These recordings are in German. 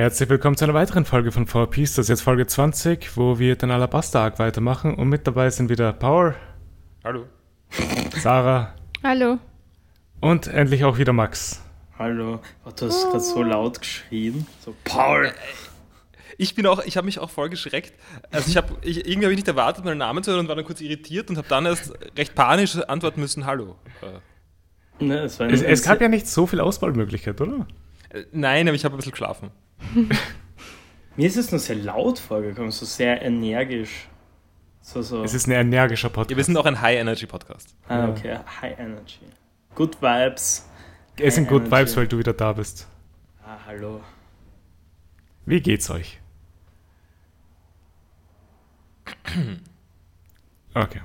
Herzlich willkommen zu einer weiteren Folge von 4Piece. Das ist jetzt Folge 20, wo wir den Alabaster Arc weitermachen. Und mit dabei sind wieder Power, Hallo. Sarah Hallo. und endlich auch wieder Max. Hallo. Oh, du hast gerade so laut geschrien. So, Paul. Ich bin auch, ich habe mich auch voll geschreckt. Also ich habe, ich, irgendwie habe ich nicht erwartet, meinen Namen zu hören und war dann kurz irritiert und habe dann erst recht panisch antworten müssen, hallo. Äh, Ne, es Es, es gab ja nicht so viel Auswahlmöglichkeit, oder? äh, nein, aber ich habe ein bisschen geschlafen. Mir ist es nur sehr laut vorgekommen, so sehr energisch. So, so. Es ist ein energischer Podcast. Ja, wir sind auch ein High-Energy-Podcast. ah, okay. High Energy. Good Vibes. es sind Good Energy. Vibes, weil du wieder da bist. Ah, hallo. Wie geht's euch? Okay,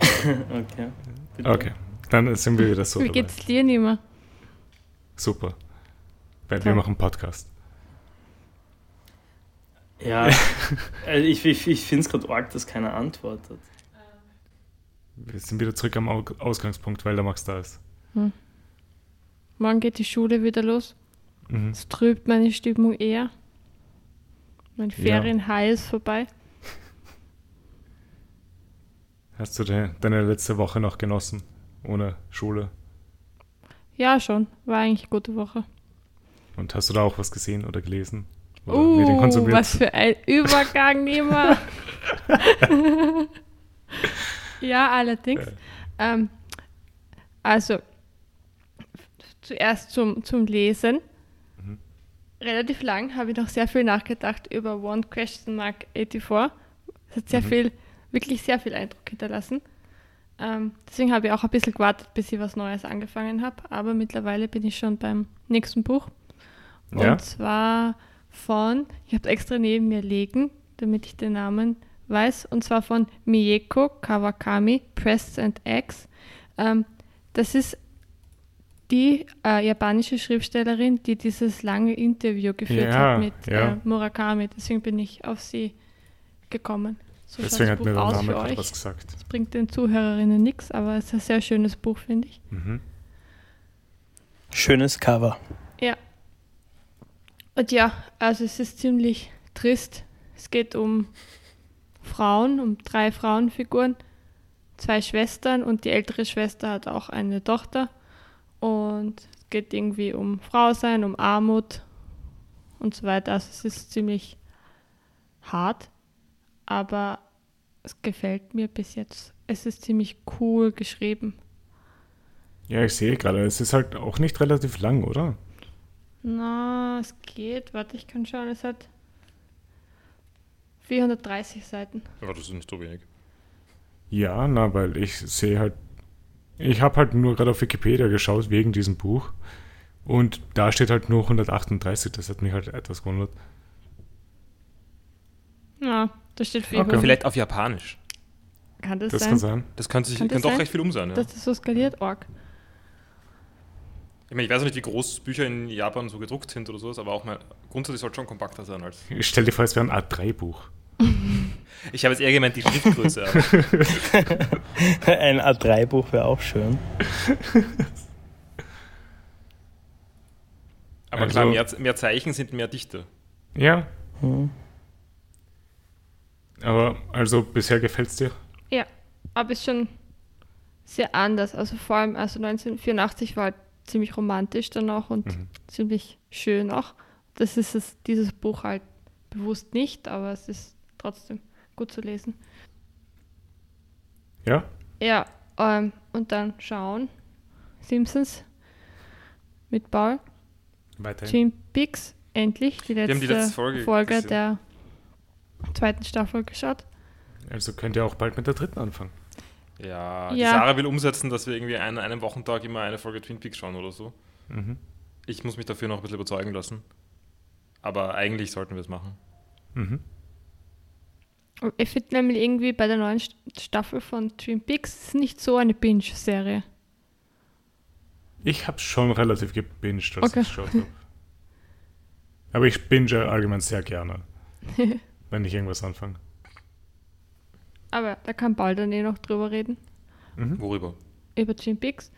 Okay. bitte. okay. Dann sind wir wieder so Wie dabei. geht's dir nicht mehr? Super. Weil wir Toll. machen Podcast. Ja, äh, ich, ich, ich finde es gerade arg, dass keiner antwortet. Wir sind wieder zurück am Au- Ausgangspunkt, weil der Max da ist. Morgen geht die Schule wieder los. Mhm. Es trübt meine Stimmung eher. Mein Ferienhigh ist vorbei. Hast du de deine letzte Woche noch genossen? Ohne Schule? Ja, schon. War eigentlich eine gute Woche. Und hast du da auch was gesehen oder gelesen? Oder Uh, Medien konsumiert? was für ein Übergang immer. ja, allerdings. Ähm, also, zuerst zum, zum Lesen. Mhm. Relativ lang habe ich noch sehr viel nachgedacht über One Question Mark 84. Es hat sehr Mhm. viel, wirklich sehr viel Eindruck hinterlassen. Ähm, deswegen habe ich auch ein bisschen gewartet, bis ich was Neues angefangen habe. Aber mittlerweile bin ich schon beim nächsten Buch. Und Ja? zwar von, ich habe es extra neben mir liegen, damit ich den Namen weiß, und zwar von Mieko Kawakami, Press and Eggs. Ähm, das ist die äh, japanische Schriftstellerin, die dieses lange Interview geführt Ja, hat mit ja. äh, Murakami. Deswegen bin ich auf sie gekommen. So Deswegen hat mir der Name für gerade euch. was gesagt. Das bringt den Zuhörerinnen nichts, aber es ist ein sehr schönes Buch, finde ich. Mhm. Schönes Cover. Und ja, also es ist ziemlich trist. Es geht um Frauen, um drei Frauenfiguren, zwei Schwestern und die ältere Schwester hat auch eine Tochter. Und es geht irgendwie um Frausein, um Armut und so weiter. Also es ist ziemlich hart, aber es gefällt mir bis jetzt. Es ist ziemlich cool geschrieben. Ja, ich sehe gerade, es ist halt auch nicht relativ lang, oder? Na, es geht. Warte, ich kann schauen. Es hat 430 Seiten. Ja, das ist nicht so wenig. Ja, na, weil ich sehe halt, ich habe halt nur gerade auf Wikipedia geschaut wegen diesem Buch und da steht halt nur 138, das hat mich halt etwas gewundert. Ja, da steht 400. Okay. Vielleicht auf Japanisch. Kann das, Das sein? kann sein. Das könnte, sich, Kann das könnte doch sein? recht viel um sein. Ja. Dass das so skaliert? Org. Ich meine, ich weiß auch nicht, wie groß Bücher in Japan so gedruckt sind oder sowas, aber auch mal, grundsätzlich sollte schon kompakter sein als. Ich stell dir vor, es wäre ein A3-Buch. Ich habe jetzt eher gemeint, die Schriftgröße. Ein A3-Buch wäre auch schön. aber Also- klar, mehr, mehr Zeichen sind mehr Dichte. Ja, Hm. aber also bisher gefällt es dir? Ja, aber ist schon sehr anders. Also vor allem, also 1984 war halt ziemlich romantisch dann auch und Mhm. ziemlich schön auch. Das ist es, dieses Buch halt bewusst nicht, aber es ist trotzdem gut zu lesen. Ja? Ja, ähm, und dann schauen. Simpsons mit Paul. Weiterhin. Twin Peaks, endlich, die letzte, haben die letzte Folge gesehen. der zweiten Staffel geschaut. Also könnt ihr auch bald mit der dritten anfangen. Ja, die Ja. Sarah will umsetzen, dass wir irgendwie an einem Wochentag immer eine Folge Twin Peaks schauen oder so. Mhm. Ich muss mich dafür noch ein bisschen überzeugen lassen. Aber eigentlich sollten wir es machen. Mhm. Ich finde nämlich irgendwie bei der neuen St- Staffel von Twin Peaks nicht so eine Binge-Serie. Ich habe schon relativ gebinged, als Okay. ich geschaut habe. Aber ich binge allgemein sehr gerne, wenn ich irgendwas anfange. Aber da kann Paul dann eh noch drüber reden. Mhm. Worüber? Über Twin Peaks.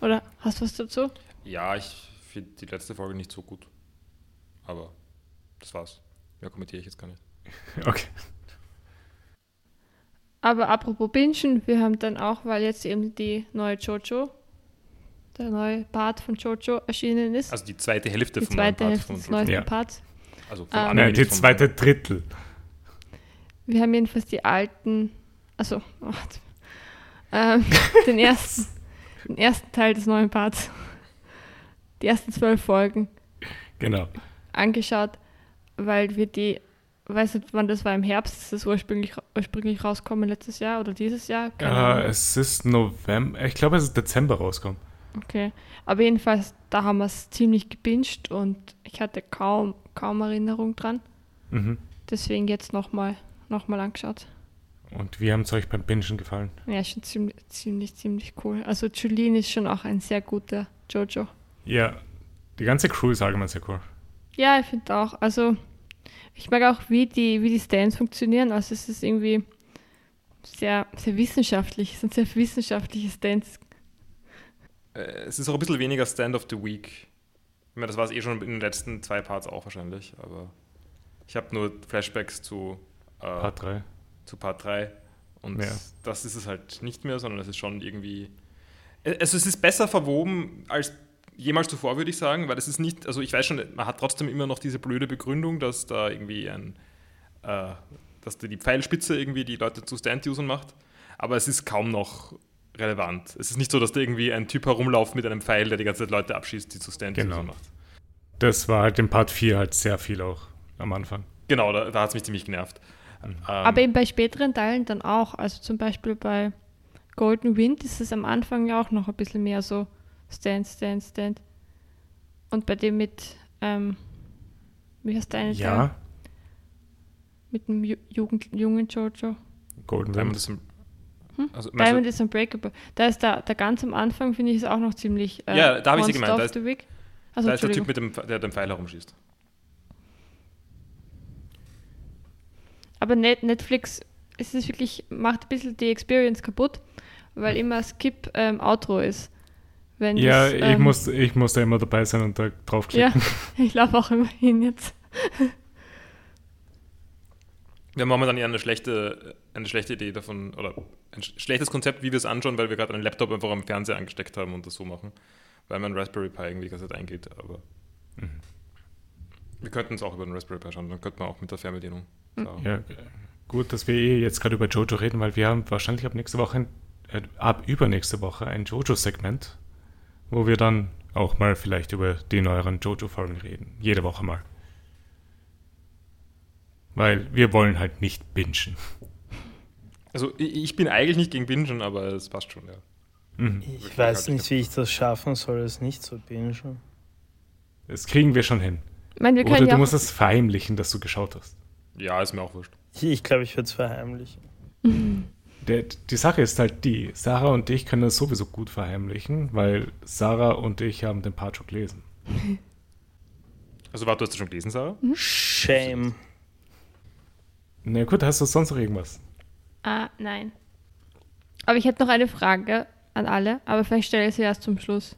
Oder hast du was dazu? Ja, ich finde die letzte Folge nicht so gut. Aber Das war's. Mehr kommentiere ich jetzt gar nicht. Okay. Aber apropos Bingen, wir haben dann auch, weil jetzt eben die neue Jojo, der neue Part von Jojo erschienen ist, Also die zweite Hälfte die vom neuen zweite Part Hälfte von des Jojo. neuesten Ja. Parts. Also vom Ähm, Anime, Nein, die vom- zweite Drittel. Wir haben jedenfalls die alten, also oh, ähm, den ersten, den ersten Teil des neuen Parts, die ersten zwölf Folgen Genau. angeschaut, weil wir die, weiß nicht wann das war, im Herbst ist das ursprünglich, ursprünglich rauskommen, letztes Jahr oder dieses Jahr? Äh, es ist November, ich glaube, es ist Dezember rauskommen. Okay, aber jedenfalls, da haben wir es ziemlich gebinged und ich hatte kaum, kaum Erinnerung dran. Mhm. Deswegen jetzt nochmal noch mal angeschaut. Und wie haben es euch beim Bingen gefallen? Ja, schon ziemlich, ziemlich, ziemlich cool. Also Julien ist schon auch ein sehr guter Jojo. Ja, die ganze Crew ist allgemein sehr cool. Ja, ich finde auch. Also ich mag auch, wie die, wie die Stands funktionieren. Also es ist irgendwie sehr, sehr wissenschaftlich. Es sind sehr wissenschaftliche Stands. Äh, es ist auch ein bisschen weniger Stand of the Week. Ich meine, das war es eh schon in den letzten zwei Parts auch wahrscheinlich, aber ich habe nur Flashbacks zu, Part 3. zu Part 3 und Ja. das ist es halt nicht mehr, sondern es ist schon irgendwie. Äh, Also es ist besser verwoben als jemals zuvor, würde ich sagen, weil es ist nicht, also ich weiß schon, man hat trotzdem immer noch diese blöde Begründung, dass da irgendwie ein, äh, dass da die Pfeilspitze irgendwie die Leute zu Stand-Usern macht, aber es ist kaum noch relevant. Es ist nicht so, dass da irgendwie ein Typ herumläuft mit einem Pfeil, der die ganze Zeit Leute abschießt, die zu Stand-Usern Genau. macht. Das war halt in Part 4 halt sehr viel auch am Anfang. Genau, da, da hat es mich ziemlich genervt. Ähm, Aber eben bei späteren Teilen dann auch. Also zum Beispiel bei Golden Wind ist es am Anfang ja auch noch ein bisschen mehr so Stand, Stand, Stand. Und bei dem mit, ähm, wie heißt der eine Teil? Ja, Mit dem Ju Jugend jungen Jojo. Golden Diamond Wind. is, Hm? also, Diamond is Unbreakable. Da ist der, der ganz am Anfang, finde ich, ist auch noch ziemlich. äh, Ja, da hab ich sie gemeint. Da ist-. Also, da ist der Typ, mit dem, der den Pfeil herumschießt. Aber Net Netflix, es ist wirklich, macht ein bisschen die Experience kaputt, weil immer Skip ähm, Outro ist. Wenn Ja, das, ich, ähm, muss, ich muss da immer dabei sein und da Ja, draufklicken. ich laufe auch immer hin jetzt. Wir haben momentan eher eine schlechte, eine schlechte Idee davon, oder ein sch- schlechtes Konzept, wie wir es anschauen, weil wir gerade einen Laptop einfach am Fernseher angesteckt haben und das so machen. Weil mein Raspberry Pi irgendwie Zeit eingeht, aber. Mhm. Wir könnten es auch über den Raspberry Pi schauen, dann könnten wir auch mit der Fernbedienung. Mhm. schauen. Ja, gut, dass wir eh jetzt gerade über Jojo reden, weil wir haben wahrscheinlich ab nächste Woche, ein, äh, ab übernächste Woche ein Jojo-Segment, wo wir dann auch mal vielleicht über die neueren Jojo-Folgen reden. Jede Woche mal. Weil wir wollen halt nicht bingen. Also ich, ich bin eigentlich nicht gegen Bingen, aber es passt schon, ja. Mhm. Ich Wirklich weiß nicht, wie ich das schaffen soll, es nicht zu bingen. Das kriegen wir schon hin. Ich meine, wir Oder können du ja auch, musst es verheimlichen, dass du geschaut hast. Ja, ist mir auch wurscht. Ich glaube, ich, würde es verheimlichen. Der, die Sache ist halt die, Sarah und ich können es sowieso gut verheimlichen, weil Sarah und ich haben den Part schon gelesen. Also warte, du hast das schon gelesen, Sarah? Mhm. Shame. Na gut, hast du sonst noch irgendwas? Ah, nein. Aber ich hätte noch eine Frage an alle, aber vielleicht stelle ich sie erst zum Schluss.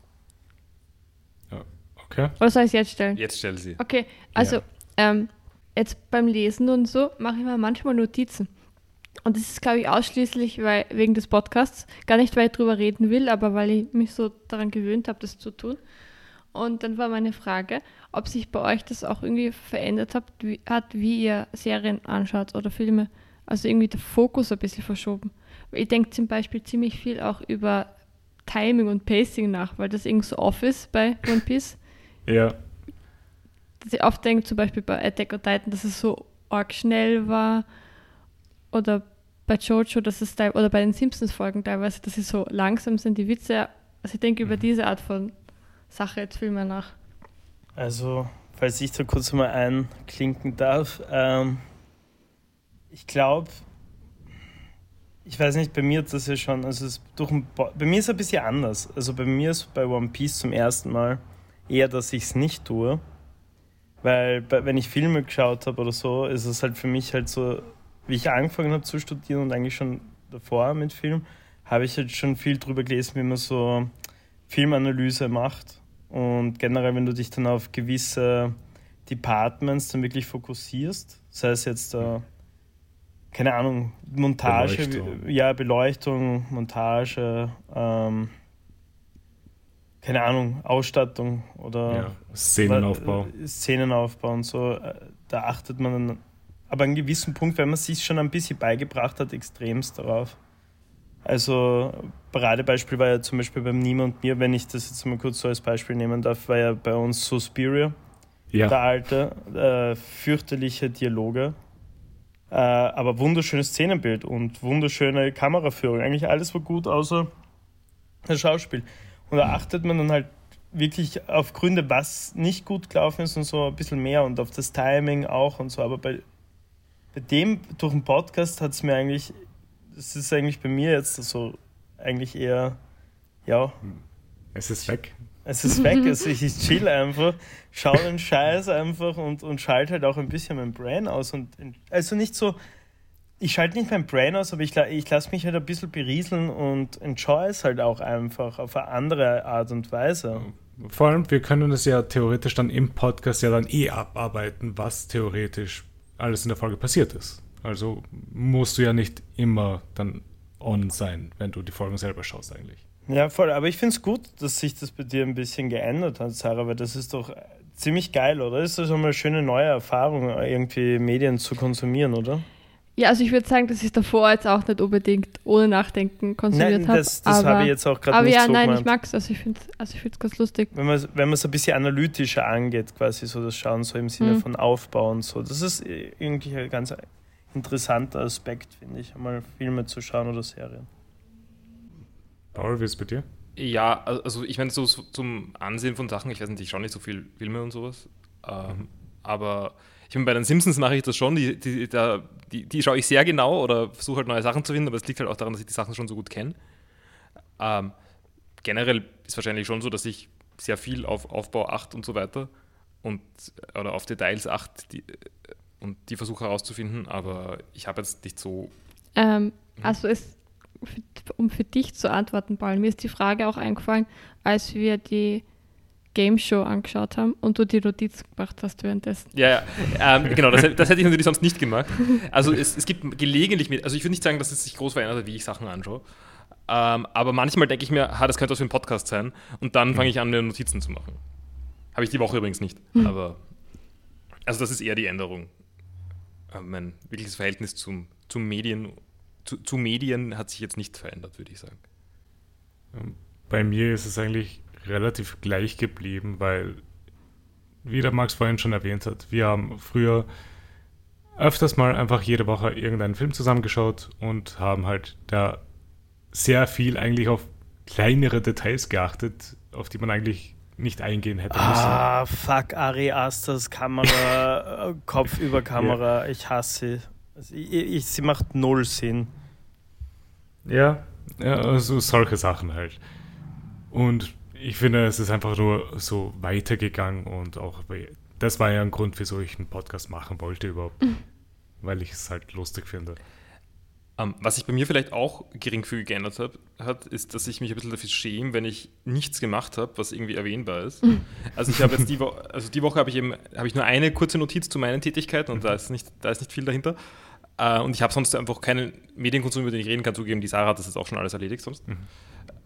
Okay. Oder soll ich sie jetzt stellen? Jetzt stell sie. Okay, also Ja. ähm, jetzt beim Lesen und so mache ich mir manchmal Notizen. Und das ist, glaube ich, ausschließlich weil, wegen des Podcasts. Gar nicht, weil ich drüber reden will, aber weil ich mich so daran gewöhnt habe, das zu tun. Und dann war meine Frage, ob sich bei euch das auch irgendwie verändert hat, wie, hat, wie ihr Serien anschaut oder Filme. Also irgendwie der Fokus ein bisschen verschoben. Ich denke zum Beispiel ziemlich viel auch über Timing und Pacing nach, weil das irgendwie so off ist bei One Piece Ja, dass ich oft denke, zum Beispiel bei Attack on Titan, dass es so arg schnell war. Oder bei Jojo, dass es oder bei den Simpsons-Folgen teilweise, dass sie so langsam sind, die Witze. Also ich denke über diese Art von Sache jetzt viel mehr nach. Also, falls ich da kurz mal einklinken darf, ähm, ich glaube, ich weiß nicht, bei mir hat das ja schon, also es durch ein, bei mir ist es ein bisschen anders. Also bei mir ist bei One Piece zum ersten Mal eher, dass ich es nicht tue. Weil wenn ich Filme geschaut habe oder so, ist es halt für mich halt so, wie ich angefangen habe zu studieren und eigentlich schon davor mit Film, habe ich halt schon viel drüber gelesen, wie man so Filmanalyse macht. Und generell, wenn du dich dann auf gewisse Departments dann wirklich fokussierst. Das heißt jetzt, äh, keine Ahnung, Montage, Beleuchtung. ja, Beleuchtung, Montage, ähm, keine Ahnung, Ausstattung oder ja, Szenenaufbau. Szenenaufbau und so, äh, da achtet man dann, aber an einem gewissen Punkt, wenn man sich schon ein bisschen beigebracht hat, extremst darauf. Also Paradebeispiel war ja zum Beispiel beim Nima und mir, wenn ich das jetzt mal kurz so als Beispiel nehmen darf, war ja bei uns Suspiria. Ja. Der alte, äh, fürchterliche Dialoge, äh, aber wunderschönes Szenenbild und wunderschöne Kameraführung. Eigentlich alles war gut, außer das Schauspiel. Und da achtet man dann halt wirklich auf Gründe, was nicht gut gelaufen ist und so ein bisschen mehr und auf das Timing auch und so. Aber bei, bei dem, durch den Podcast hat es mir eigentlich, das ist eigentlich bei mir jetzt so eigentlich eher, ja. Es ist weg. Es ist weg, also ich, ich chill einfach, schaue den Scheiß einfach und, und schalte halt auch ein bisschen mein Brain aus. Und, also nicht so, ich schalte nicht mein Brain aus, aber ich, ich lasse mich halt ein bisschen berieseln und enjoy es halt auch einfach auf eine andere Art und Weise. Vor allem, wir können es ja theoretisch dann im Podcast ja dann eh abarbeiten, was theoretisch alles in der Folge passiert ist. Also musst du ja nicht immer dann on sein, wenn du die Folgen selber schaust eigentlich. Ja, voll. Aber ich finde es gut, dass sich das bei dir ein bisschen geändert hat, Sarah, weil das ist doch ziemlich geil, oder? Ist das mal eine schöne neue Erfahrung, irgendwie Medien zu konsumieren, oder? Ja, also ich würde sagen, dass ich davor jetzt auch nicht unbedingt ohne Nachdenken konsumiert habe. Das, das habe ich jetzt auch gerade nicht ja, so Aber ja, nein, gemeint. ich mag es. Also ich finde es also ganz lustig. Wenn man wenn es ein bisschen analytischer angeht, quasi so das Schauen, so im Sinne mhm. von Aufbau und so. Das ist irgendwie ein ganz interessanter Aspekt, finde ich, einmal Filme zu schauen oder Serien. Paul, wie ist es bei dir? Ja, also ich meine, so zum Ansehen von Sachen, ich weiß nicht, ich schaue nicht so viel Filme und sowas. Ähm, mhm. Aber ich meine, bei den Simpsons mache ich das schon, die, die, die, die schaue ich sehr genau oder versuche halt neue Sachen zu finden, aber es liegt halt auch daran, dass ich die Sachen schon so gut kenne. Ähm, generell ist wahrscheinlich schon so, dass ich sehr viel auf Aufbau 8 und so weiter und oder auf Details 8 die, und die versuche herauszufinden, aber ich habe jetzt nicht so. Ähm, also es um für dich zu antworten, Paul, mir ist die Frage auch eingefallen, als wir die Game Show angeschaut haben und du die Notiz gemacht hast währenddessen. Ja, ja. Ähm, genau, das, das, hätte ich natürlich sonst nicht gemacht. Also es, es gibt gelegentlich mit, also ich würde nicht sagen, dass es sich groß verändert hat, wie ich Sachen anschaue. Ähm, aber manchmal denke ich mir, ha, das könnte was für ein Podcast sein. Und dann fange ich an, mir Notizen zu machen. Habe ich die Woche übrigens nicht. Mhm. Aber also das ist eher die Änderung. Äh, mein wirkliches Verhältnis zum, zum Medien zu, zu Medien hat sich jetzt nicht verändert, würde ich sagen. Bei mir ist es eigentlich relativ gleich geblieben, weil, wie der Max vorhin schon erwähnt hat, wir haben früher öfters mal einfach jede Woche irgendeinen Film zusammengeschaut und haben halt da sehr viel eigentlich auf kleinere Details geachtet, auf die man eigentlich nicht eingehen hätte müssen. Ah, fuck, Ari Asters Kamera, äh, Kopf über Kamera, ja. ich hasse sie. Also ich, ich, sie macht null Sinn. Ja, ja, also solche Sachen halt. Und ich finde, es ist einfach nur so weitergegangen und auch das war ja ein Grund, wieso ich einen Podcast machen wollte überhaupt, mhm. weil ich es halt lustig finde. Um, ähm, was sich bei mir vielleicht auch geringfügig geändert hat, hat, ist, dass ich mich ein bisschen dafür schäme, wenn ich nichts gemacht habe, was irgendwie erwähnbar ist. Mhm. Also ich habe jetzt die Woche, also die Woche habe ich eben, habe ich nur eine kurze Notiz zu meinen Tätigkeiten und da ist nicht, da ist nicht viel dahinter. Äh, und ich habe sonst einfach keinen Medienkonsum, über den ich reden kann, zugeben. Die Sarah hat das jetzt auch schon alles erledigt sonst. Mhm.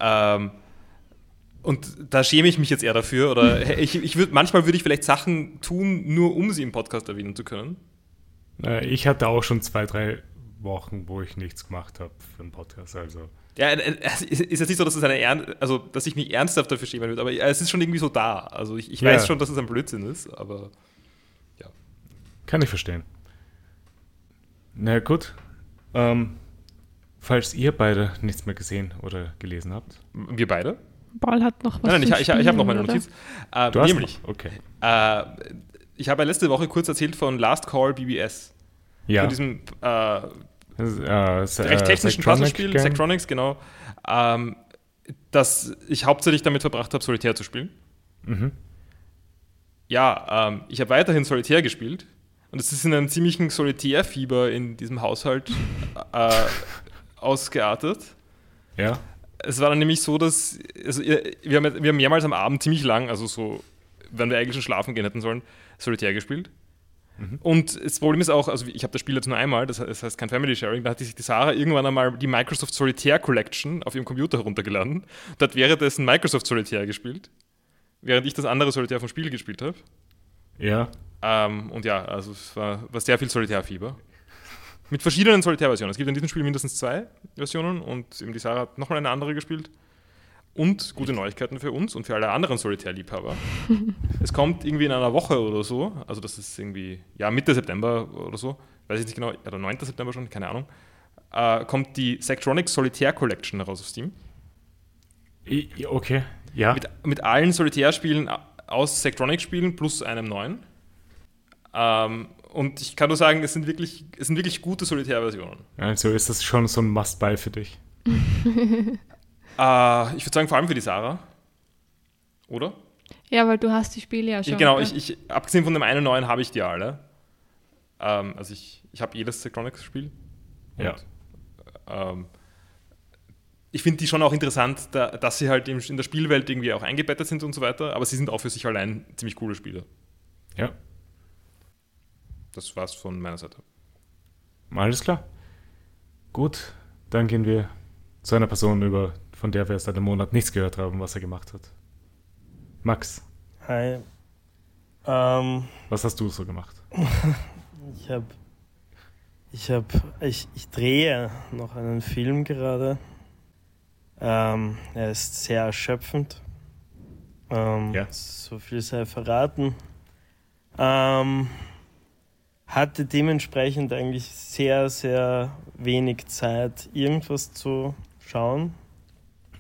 Ähm, und da schäme ich mich jetzt eher dafür. Oder ich, ich würd, manchmal würde ich vielleicht Sachen tun, nur um sie im Podcast erwähnen zu können. Ich hatte auch schon zwei, drei Wochen, wo ich nichts gemacht habe für einen Podcast. Also. Ja, äh, äh, es ist jetzt nicht so, dass, es eine Ern also, dass ich mich ernsthaft dafür schämen würde, aber es ist schon irgendwie so da. Also ich, ich ja. weiß schon, dass es ein Blödsinn ist, aber ja. Kann ich verstehen. Na gut. Ähm, falls ihr beide nichts mehr gesehen oder gelesen habt. Wir beide? Paul hat noch was. Nein, nein, ich, ich, ich habe noch meine Notiz. Äh, du nämlich, noch? okay. Äh, ich habe letzte Woche kurz erzählt von Last Call BBS. Ja. Von diesem äh, recht äh, technischen Puzzlespiel, Sectronics, genau. Ähm, dass ich hauptsächlich damit verbracht habe, Solitär zu spielen. Mhm. Ja, ähm, ich habe weiterhin Solitär gespielt und es ist in einem ziemlichen Solitärfieber in diesem Haushalt äh, ausgeartet. Ja. Es war dann nämlich so, dass also wir, haben, wir haben mehrmals am Abend ziemlich lang, also so, wenn wir eigentlich schon schlafen gehen hätten sollen, Solitär gespielt. Mhm. Und das Problem ist auch, also ich habe das Spiel jetzt nur einmal, das heißt kein Family Sharing, da hat sich die Sarah irgendwann einmal die Microsoft Solitaire Collection auf ihrem Computer heruntergeladen und hat währenddessen Microsoft Solitaire gespielt, während ich das andere Solitaire vom Spiel gespielt habe. Ja. Ähm, und ja, also es war, war sehr viel Solitärfieber. Mit verschiedenen Solitärversionen. Es gibt in diesem Spiel mindestens zwei Versionen und eben die Sarah hat nochmal eine andere gespielt. Und gute Neuigkeiten für uns und für alle anderen Solitärliebhaber. es kommt irgendwie in einer Woche oder so, also das ist irgendwie, ja, Mitte September oder so, weiß ich nicht genau, oder 9. September schon, keine Ahnung, äh, kommt die Sectronics Solitär Collection heraus auf Steam. Okay, ja. Mit, mit allen Solitärspielen aus Sectronics-Spielen plus einem neuen. Ähm, und ich kann nur sagen, es sind wirklich, es sind wirklich gute Solitärversionen. Also ist das schon so ein Must-Buy für dich. Äh, ich würde sagen, vor allem für die Sarah. Oder? Ja, weil du hast die Spiele ja schon. Ich, genau, ich, ich, abgesehen von dem einen neuen habe ich die alle. Ähm, also ich, ich habe jedes Sectronics-Spiel. Ja. Ähm, ich finde die schon auch interessant, da, dass sie halt in der Spielwelt irgendwie auch eingebettet sind und so weiter, aber sie sind auch für sich allein ziemlich coole Spiele. Ja. Das war's von meiner Seite. Alles klar. Gut, dann gehen wir zu einer Person über, von der wir seit einem Monat nichts gehört haben, was er gemacht hat. Max. Hi. Ähm, was hast du so gemacht? ich habe, ich habe, ich, ich drehe noch einen Film gerade. Ähm, er ist sehr erschöpfend. Ähm, ja. So viel sei verraten. Ähm, hatte dementsprechend eigentlich sehr, sehr wenig Zeit, irgendwas zu schauen.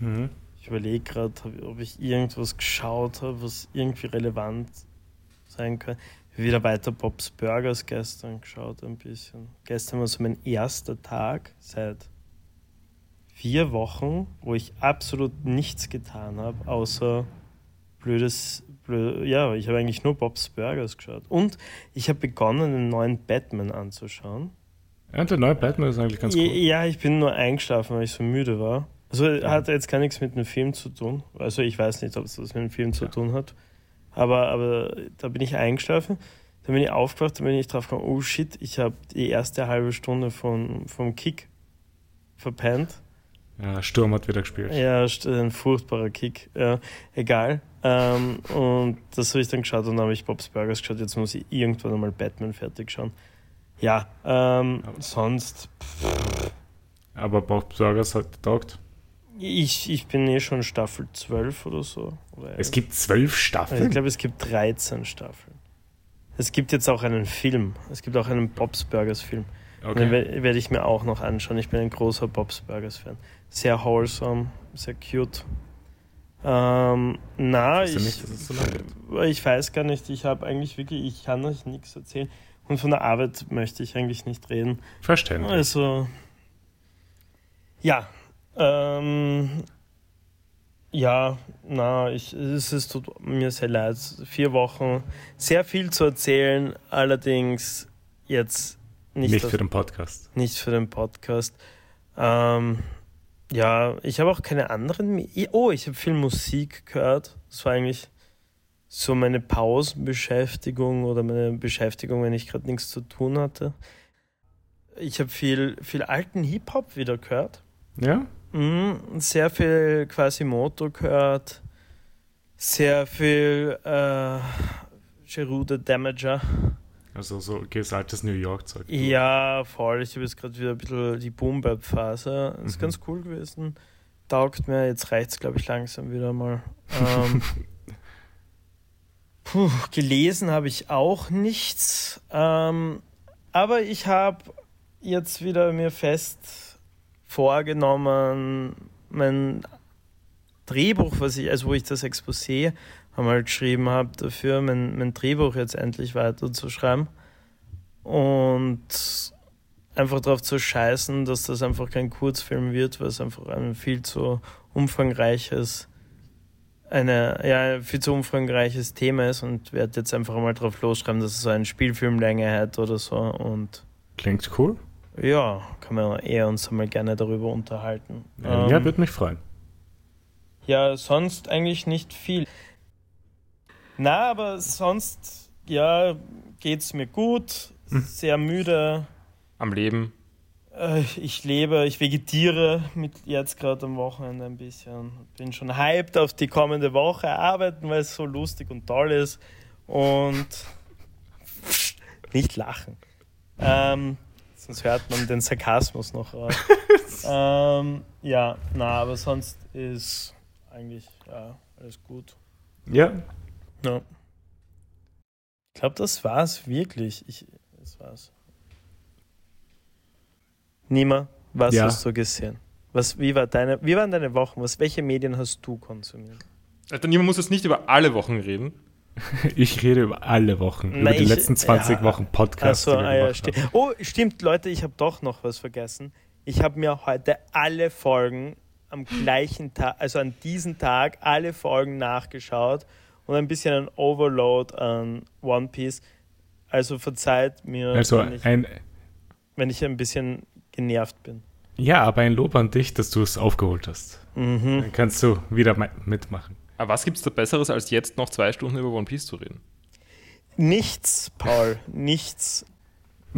Mhm. Ich überlege gerade, ob ich irgendwas geschaut habe, was irgendwie relevant sein kann. Ich habe wieder weiter Bob's Burgers gestern geschaut, ein bisschen. Gestern war so mein erster Tag seit vier Wochen, wo ich absolut nichts getan habe, außer blödes, blöd, ja, ich habe eigentlich nur Bob's Burgers geschaut. Und ich habe begonnen, einen neuen Batman anzuschauen. Ja, der neue Batman ist eigentlich ganz cool. Ja, ich bin nur eingeschlafen, weil ich so müde war. Also ja. hat jetzt gar nichts mit einem Film zu tun. Also ich weiß nicht, ob es das mit einem Film zu tun hat. Aber, aber da bin ich eingeschlafen. Dann bin ich aufgewacht, dann bin ich drauf gekommen, oh shit, ich habe die erste halbe Stunde von, vom Kick verpennt. Ja, Sturm hat wieder gespielt. Ja, ein furchtbarer Kick. Ja, egal. Ähm, und das habe ich dann geschaut und dann habe ich Bob's Burgers geschaut. Jetzt muss ich irgendwann einmal Batman fertig schauen. Ja, ähm, sonst. Pff. Aber Bob's Burgers hat getaugt. Ich, ich bin eh schon Staffel 12 oder so. Oder es gibt zwölf Staffeln? Ich glaube, es gibt 13 Staffeln. Es gibt jetzt auch einen Film. Es gibt auch einen Bob's Burgers Film. Okay. Den werde ich mir auch noch anschauen. Ich bin ein großer Bob's Burgers Fan. Sehr wholesome, sehr cute. Ähm, na, ich, nicht, so ich weiß gar nicht. Ich habe eigentlich wirklich, ich kann euch nichts erzählen. Und von der Arbeit möchte ich eigentlich nicht reden. Verständlich. Also, ja. Ähm, ja, na, ich, es, es tut mir sehr leid. Vier Wochen, sehr viel zu erzählen, allerdings jetzt nicht. Nicht für den Podcast. Nicht für den Podcast. Ähm, ja, ich habe auch keine anderen. Oh, ich habe viel Musik gehört. Das war eigentlich so meine Pausenbeschäftigung oder meine Beschäftigung, wenn ich gerade nichts zu tun hatte. Ich habe viel, viel alten Hip-Hop wieder gehört. Ja? Mhm, sehr viel Quasimoto gehört. Sehr viel äh, Gerudo Damager. Also so gesaltes New York-Zeug. Ja, voll. Ich habe jetzt gerade wieder ein bisschen die Boom-Bap-Phase. Das ist mhm. ganz cool gewesen. Taugt mir. Jetzt reicht es, glaube ich, langsam wieder mal. Ähm, Puh, gelesen habe ich auch nichts. Ähm, aber ich habe jetzt wieder mir fest vorgenommen, mein Drehbuch, was ich, also wo ich das Exposé einmal geschrieben habe, dafür mein, mein Drehbuch jetzt endlich weiterzuschreiben. Und einfach darauf zu scheißen, dass das einfach kein Kurzfilm wird, weil es einfach ein viel zu umfangreiches eine, ja, viel zu umfangreiches Thema ist und werde jetzt einfach mal drauf losschreiben, dass es so eine Spielfilmlänge hat oder so. Und Klingt cool. Ja, kann man eher uns einmal gerne darüber unterhalten. Ja, ähm, würde mich freuen. Ja, sonst eigentlich nicht viel. Na, aber sonst ja, geht's mir gut, Hm. sehr müde. Am Leben. Äh, Ich lebe, ich vegetiere mit jetzt gerade am Wochenende ein bisschen. Bin schon hyped auf die kommende Woche arbeiten, weil es so lustig und toll ist. Und nicht lachen. Ähm, sonst hört man den Sarkasmus noch raus. ähm, ja, na, aber sonst ist eigentlich ja, alles gut. Ja, Ja. Ich glaube, das war's wirklich. Ich, das war's. Nima, was Ja. hast du gesehen? Was, wie, war deine, wie waren deine Wochen? Was, welche Medien hast du konsumiert? Alter, niemand muss jetzt nicht über alle Wochen reden. ich rede über alle Wochen, über Nein, die ich- letzten 20 ja. Wochen Podcast. Achso, die wir ah, ja, sti oh, stimmt, Leute, ich habe doch noch was vergessen. Ich habe mir heute alle Folgen am gleichen Tag, also an diesem Tag, alle Folgen nachgeschaut und ein bisschen ein Overload an One Piece. Also verzeiht mir, Also wenn, ich, ein, wenn ich ein bisschen genervt bin. ja, aber ein Lob an dich, dass du es aufgeholt hast. Mhm. Dann kannst du wieder mi- mitmachen. Aber was gibt es da Besseres, als jetzt noch zwei Stunden über One Piece zu reden? Nichts, Paul, nichts.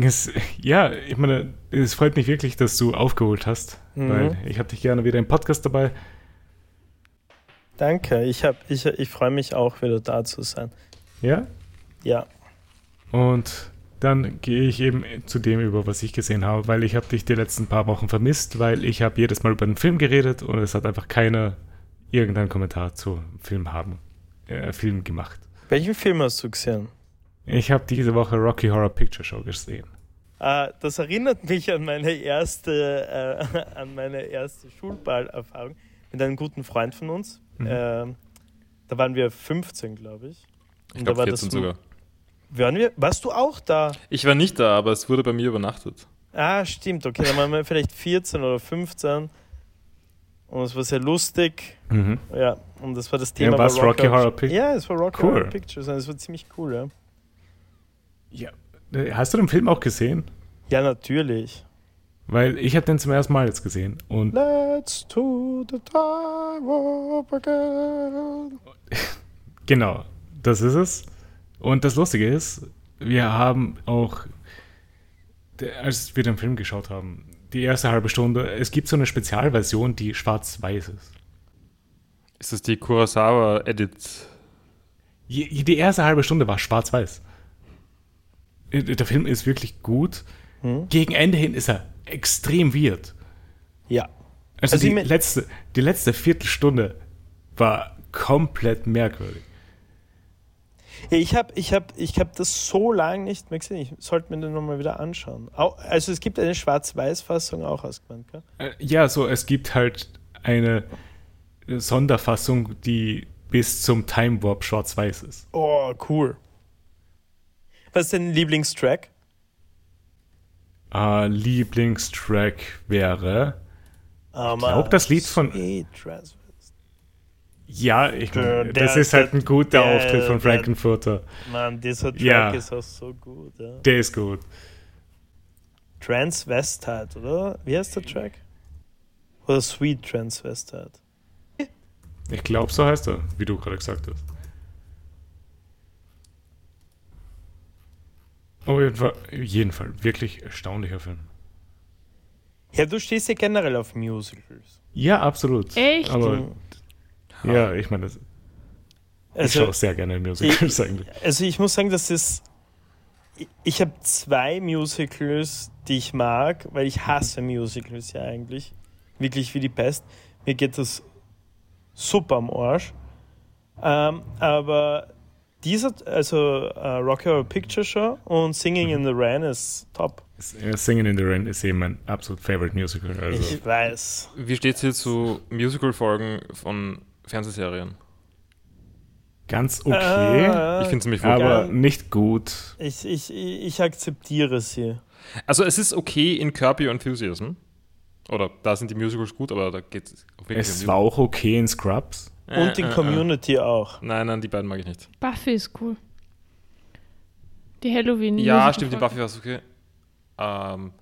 Es, ja, ich meine, es freut mich wirklich, dass du aufgeholt hast, Mhm. weil ich habe dich gerne wieder im Podcast dabei. Danke, ich, hab, ich, ich freue mich auch wieder da zu sein. Ja, Ja. und dann gehe ich eben zu dem über, was ich gesehen habe, weil ich habe dich die letzten paar Wochen vermisst, weil ich habe jedes Mal über den Film geredet und es hat einfach keiner irgendeinen Kommentar zu Film haben, äh, Film gemacht. Welchen Film hast du gesehen? Ich habe diese Woche Rocky Horror Picture Show gesehen. Äh, das erinnert mich an meine erste, äh, an meine erste Schulballerfahrung mit einem guten Freund von uns. Mhm. Ähm, da waren wir 15, glaube ich. Ich glaube war 14 das- sogar. Waren wir? Warst du auch da? Ich war nicht da, aber es wurde bei mir übernachtet. Ah, stimmt. Okay, dann waren wir vielleicht 14 oder 15. Und es war sehr lustig. Mhm. Ja, und das war das Ja, Thema. war's war Rocky Horror Picture? Ja, es war Rocky Cool. Horror Pictures und es war ziemlich cool, ja. Ja. Äh, Hast du den Film auch gesehen? Ja, natürlich. Weil ich habe den zum ersten Mal jetzt gesehen und Let's to the time of again. Genau, das ist es. Und das Lustige ist, wir haben auch, als wir den Film geschaut haben, die erste halbe Stunde, es gibt so eine Spezialversion, die schwarz-weiß ist. Ist das die Kurosawa-Edit? Die erste halbe Stunde war schwarz-weiß. Äh, Der Film ist wirklich gut. Hm? Gegen Ende hin ist er extrem weird. Ja. Also, Also die, letzte, die letzte Viertelstunde war komplett merkwürdig. Ja, ich habe ich hab, ich hab das so lange nicht mehr gesehen. Ich sollte mir den nochmal wieder anschauen. Au- Also es gibt eine Schwarz-Weiß-Fassung auch ausgemeint, gell? Äh, Ja, so, es gibt halt eine äh, Sonderfassung, die bis zum Time Warp schwarz-weiß ist. Oh, cool. Was ist dein Lieblingstrack? Äh, Lieblingstrack wäre. Ich glaub, das Lied von- Ja, ich, Der- das ist halt ein guter der- Auftritt von Frankenfurter. Mann, dieser Track Ja. ist auch so gut. Ja. Der ist gut. Transvestite, oder? Wie heißt der Track? Oder Sweet Transvestite? Ich glaube, so heißt er, wie du gerade gesagt hast. Auf jeden Fall, jeden Fall wirklich erstaunlicher Film. Ja, du stehst ja generell auf Musicals. Ja, absolut. Echt? Aber ja, ich meine, das- ich Also, schaue sehr gerne Musicals eigentlich. Also ich muss sagen, das ist. ich- Ich habe zwei Musicals, die ich mag, weil ich hasse Musicals ja eigentlich. Wirklich wie die Pest. Mir geht das super am Arsch. Ähm, aber dieser, also äh, Rocky Horror Picture Show und Singing in the Rain ist top. Äh, Singing in the Rain ist eben mein absolut favorite Musical. Also. Ich weiß. Wie steht es hier zu Musical-Folgen von Fernsehserien? Ganz okay, Äh, Ich finde es ziemlich aber furchtbar. ja. nicht gut. ich, ich, ich akzeptiere sie. Also es ist okay in Kirby Enthusiasm. Oder da sind die Musicals gut, aber da geht es Es um war auch okay in Scrubs. Äh, Und in äh, äh. Community auch. Nein, nein, die beiden mag ich nicht. Buffy ist cool. Die Halloween. Ja, stimmt, die Buffy war es okay. Ähm,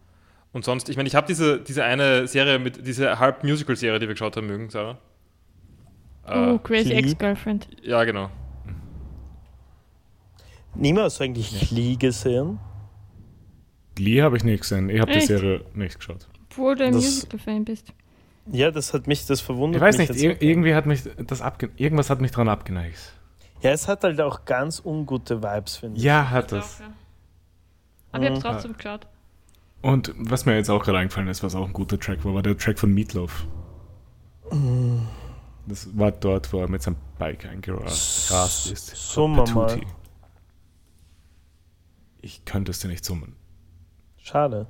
und sonst, ich meine, ich habe diese, diese eine Serie mit, diese Halb-Musical-Serie, die wir geschaut haben, mögen, Sarah. Oh, Äh, Crazy Glee. Ex-Girlfriend. ja, genau. Du eigentlich Glee gesehen? Glee habe ich nicht gesehen. Ich habe die? Serie nicht geschaut. Obwohl du ein Musical-Fan bist. Ja, das hat mich, das verwundert Ich weiß mich nicht, irgendwie hat mich das abge irgendwas hat mich dran abgeneigt. Ja, es hat halt auch ganz ungute Vibes, finde ich. Ja, hat es. Aber ich habe Mhm. trotzdem geschaut. Und was mir jetzt auch gerade eingefallen ist, was auch ein guter Track war, war der Track von Meatloaf. Das war dort, wo er mit seinem Bike eingerast ist. Summer mal. Ich könnte es dir nicht summen. Schade.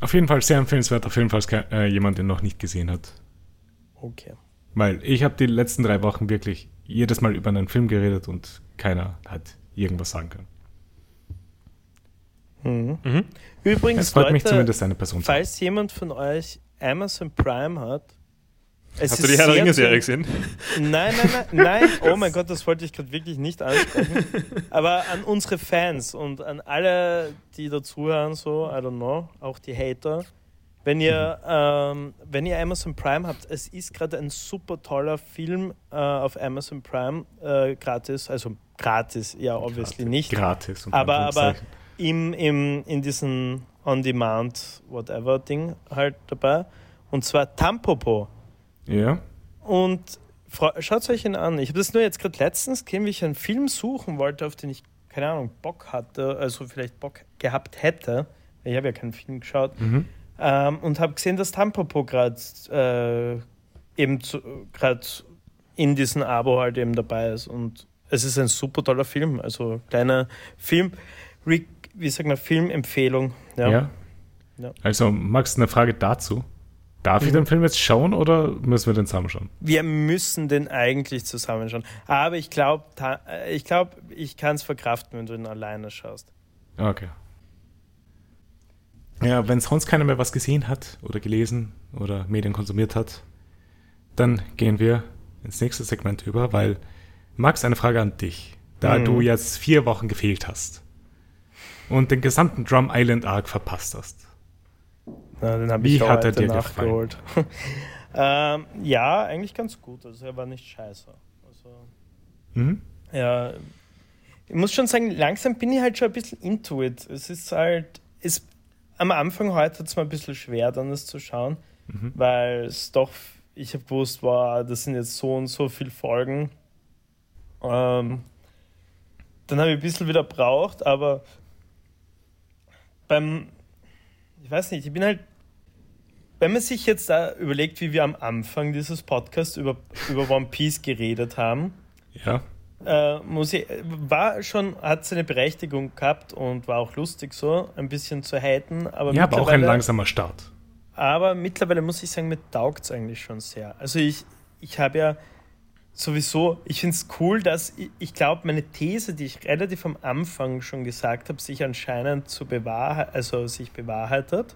Auf jeden Fall sehr empfehlenswert, auf jeden Fall äh, jemand, der noch nicht gesehen hat. Okay. Weil ich habe die letzten drei Wochen wirklich jedes Mal über einen Film geredet und keiner hat irgendwas sagen können. Mhm. Mhm. Übrigens, Es freut mich Leute, zumindest eine Person falls jemand von euch Amazon Prime hat, es Hast du die Herr der Ringe-Serie gesehen? Nein, nein, nein, nein. Oh mein Gott, das wollte ich gerade wirklich nicht ansprechen. Aber an unsere Fans und an alle, die dazuhören, so, I don't know, auch die Hater. Wenn ihr, ähm, wenn ihr Amazon Prime habt, es ist gerade ein super toller Film äh, auf Amazon Prime äh, gratis, also gratis, ja, obviously nicht. Gratis. Aber, aber im, im, in diesem On-Demand, whatever Ding halt dabei. Und zwar Tampopo. Ja. Und schaut euch ihn an. Ich habe das nur jetzt gerade letztens gesehen, wie ich einen Film suchen wollte, auf den ich, keine Ahnung, Bock hatte, also vielleicht Bock gehabt hätte. Ich habe ja keinen Film geschaut. Mhm. Ähm, und habe gesehen, dass Tampopo gerade äh, eben gerade in diesem Abo halt eben dabei ist. Und es ist ein super toller Film. Also kleiner Film, wie sagt man, Filmempfehlung. Ja. Ja. Ja. Also, Max, eine Frage dazu. Darf ich Mhm. den Film jetzt schauen oder müssen wir den zusammen schauen? Wir müssen den eigentlich zusammenschauen. Aber ich glaube, ich, glaub, ich kann es verkraften, wenn du ihn alleine schaust. Okay. Ja, wenn sonst keiner mehr was gesehen hat oder gelesen oder Medien konsumiert hat, dann gehen wir ins nächste Segment über, weil Max, eine Frage an dich. Da Mhm. du jetzt vier Wochen gefehlt hast und den gesamten Drum Island Arc verpasst hast. Na, den habe ich hat er heute dir nachgeholt. ähm, ja, eigentlich ganz gut. Also er war nicht scheiße. Also, Mhm. ja, ich muss schon sagen, langsam bin ich halt schon ein bisschen into it. Es ist halt, es, am Anfang heute hat es mir ein bisschen schwer, dann das zu schauen, Mhm. weil es doch, ich habe gewusst, wow, das sind jetzt so und so viele Folgen. Ähm, dann habe ich ein bisschen wieder braucht, aber beim, ich weiß nicht, ich bin halt, wenn man sich jetzt da überlegt, wie wir am Anfang dieses Podcasts über, über One Piece geredet haben, Ja. äh, muss ich, war schon, hat seine Berechtigung gehabt und war auch lustig so, ein bisschen zu haten, aber Ja, aber auch ein langsamer Start. aber mittlerweile muss ich sagen, mir taugt es eigentlich schon sehr. Also ich, ich habe ja sowieso, ich finde es cool, dass ich, ich glaube, meine These, die ich relativ am Anfang schon gesagt habe, sich anscheinend zu bewahrheit, also sich bewahrheitet.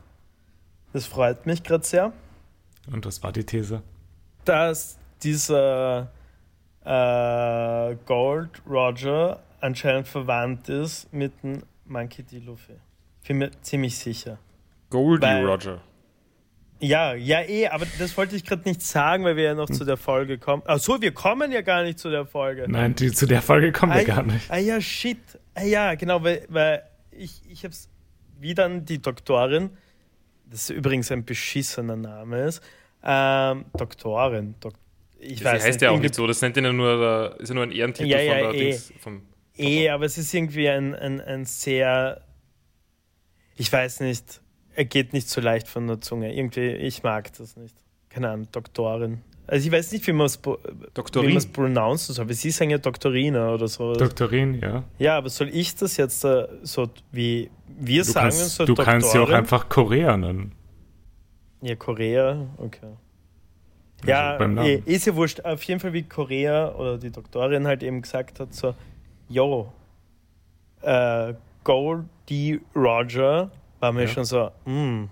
Das freut mich gerade sehr, Und das war die These. dass dieser äh, Gold Roger anscheinend verwandt ist mit dem Monkey D. Luffy. Ich bin mir ziemlich sicher. Goldie Weil- Roger. Ja, ja, eh, aber das wollte ich gerade nicht sagen, weil wir ja noch zu der Folge kommen. Ach so, wir kommen ja gar nicht zu der Folge. Nein, die, zu der Folge kommen wir ah, gar nicht. Ah ja, shit. Ah ja, genau, weil, weil ich, ich hab's, wie dann die Doktorin, das übrigens ein beschissener Name ist, ähm, Doktorin, Dok ich Sie weiß heißt nicht, ja auch nicht so, das nennt ihn ja nur, ist ja nur ein Ehrentitel Ja, ja, von der eh. Dings. Vom, Eh, aber es ist irgendwie ein, ein, ein sehr, ich weiß nicht, er geht nicht so leicht von der Zunge. Irgendwie, ich mag das nicht. Keine Ahnung, Doktorin. Also ich weiß nicht, wie man es Doktorin. pronouncen soll, aber sie sagen ja Doktorina oder so. Doktorin, ja. ja, aber soll ich das jetzt äh, so wie wir Du sagen, kannst, so du kannst sie auch Doktorin? einfach Korea nennen. Ja, Korea, okay. Also Ja, eh, ist ja wurscht. Auf jeden Fall, wie Korea oder die Doktorin halt eben gesagt hat, so, yo, äh, Goldie Roger, war mir Ja. schon so, mm,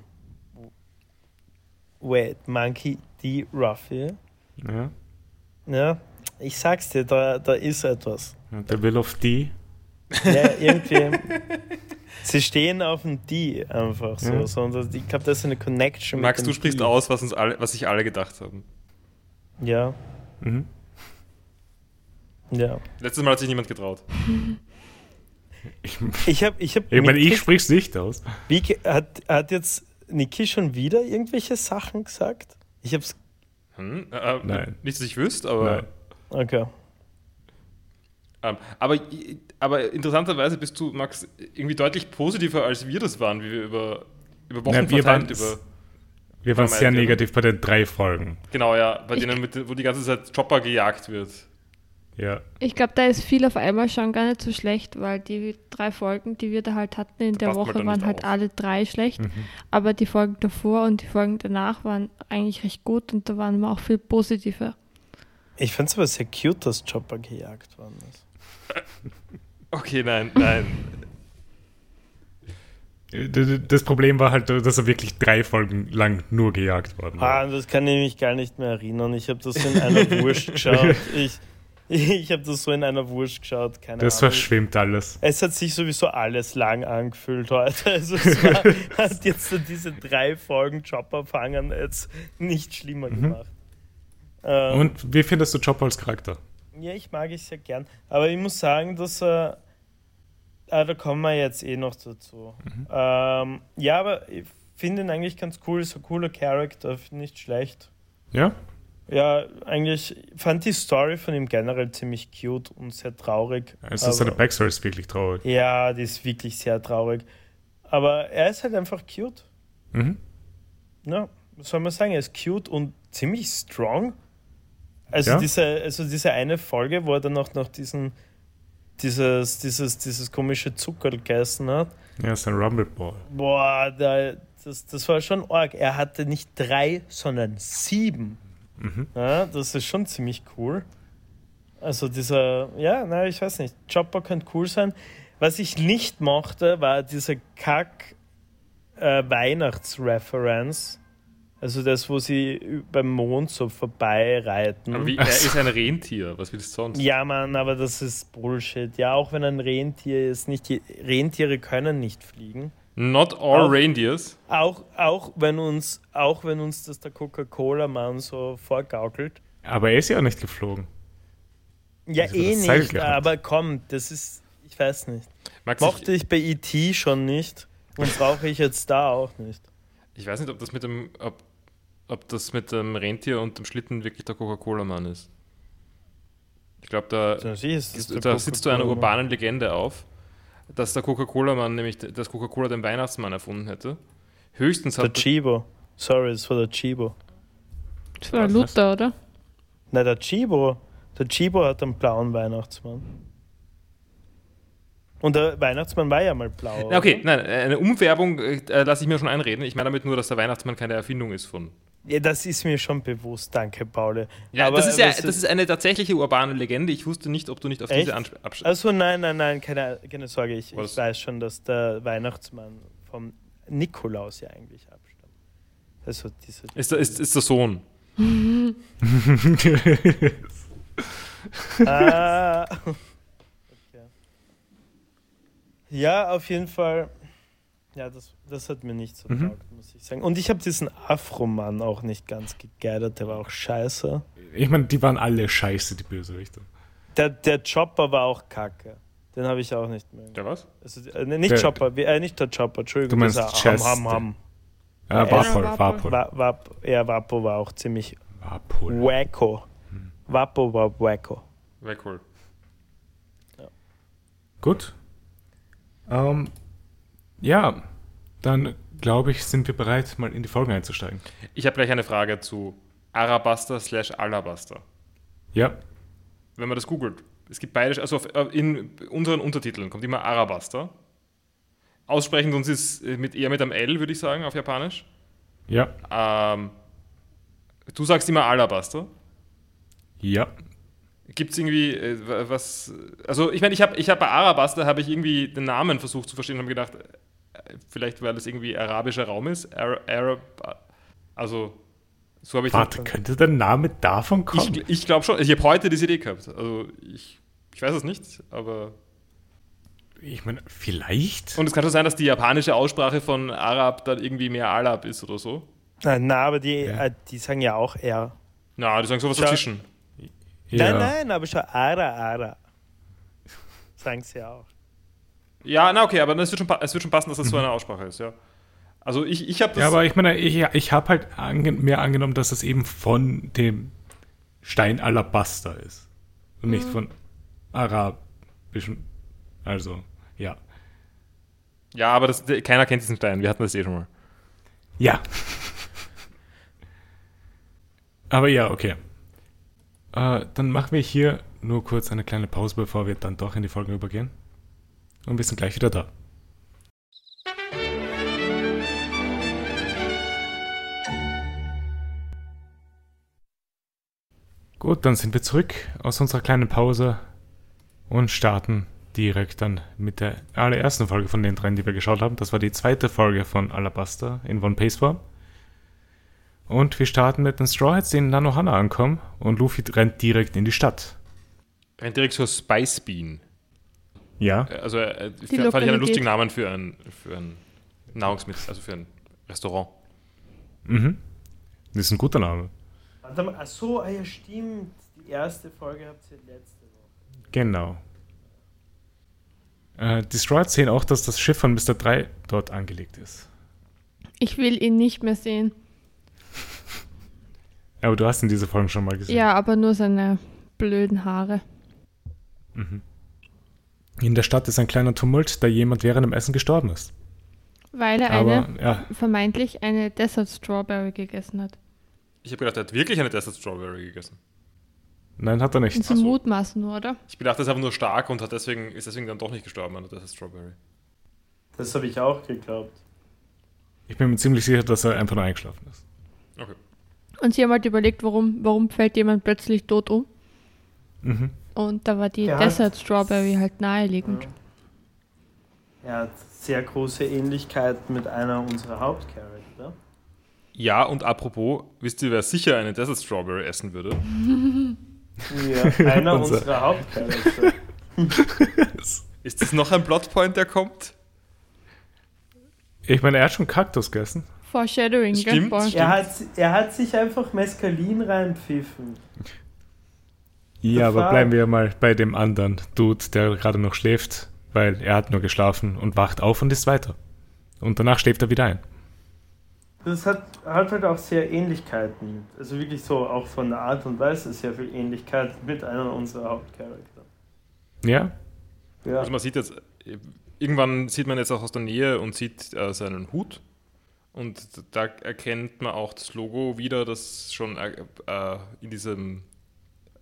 wait, Monkey D. Ruffy. Ja. Ja, ich sag's dir, da, da ist etwas. Der Will of D. Ja, irgendwie. sie stehen auf dem D einfach so. Ja. so und ich glaube, das ist eine Connection. Max, mit du sprichst D. aus, was, uns alle, was sich alle gedacht haben. Ja, Mhm. ja. Letztes Mal hat sich niemand getraut. Ich, Ich habe ich hab ich meine, ich sprich's nicht aus. wie hat, hat jetzt Niki schon wieder irgendwelche Sachen gesagt? Ich hab's. Hm? Äh, äh, Nein. Nicht, dass ich wüsste, aber. Nein. Okay. Ähm, aber, aber interessanterweise bist du, Max, irgendwie deutlich positiver, als wir das waren, wie wir über, über Wochen Nein, wir verteilt waren- über. Wir waren sehr negativ bei den drei Folgen. Genau, ja, bei denen, mit, wo die ganze Zeit Chopper gejagt wird. Ja. Ich glaube, da ist viel auf einmal schon gar nicht so schlecht, weil die drei Folgen, die wir da halt hatten in der passt man Woche, da waren halt auf. alle drei schlecht. Mhm. Aber die Folgen davor und die Folgen danach waren eigentlich recht gut und da waren wir auch viel positiver. Ich fand's aber sehr cute, dass Chopper gejagt worden ist. Okay, nein, nein. D- Das Problem war halt, dass er wirklich drei Folgen lang nur gejagt worden Ah, war. das kann ich mich gar nicht mehr erinnern. Ich habe das in einer Wurst geschaut. Ich, ich habe das so in einer Wurst geschaut. Keine Das Ahnung. verschwimmt alles. Es hat sich sowieso alles lang angefühlt heute. Also es war, hat jetzt so diese drei Folgen Chopper fangen jetzt nicht schlimmer Mhm. gemacht. Ähm, Und wie findest du Chopper als Charakter? Ja, ich mag ich sehr gern. Aber ich muss sagen, dass äh, ah, da kommen wir jetzt eh noch dazu. Ähm, ja, aber ich finde ihn eigentlich ganz cool. Ist ein cooler Charakter, nicht schlecht. Ja? Ja, eigentlich fand die Story von ihm generell ziemlich cute und sehr traurig. Also seine aber, Backstory ist wirklich traurig. ja, die ist wirklich sehr traurig. Aber er ist halt einfach cute. Mhm. Ja, was soll man sagen? Er ist cute und ziemlich strong. Also, Ja. diese, also diese eine Folge, wo er dann auch noch diesen, dieses, dieses, dieses komische Zucker gegessen hat. Ja, ist ein Rumble Ball. Boah, da, das, das war schon arg. Er hatte nicht drei, sondern sieben. Mhm. Ja, das ist schon ziemlich cool. Also dieser, ja, na, ich weiß nicht. Chopper könnte cool sein. Was ich nicht mochte, war diese Kack äh, Weihnachtsreferenz. Also das, wo sie beim Mond so vorbeireiten. Aber wie, er ist ein Rentier, was willst du sonst? Ja, Mann, aber das ist Bullshit. Ja, auch wenn ein Rentier ist, nicht die, Rentiere können nicht fliegen. Not all Auch- reindeers. Auch, auch, wenn uns, auch wenn uns das der Coca-Cola-Mann so vorgaukelt. Aber er ist ja auch nicht geflogen. Ja, Also eh nicht, gehabt. aber komm, das ist, ich weiß nicht. Max, Mochte ich, ich bei E.T. schon nicht und brauche ich jetzt da auch nicht. ich weiß nicht, ob das mit dem, ob, ob das mit dem Rentier und dem Schlitten wirklich der Coca-Cola-Mann ist. Ich glaube, da, da sitzt du einer urbanen Legende auf, dass der Coca-Cola-Mann, nämlich dass Coca-Cola den Weihnachtsmann erfunden hätte. Höchstens Der hat Chibo. Sorry, das war der Chibo. Das war Was, Luther, oder? Nein, der Chibo. Der Chibo hat einen blauen Weihnachtsmann. Und der Weihnachtsmann war ja mal blau. Okay, oder? nein, eine Umfärbung äh, lasse ich mir schon einreden. Ich meine damit nur, dass der Weihnachtsmann keine Erfindung ist von. Ja, das ist mir schon bewusst. Danke, Paul. Ja, Aber das ist ja das ist eine tatsächliche urbane Legende. Ich wusste nicht, ob du nicht auf Echt? diese Absch Also nein, nein, nein, keine, keine Sorge. Ich, ich weiß schon, dass der Weihnachtsmann vom Nikolaus ja eigentlich abstammt. Also diese. ist, der, ist, ist der Sohn. ah, okay. Ja, auf jeden Fall. Ja, das, das hat mir nicht so Mhm. getaugt, muss ich sagen. Und ich habe diesen Afro-Mann auch nicht ganz gegeidert, der war auch scheiße. Ich meine, die waren alle scheiße, die Bösewichter. Der, der Chopper war auch kacke. Den habe ich auch nicht mehr. Der was? Also, äh, nicht Der- Chopper, äh, nicht der Chopper, Entschuldigung. Du meinst Chess, Ham, Ham, Ham. Ja, Warpol, Warpol. Warpol. Wa- Wap, ja, Wapo war auch ziemlich Warpol. wacko. Wapo war wacko. Weg wohl. Gut. Ähm, ja, dann glaube ich, sind wir bereit, mal in die Folgen einzusteigen. Ich habe gleich eine Frage zu Arabaster slash Alabaster. Ja, Wenn man das googelt, es gibt beide, also auf, äh, in unseren Untertiteln kommt immer Arabaster. Aussprechen uns ist äh, mit, eher mit einem L, würde ich sagen, auf Japanisch. ja, Ähm, du sagst immer Alabaster. ja. Gibt es irgendwie äh, wa- was, also ich meine, ich habe ich hab bei Arabaster habe ich irgendwie den Namen versucht zu verstehen und habe gedacht, vielleicht weil das irgendwie arabischer Raum ist, Ara- Arab, also so habe ich Warte, könnte der Name davon kommen? Ich, ich glaube schon. Ich habe heute diese Idee gehabt. Also ich, ich weiß es nicht, aber. Ich meine, vielleicht? Und es kann schon sein, dass die japanische Aussprache von Arab dann irgendwie mehr Arab ist oder so. Na, aber die, Ja. äh, die sagen ja auch R. Na, die sagen sowas Schau. dazwischen. ja. Nein, nein, aber schon Ara, Ara. Sagen sie auch. Ja, na okay, aber es wird schon, es wird schon passen, dass das so eine Aussprache ist, ja. Also ich, ich habe das. Ja, aber ich meine, ich, ich habe halt ange mir angenommen, dass es eben von dem Stein Alabaster ist. Und nicht von arabischen. Also, ja. ja, aber das, keiner kennt diesen Stein. Wir hatten das eh schon mal. Ja. Aber ja, okay. Äh, dann machen wir hier nur kurz eine kleine Pause, bevor wir dann doch in die Folgen übergehen. Und wir sind gleich wieder da. Gut, dann sind wir zurück aus unserer kleinen Pause und starten direkt dann mit der allerersten Folge von den dreien, die wir geschaut haben. Das war die zweite Folge von Alabaster in One Pace Form. Und wir starten mit den Straw Hats, die in Nanohana ankommen und Luffy rennt direkt in die Stadt. Rennt direkt zur Spice Bean. Ja, Also äh, fand ich einen lustigen Namen für ein, für ein Nahrungsmittel, also für ein Restaurant. mhm. Das ist ein guter Name. Warte mal, ach so, ah ja, stimmt. Die erste Folge habt ihr letzte Woche. Genau. Äh, die Hats sehen auch, dass das Schiff von Mr. 3 dort angelegt ist. Ich will ihn nicht mehr sehen. Aber du hast in dieser Folge schon mal gesehen. Ja, aber nur seine blöden Haare. Mhm. In der Stadt ist ein kleiner Tumult, da jemand während dem Essen gestorben ist. Weil er Aber eine, ja, vermeintlich eine Desert Strawberry gegessen hat. Ich habe gedacht, er hat wirklich eine Desert Strawberry gegessen. nein, hat er nicht. Und so mutmaßen nur, oder? Ich gedacht, er ist einfach nur stark und hat deswegen, ist deswegen dann doch nicht gestorben an der Desert Strawberry. Das habe ich auch geglaubt. Ich bin mir ziemlich sicher, dass er einfach nur eingeschlafen ist. Okay. Und sie haben halt überlegt, warum, warum fällt jemand plötzlich tot um. Mhm. Und da war die Ja. Desert Strawberry halt naheliegend. Er hat sehr große Ähnlichkeit mit einer unserer Hauptcharakter. Ja, und apropos, wisst ihr, wer sicher eine Desert Strawberry essen würde? Ja, einer Unser- unserer Hauptcharakter. Ist das noch ein Plotpoint, der kommt? Ich meine, er hat schon Kaktus gegessen. Foreshadowing? Stimmt, stimmt. Er hat, er hat sich einfach Mescalin reinpfiffen. Ja, aber bleiben wir mal bei dem anderen Dude, der gerade noch schläft, weil er hat nur geschlafen und wacht auf und ist weiter. Und danach schläft er wieder ein. Das hat, hat halt auch sehr Ähnlichkeiten. Also wirklich so auch von der Art und Weise sehr viel Ähnlichkeit mit einer unserer Hauptcharakter. Ja? Ja. Also man sieht jetzt, irgendwann sieht man jetzt auch aus der Nähe und sieht äh, seinen Hut. Und da erkennt man auch das Logo wieder, das schon äh, äh, in, diesem,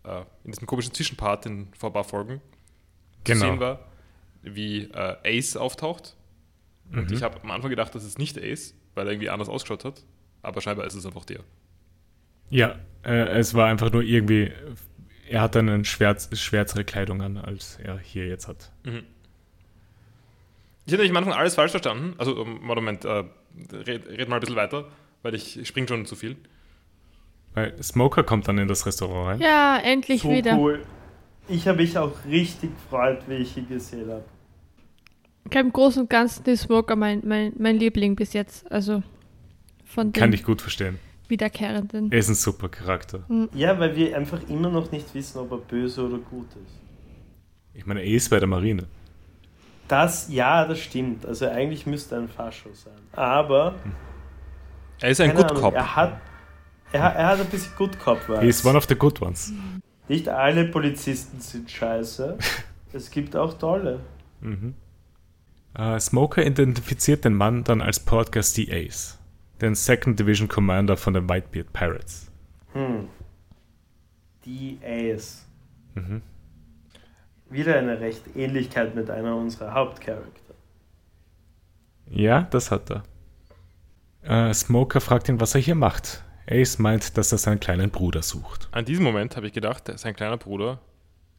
äh, in diesem komischen Zwischenpart in vor ein paar Folgen Genau. zu sehen war, wie äh, Ace auftaucht. Und Mhm. ich habe am Anfang gedacht, das ist nicht Ace, weil er irgendwie anders ausgeschaut hat. Aber scheinbar ist es einfach der. Ja, äh, es war einfach nur irgendwie, er hat dann eine schwärz, schwärzere Kleidung an, als er hier jetzt hat. Mhm. Ich nämlich am Anfang alles falsch verstanden. Also, ähm, Moment, äh, red, red mal ein bisschen weiter, weil ich, ich spring schon zu viel. Weil Smoker kommt dann in das Restaurant rein. Ja, endlich so wieder. cool. Ich habe mich auch richtig gefreut, wie ich ihn gesehen habe. Ich glaube, im Großen und Ganzen ist Smoker mein, mein, mein Liebling bis jetzt. Also von Kann ich gut verstehen. Wiederkehrenden. Er ist ein super Charakter. Ja, weil wir einfach immer noch nicht wissen, ob er böse oder gut ist. Ich meine, er ist bei der Marine. Das, ja, das stimmt. Also eigentlich müsste er ein Fascho sein. Aber, Er ist ein Good Ahnung, Cop. er hat, er, hat- er hat ein bisschen Good Cop Vibes. one of the good ones. Nicht alle Polizisten sind scheiße. es gibt auch tolle. Mhm. Äh, Smoker identifiziert den Mann dann als Podcast D. Ace, den Second Division Commander von den Whitebeard Pirates. Hm. Die Ace. Mhm. Wieder eine recht Ähnlichkeit mit einer unserer Hauptcharakter. Ja, das hat er. Äh, Smoker fragt ihn, was er hier macht. Ace meint, dass er seinen kleinen Bruder sucht. An diesem Moment habe ich gedacht, sein kleiner Bruder,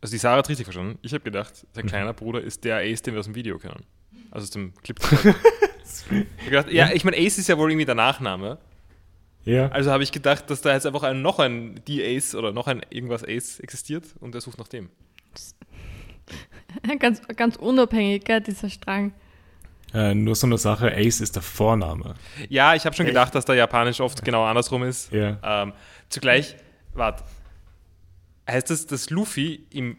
also die Sarah hat richtig verstanden, ich habe gedacht, sein Mhm. kleiner Bruder ist der Ace, den wir aus dem Video kennen. Also aus dem Clip. ich gedacht, ja, ich meine, Ace ist ja wohl irgendwie der Nachname. Ja, Also habe ich gedacht, dass da jetzt einfach ein, noch ein D-Ace oder noch ein irgendwas Ace existiert und er sucht nach dem. ganz, ganz unabhängig, gell, dieser Strang. Äh, nur so eine Sache, Ace ist der Vorname. Ja, ich habe schon Echt? gedacht, dass da Japanisch oft genau andersrum ist. Ja. Ähm, zugleich, warte, heißt das, dass Luffy im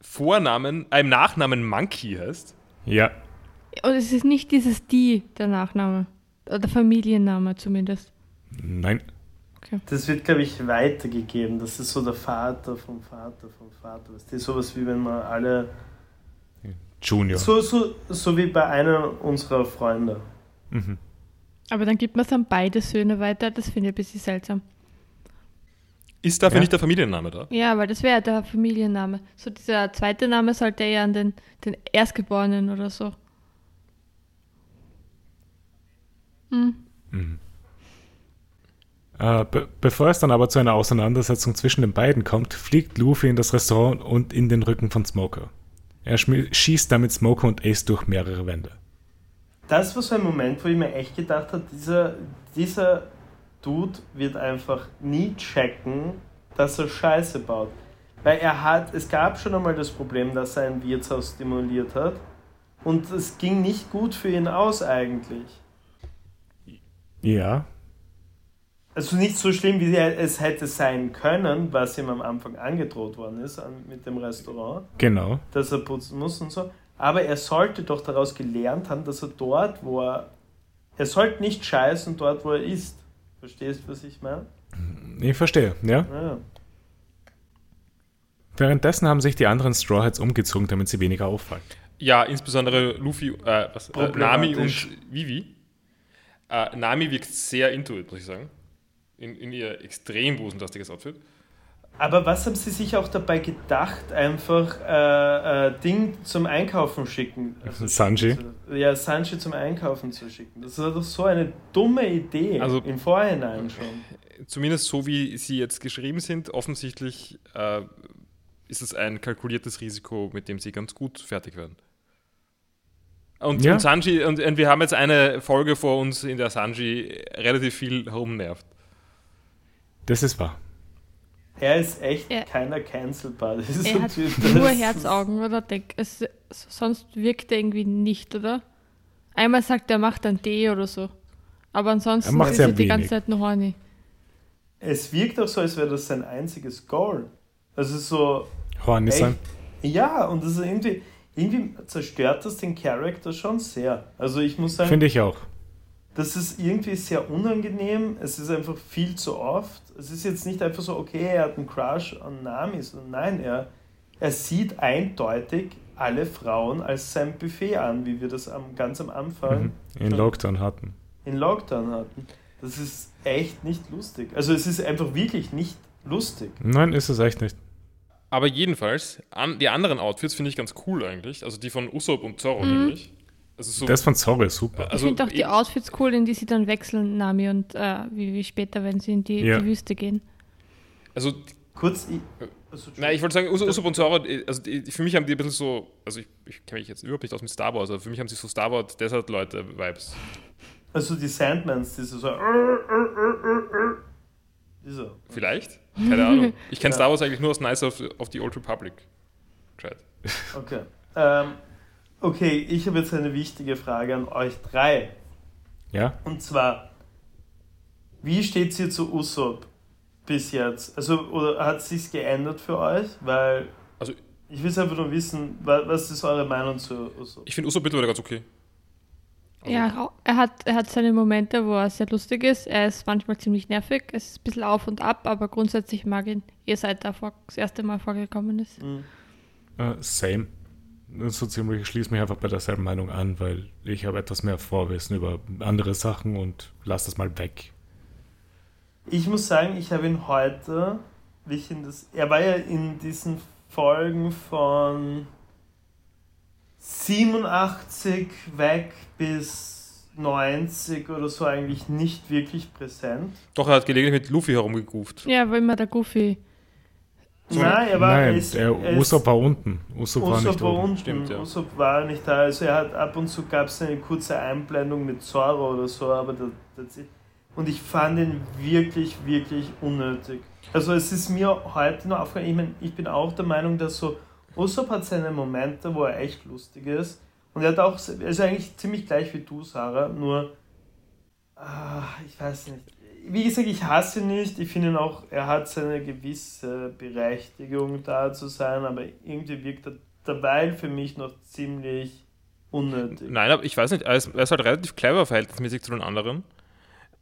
Vornamen, äh, im Nachnamen Monkey heißt? Ja, Und es ist nicht dieses Die, der Nachname. Oder Familienname zumindest. Nein. Das wird, glaube ich, weitergegeben. Das ist so der Vater vom Vater vom Vater. Das ist sowas wie wenn man alle. Junior. So, so, so wie bei einer unserer Freunde. Mhm. Aber dann gibt man es an beide Söhne weiter. Das finde ich ein bisschen seltsam. Ist dafür Ja. nicht der Familienname da? Ja, weil das wäre der Familienname. So dieser zweite Name sollte eher an den, den Erstgeborenen oder so. Hm. Mhm. Äh, be bevor es dann aber zu einer Auseinandersetzung zwischen den beiden kommt, fliegt Luffy in das Restaurant und in den Rücken von Smoker. Er schießt damit Smoker und Ace durch mehrere Wände. Das war so ein Moment, wo ich mir echt gedacht habe, dieser, dieser Dude wird einfach nie checken, dass er Scheiße baut. Weil er hat, es gab schon einmal das Problem, dass er ein Wirtshaus stimuliert hat. Und es ging nicht gut für ihn aus eigentlich. Ja, Also nicht so schlimm, wie es hätte sein können, was ihm am Anfang angedroht worden ist an, mit dem Restaurant, genau. dass er putzen muss und so. Aber er sollte doch daraus gelernt haben, dass er dort, wo er. Er sollte nicht scheißen dort, wo er ist. Verstehst du, was ich meine? Ich verstehe, ja. Ja. Währenddessen haben sich die anderen Straw Hats umgezogen, damit sie weniger auffallen. Ja, insbesondere Luffy, äh, was, äh, Nami und Vivi. Äh, Nami wirkt sehr into it, muss ich sagen. In, in ihr extrem busenlastiges Outfit. Aber was haben sie sich auch dabei gedacht, einfach äh, äh, Ding zum Einkaufen schicken? Sanji? Ja, Sanji zum Einkaufen zu schicken. Das war doch so eine dumme Idee. Also- Im Vorhinein schon. Zumindest so wie sie jetzt geschrieben sind, offensichtlich äh, ist es ein kalkuliertes Risiko, mit dem sie ganz gut fertig werden. Und, Ja. und Sanji, und, und wir haben jetzt eine Folge vor uns, in der Sanji relativ viel herumnervt. Das ist wahr. Er ist echt Er- keiner cancelbar. Das ist Er so hat Typ, nur das- Herzaugen, oder? Denk, es, sonst wirkt er irgendwie nicht, oder? Einmal sagt er, er macht ein D oder so. Aber ansonsten Er macht ist er die ganze. Zeit nur horny. Es wirkt auch so, als wäre das sein einziges Goal. Also so, Horny sein. ja, und das ist irgendwie, irgendwie zerstört das den Charakter schon sehr. Also ich muss sagen, Finde ich auch. das ist irgendwie sehr unangenehm. Es ist einfach viel zu oft. Es ist jetzt nicht einfach so, okay, er hat einen Crush an Nami, sondern nein, er, er sieht eindeutig alle Frauen als sein Buffet an, wie wir das am, ganz am Anfang Mhm. In Lockdown hatten. in Lockdown hatten. Das ist echt nicht lustig. Also es ist einfach wirklich nicht lustig. Nein, ist es echt nicht. Aber jedenfalls, an, die anderen Outfits finde ich ganz cool eigentlich. Also die von Usopp und Zoro Mhm. nämlich. Also so, Das von Zorro ist super. Ich also finde auch die Outfits cool, in die sie dann wechseln, Nami und äh, wie, wie später, wenn sie in die, Ja. die Wüste gehen. Also Kurz, ich, also, Nein, ich wollte sagen, Us Usopp und Zoro, also die, die- für mich haben die ein bisschen so, also ich, ich kenne mich jetzt überhaupt nicht aus mit Star Wars, aber für mich haben sie so Star Wars Desert Leute Vibes. also die Sandmans, diese so. Diese. Vielleicht? Keine Ahnung. Ich kenne Ja. Star Wars eigentlich nur aus Nice of, of the Old Republic. Chat. Okay. Ähm, okay, ich habe jetzt eine wichtige Frage an euch drei. Ja? Und zwar, wie steht es hier zu Usopp bis jetzt? Also, oder hat es sich geändert für euch? Weil, Also- ich will einfach nur wissen, wa- was ist eure Meinung zu Usopp? Ich finde Usopp mittlerweile ganz okay. Also, Ja, er hat, er hat seine Momente, wo er sehr lustig ist. Er ist manchmal ziemlich nervig. Es ist ein bisschen auf und ab, aber grundsätzlich mag ihn, ihr seid da vor, das erste Mal vorgekommen ist. Hm. Äh, same. So ziemlich ich schließe mich einfach bei derselben Meinung an, weil ich habe etwas mehr Vorwissen über andere Sachen und lass das mal weg. Ich muss sagen, ich habe ihn heute, wie ich ihn das, er war ja in diesen Folgen von 87 weg bis 90 oder so eigentlich nicht wirklich präsent. Doch, er hat gelegentlich mit Luffy herumgegruft. Ja, er war immer der Goofy. So. Nein, er war Nein, er ist- der er Usopp war unten. Usopp war Usopp nicht war unten. Stimmt, ja. Usopp war nicht da. Also er hat ab und zu gab es eine kurze Einblendung mit Zoro oder so, aber das, das und ich fand ihn wirklich, wirklich unnötig. Also es ist mir heute noch aufgefallen, ich, mein, ich bin auch der Meinung, dass so Usopp hat seine Momente, wo er echt lustig ist. Und er hat auch, er ist eigentlich ziemlich gleich wie du, Sarah, nur, ah, ich weiß nicht. Wie gesagt, ich hasse ihn nicht. Ich finde ihn auch, er hat seine gewisse Berechtigung da zu sein, aber irgendwie wirkt er dabei für mich noch ziemlich unnötig. Nein, aber ich weiß nicht, er ist, er ist halt relativ clever verhältnismäßig zu den anderen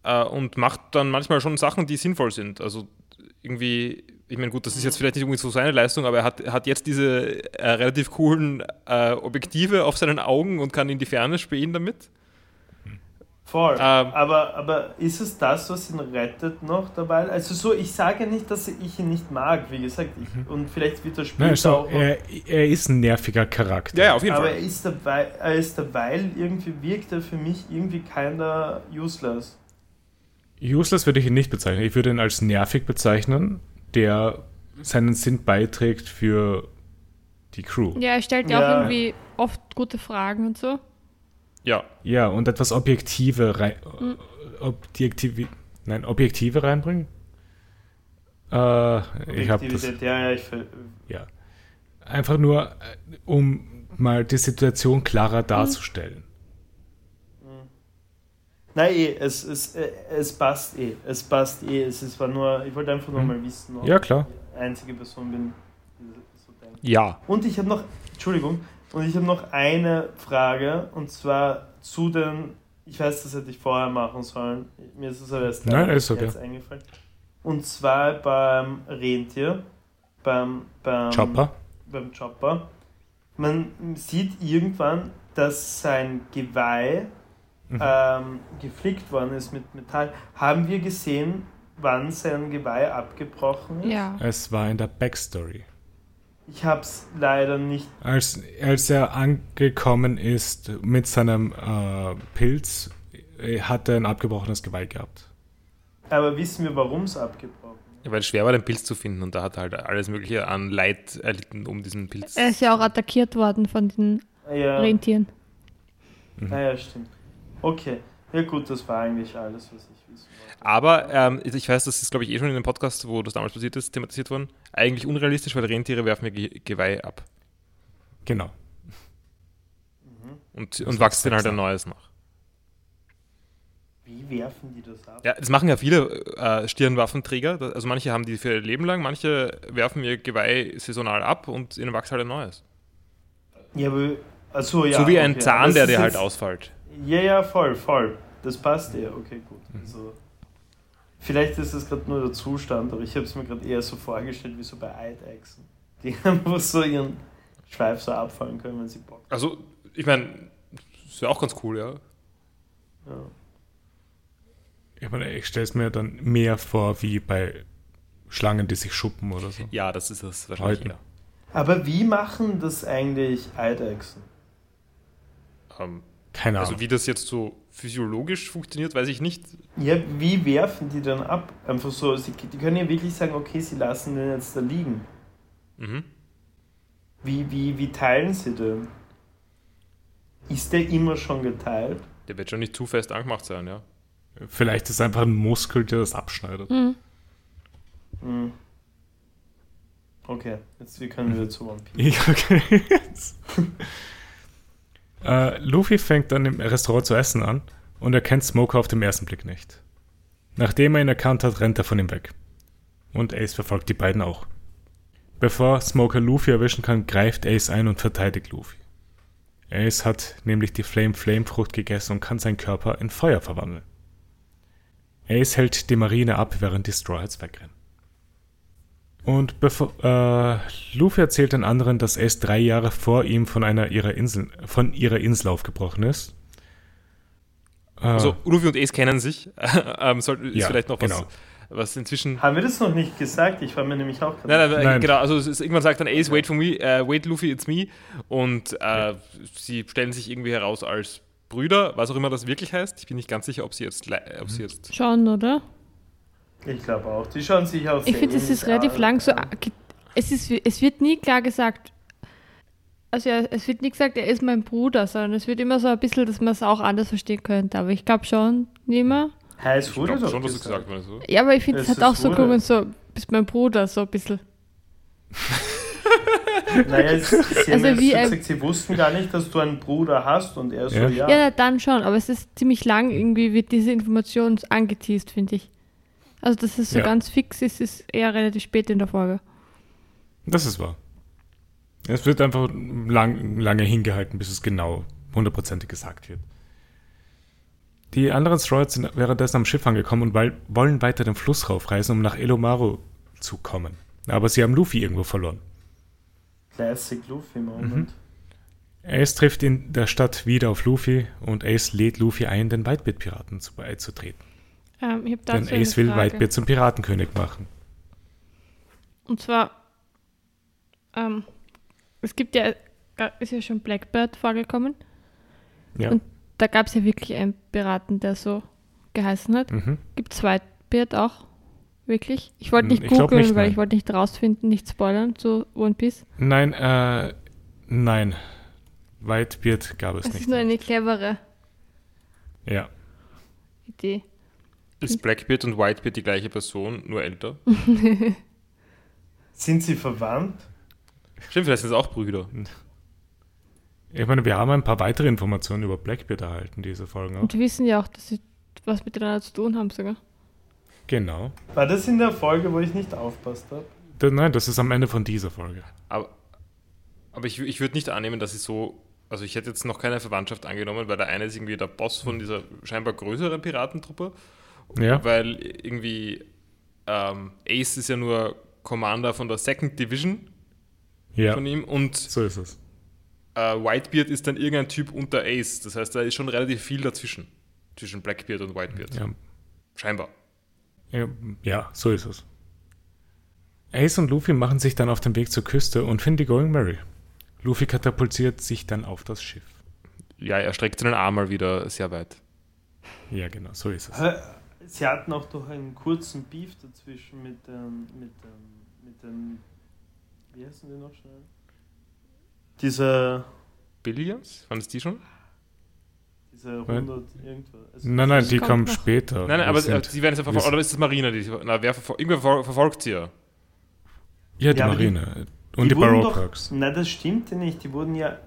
äh, und macht dann manchmal schon Sachen, die sinnvoll sind. Also irgendwie, ich meine, gut, das ist jetzt vielleicht nicht irgendwie so seine Leistung, aber er hat, hat jetzt diese äh, relativ coolen äh, Objektive auf seinen Augen und kann in die Ferne spähen damit. Voll. Ähm. aber, aber ist es das, was ihn rettet noch dabei? Also so, ich sage nicht, dass ich ihn nicht mag, wie gesagt. Ich, und vielleicht wird er später Nein, also, auch. er, er ist ein nerviger Charakter. Ja, ja, auf jeden aber Fall. er ist, dabei, er ist dabei, irgendwie wirkt er für mich irgendwie keiner useless. Useless würde ich ihn nicht bezeichnen. Ich würde ihn als nervig bezeichnen, der seinen Sinn beiträgt für die Crew. Ja, er stellt Ja. auch irgendwie oft gute Fragen und so. Ja, Ja, und etwas Objektive rein, Mhm. Objektive, nein, Objektive reinbringen. Äh, ich habe das, Objektivität, ja, ja, ich ja. Einfach nur, äh, um mal die Situation klarer darzustellen. Nein, eh, es, es, äh, es passt eh. Es passt eh. Es ist, war nur, ich wollte einfach nur Mhm. mal wissen, ob Ja, klar. ich die einzige Person bin, die so denkt. ja. Und ich habe noch, Entschuldigung, und ich habe noch eine Frage, und zwar zu den, ich weiß, das hätte ich vorher machen sollen, mir ist es aber erst Nein, ist okay. jetzt eingefallen. Und zwar beim Rentier, beim, beim Chopper. beim Chopper. Man sieht irgendwann, dass sein Geweih Mhm. ähm, geflickt worden ist mit Metall. Haben wir gesehen, wann sein Geweih abgebrochen ist? Ja. Es war in der Backstory. Ich habe es leider nicht. Als, als er angekommen ist mit seinem äh, Pilz, äh, hat er ein abgebrochenes Geweih gehabt. Aber wissen wir, warum es abgebrochen ist? Weil es schwer war, den Pilz zu finden und da hat er halt alles Mögliche an Leid erlitten, um diesen Pilz. Er ist ja auch attackiert worden von den Ja, Rentieren. naja, stimmt. Okay. Ja gut, das war eigentlich alles, was ich wissen wollte. Aber ähm, ich weiß, das ist, glaube ich, eh schon in dem Podcast, wo das damals passiert ist, thematisiert worden. Eigentlich unrealistisch, weil Rentiere werfen ja Ge Geweih ab Genau. und, Das und ist wachsen dann halt ein neues nach. Wie werfen die das ab? Ja, das machen ja viele äh, Stirnwaffenträger. Also manche haben die für ihr Leben lang, manche werfen ihr Geweih saisonal ab und ihnen wächst halt ein neues. Ja, aber. Also, ja, so wie ein okay, Zahn, der dir halt ausfällt. Ja, ja, voll, voll. Das passt ja, okay, gut. Mhm. Also, vielleicht ist es gerade nur der Zustand, aber ich habe es mir gerade eher so vorgestellt wie so bei Eidechsen. Die einfach so ihren Schweif so abfallen können, wenn sie Bock Also, ich meine, ist ja auch ganz cool, ja. haben. Ja. Ich, meine, ich stelle es mir dann mehr vor wie bei Schlangen, die sich schuppen oder so. Ja, das ist es wahrscheinlich. Häuten. Ja. Aber wie machen das eigentlich Eidechsen? Ähm, Keine Ahnung. also wie das jetzt so physiologisch funktioniert, weiß ich nicht. Ja, wie werfen die dann ab? Einfach so, sie, die können ja wirklich sagen, okay, sie lassen den jetzt da liegen. Mhm. Wie, wie, wie teilen sie den? Ist der immer schon geteilt? Der wird schon nicht zu fest angemacht sein, ja. Vielleicht ist es einfach ein Muskel, der das abschneidet. Mhm. Hm. Okay, jetzt wir können wieder zu One Piece. Ja, okay. äh, Luffy fängt dann im Restaurant zu essen an und erkennt Smoker auf den ersten Blick nicht. Nachdem er ihn erkannt hat, rennt er von ihm weg. Und Ace verfolgt die beiden auch. Bevor Smoker Luffy erwischen kann, greift Ace ein und verteidigt Luffy. Ace hat nämlich die Flame Flame Frucht gegessen und kann seinen Körper in Feuer verwandeln. Ace hält die Marine ab, während die Straw Hats wegrennen. Und bevor äh, Luffy erzählt den anderen, dass Ace drei Jahre vor ihm von einer ihrer Inseln, von ihrer Insel aufgebrochen ist. Äh, Also Luffy und Ace kennen sich. ähm, soll, ist Ja, vielleicht noch was, genau. was inzwischen. Haben wir das noch nicht gesagt? Ich war mir nämlich auch gerade. Nein, nein, nein, Nein. genau. Also es ist, irgendwann sagt dann Ace, wait for me, äh, wait Luffy, it's me. Und äh, sie stellen sich irgendwie heraus als Brüder, was auch immer das wirklich heißt. Ich bin nicht ganz sicher, ob sie jetzt, ob sie jetzt Schon, oder? Ich glaube auch. Die schauen sich auch Ich finde, es ist relativ an. lang so. Es, ist, es wird nie klar gesagt. Also ja, es wird nie gesagt, er ist mein Bruder, sondern es wird immer so ein bisschen, dass man es auch anders verstehen könnte. Aber ich glaube schon, nicht mehr. Heiß Ich wurde glaube schon, dass es gesagt. So. Ja, aber ich finde, Es es hat auch so gelungen, so, bist mein Bruder, so ein bisschen. Naja, es, sie haben Also jetzt wie so ein- gesagt, sie wussten gar nicht, dass du einen Bruder hast und er so, Ja. ja. Dann schon, aber es ist ziemlich lang, irgendwie wird diese Information angeteased, finde ich. Also, dass es so Ja. ganz fix ist, ist eher relativ spät in der Folge. Das ist wahr. Es wird einfach lang, lange hingehalten, bis es genau hundertprozentig gesagt wird. Die anderen Stroids sind währenddessen am Schiff angekommen und weil, wollen weiter den Fluss raufreisen, um nach Elomaru zu kommen. Aber sie haben Luffy irgendwo verloren. Classic Luffy-Moment. Ace trifft in der Stadt wieder auf Luffy und Ace lädt Luffy ein, den Whitebeard-Piraten zu beizutreten. Ähm, ich Denn Ace will. Whitebeard zum Piratenkönig machen. Und zwar, ähm, es gibt ja, ist ja schon Blackbird vorgekommen. Ja. Und da gab es ja wirklich einen Piraten, der so geheißen hat. Mhm. Gibt es Whitebeard auch? Wirklich? Ich wollte Hm, nicht ich googeln, nicht, weil ich wollte nicht rausfinden, nicht spoilern zu One Piece. Nein, äh, nein. Whitebeard gab es Es nicht. ist nur eine clevere Ja. Idee. Ist Blackbeard und Whitebeard die gleiche Person, nur älter? Sind sie verwandt? Stimmt, vielleicht sind es auch Brüder. Ich meine, wir haben ein paar weitere Informationen über Blackbeard erhalten, diese Folgen auch. Und wir wissen ja auch, dass sie was miteinander zu tun haben sogar. Genau. War das in der Folge, wo ich nicht aufpasst habe? Da- Nein, das ist am Ende von dieser Folge. Aber, aber ich, ich würde nicht annehmen, dass sie so. Also ich hätte jetzt noch keine Verwandtschaft angenommen, weil der eine ist irgendwie der Boss von dieser scheinbar größeren Piratentruppe. Ja. Weil irgendwie ähm, Ace ist ja nur Commander von der Second Division Ja, von ihm und so ist es. äh, Whitebeard ist dann irgendein Typ unter Ace. Das heißt, da ist schon relativ viel dazwischen. Zwischen Blackbeard und Whitebeard. Ja, Scheinbar. ja, ja, so ist es. Ace und Luffy machen sich dann auf den Weg zur Küste und finden die Going Mary. Luffy katapultiert sich dann auf das Schiff. Ja, er streckt seinen Arm mal wieder sehr weit. Ja, genau, so ist es. Sie hatten auch doch einen kurzen Beef dazwischen mit den, mit den, mit den, wie heißen die noch schnell? Dieser, Billions? Waren es die schon? dieser 100 irgendwas. Also Nein, nein, die noch. später. Nein, nein, Wir aber sind- sie werden jetzt ja verfolgt. Oder ist es Marina? Die, na, wer verfol irgendwer verfol verfolgt sie ja. Ja, die Ja, aber die- Marine. und die, doch- Works. Nein, das stimmt ja nicht. Die wurden ja.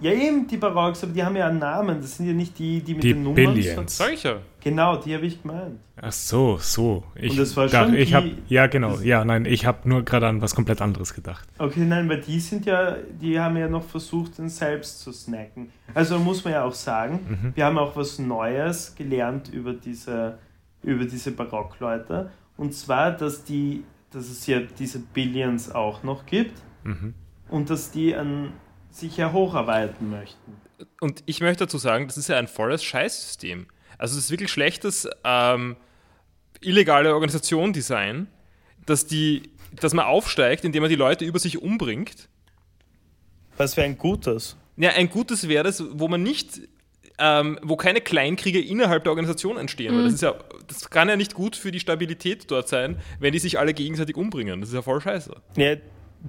Ja, eben die Baroques, aber die haben ja einen Namen. Das sind ja nicht die, die mit Die den Nummern. Billions. Ja. Genau, die habe ich gemeint. Ach so, so. Ich, Und das war schon ich die- hab, Ja, genau. Ja, nein, ich habe nur gerade an was komplett anderes gedacht. Okay, nein, weil die sind ja, die haben ja noch versucht, den selbst zu snacken. Also muss man ja auch sagen, Mhm. wir haben auch was Neues gelernt über diese, über diese Barockleute. Und zwar, dass, die, dass es ja diese Billions auch noch gibt Mhm. und dass die an, sich ja hocharbeiten möchten. Und ich möchte dazu sagen, das ist ja ein volles Scheißsystem. Also es ist wirklich schlechtes ähm, illegale Organisation-Design, dass, die, dass man aufsteigt, indem man die Leute über sich umbringt. Was wäre ein gutes? Ja, ein gutes wäre das, wo man nicht, ähm, wo keine Kleinkriege innerhalb der Organisation entstehen. Weil das ist ja, das kann ja nicht gut für die Stabilität dort sein, wenn die sich alle gegenseitig umbringen. Das ist ja voll scheiße. Ja,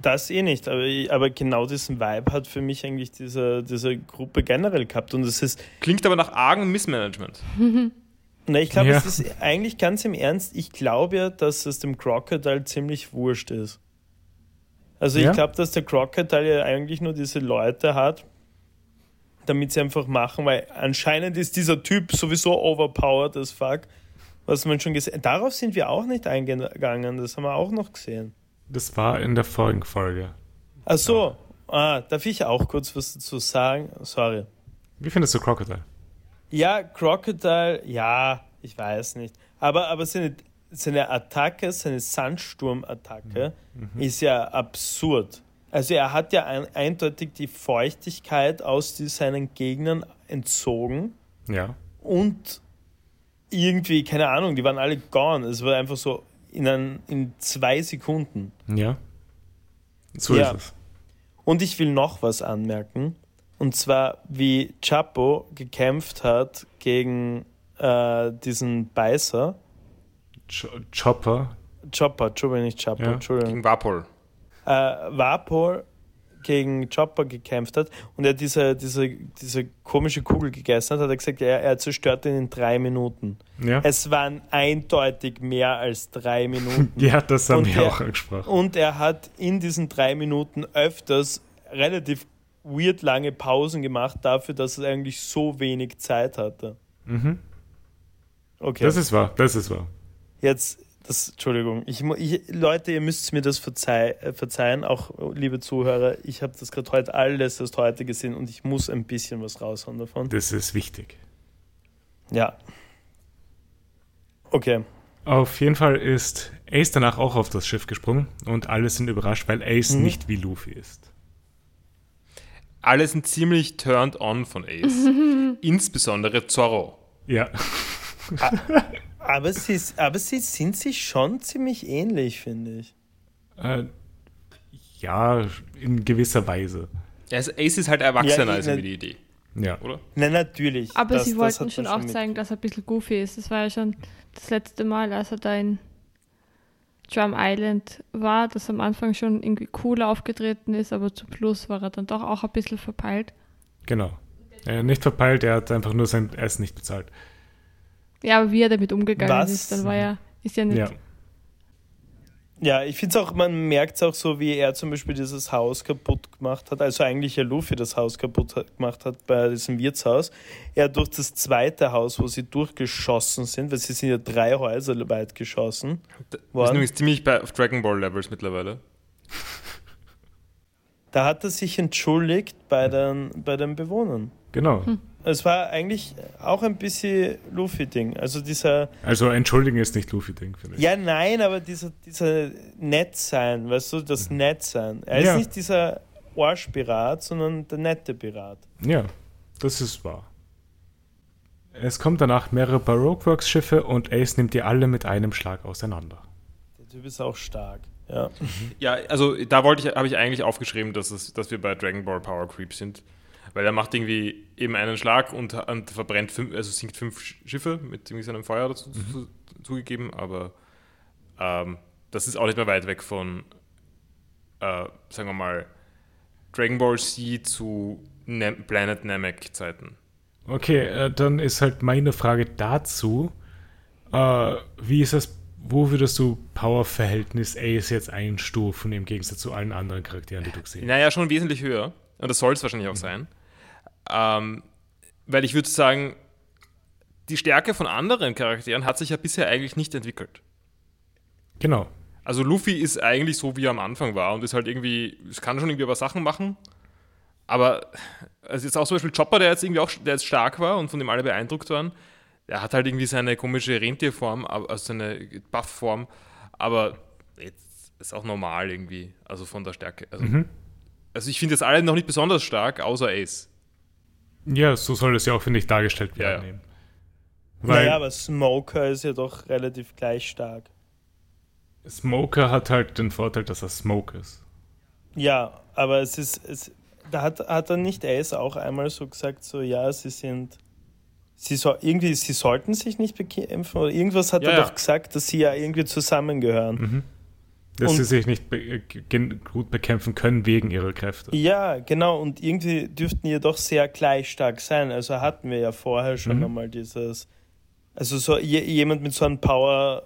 das eh nicht, aber, aber genau diesen Vibe hat für mich eigentlich diese, diese Gruppe generell gehabt. Und es ist, Klingt aber nach argem Missmanagement. na, ich glaube, Ja. es ist eigentlich ganz im Ernst, ich glaube ja, dass es dem Crocodile ziemlich wurscht ist. Also ich Ja? glaube, dass der Crocodile ja eigentlich nur diese Leute hat, damit sie einfach machen, weil anscheinend ist dieser Typ sowieso overpowered as fuck, was man schon gesehen Darauf sind wir auch nicht eingegangen, das haben wir auch noch gesehen. Das war in der vorigen Folge. Ach so, ah, darf ich auch kurz was dazu sagen? Sorry. Wie findest du Crocodile? Ja, Crocodile, ja, ich weiß nicht. Aber, aber seine, seine Attacke, seine Sandsturmattacke ist ja absurd. Also er hat ja ein, eindeutig die Feuchtigkeit aus seinen Gegnern entzogen Ja. und irgendwie, keine Ahnung, die waren alle gone. Es war einfach so in, ein, in zwei Sekunden. Ja. So Ja. ist es. Und ich will noch was anmerken. Und zwar, wie Chapo gekämpft hat gegen äh, diesen Beißer. Ch Chopper. Chopper, Entschuldigung, nicht Chapo, Ja. Entschuldigung. Gegen Vapol. Äh, Vapor gegen Chopper gekämpft hat und er diese, diese, diese komische Kugel gegessen hat, hat er gesagt, er, er zerstört ihn in drei Minuten. Ja. Es waren eindeutig mehr als drei Minuten. Ja, das haben Und wir der- auch angesprochen. Und er hat in diesen drei Minuten öfters relativ weird lange Pausen gemacht, dafür, dass er eigentlich so wenig Zeit hatte. Mhm. Okay, Das ist wahr, das ist wahr. jetzt das, Entschuldigung, ich, ich, Leute, ihr müsst mir das verzeih, äh, verzeihen, auch liebe Zuhörer. Ich habe das gerade heute alles erst heute gesehen und ich muss ein bisschen was raushauen davon. Das ist wichtig. Ja. Okay. Auf jeden Fall ist Ace danach auch auf das Schiff gesprungen und alle sind überrascht, weil Ace Mhm. nicht wie Luffy ist. Alle sind ziemlich turned on von Ace. Insbesondere Zorro. Ja, Aber sie, aber sie sind sich schon ziemlich ähnlich, finde ich. äh, ja, in gewisser Weise. Ja, also Ace ist halt erwachsener Ja, als irgendwie die Idee, Ja. oder? Na, natürlich. Aber Das- sie wollten schon auch zeigen, dass er ein bisschen goofy ist. Das war ja schon das letzte Mal, als er da in Drum Island war, dass er am Anfang schon irgendwie cool aufgetreten ist, aber zum Schluss war er dann doch auch ein bisschen verpeilt. Genau. Äh, nicht verpeilt, er hat einfach nur sein Essen nicht bezahlt. Ja, aber wie er damit umgegangen Was? ist, dann war ja, ist ja nicht. Ja. Ja, ich finde es auch, man merkt es auch so, wie er zum Beispiel dieses Haus kaputt gemacht hat, also eigentlich ja Luffy das Haus kaputt hat, gemacht hat bei diesem Wirtshaus. Er durch das zweite Haus, wo sie durchgeschossen sind, weil sie sind ja drei Häuser weit geschossen. Das ist nämlich ziemlich bei auf Dragon Ball Levels mittlerweile. Da hat er sich entschuldigt bei den, bei den Bewohnern. Genau. Es war eigentlich auch ein bisschen Luffy-Ding. Also dieser, Also entschuldigen ist nicht Luffy-Ding, finde ich. ja nein, aber dieser, dieser Nett-Sein, weißt du, das Nett-Sein. Er ist Ja. nicht dieser Arschpirat, sondern der nette Pirat. Ja, das ist wahr. Es kommt danach mehrere Baroque Works Schiffe und Ace nimmt die alle mit einem Schlag auseinander. Der Typ ist auch stark. Ja. Ja, also da wollte ich, habe ich eigentlich aufgeschrieben, dass, es, dass wir bei Dragon Ball Power Creep sind. Weil er macht irgendwie eben einen Schlag und, und verbrennt fünf, also sinkt fünf Sch- Schiffe mit irgendwie seinem Feuer dazu zu, zugegeben, aber ähm, das ist auch nicht mehr weit weg von, äh, sagen wir mal, Dragon Ball Z zu Nem Planet Namek Zeiten. Okay, äh, dann ist halt meine Frage dazu, äh, wie ist das, wo würdest du Power-Verhältnis Ace jetzt einstufen im Gegensatz zu allen anderen Charakteren, die du gesehen hast? Naja, schon wesentlich höher. Und das soll es wahrscheinlich auch sein. Ähm, weil ich würde sagen, die Stärke von anderen Charakteren hat sich ja bisher eigentlich nicht entwickelt. Genau. Also Luffy ist eigentlich so, wie er am Anfang war und ist halt irgendwie, es kann schon irgendwie aber Sachen machen. Aber also jetzt auch zum Beispiel Chopper, der jetzt irgendwie auch, der jetzt stark war und von dem alle beeindruckt waren, der hat halt irgendwie seine komische Rentierform, also seine Buff-Form, aber jetzt ist auch normal irgendwie, also von der Stärke. Also, Mhm. also ich finde jetzt alle noch nicht besonders stark, außer Ace. Ja, so soll es ja auch, finde ich, dargestellt werden. Ja, ja. eben. Weil naja, aber Smoker ist ja doch relativ gleich stark. Smoker hat halt den Vorteil, dass er Smoke ist. Ja, aber es ist, es, da hat, hat er nicht Ace auch einmal so gesagt, so ja, sie sind, sie so, irgendwie, sie sollten sich nicht bekämpfen oder irgendwas hat Ja, er ja. doch gesagt, dass sie ja irgendwie zusammengehören. Dass Und- sie sich nicht be gen- gut bekämpfen können wegen ihrer Kräfte. Ja, genau, und irgendwie dürften die doch sehr gleich stark sein. Also hatten wir ja vorher schon Mhm. einmal dieses, also so je, jemand mit so einem Power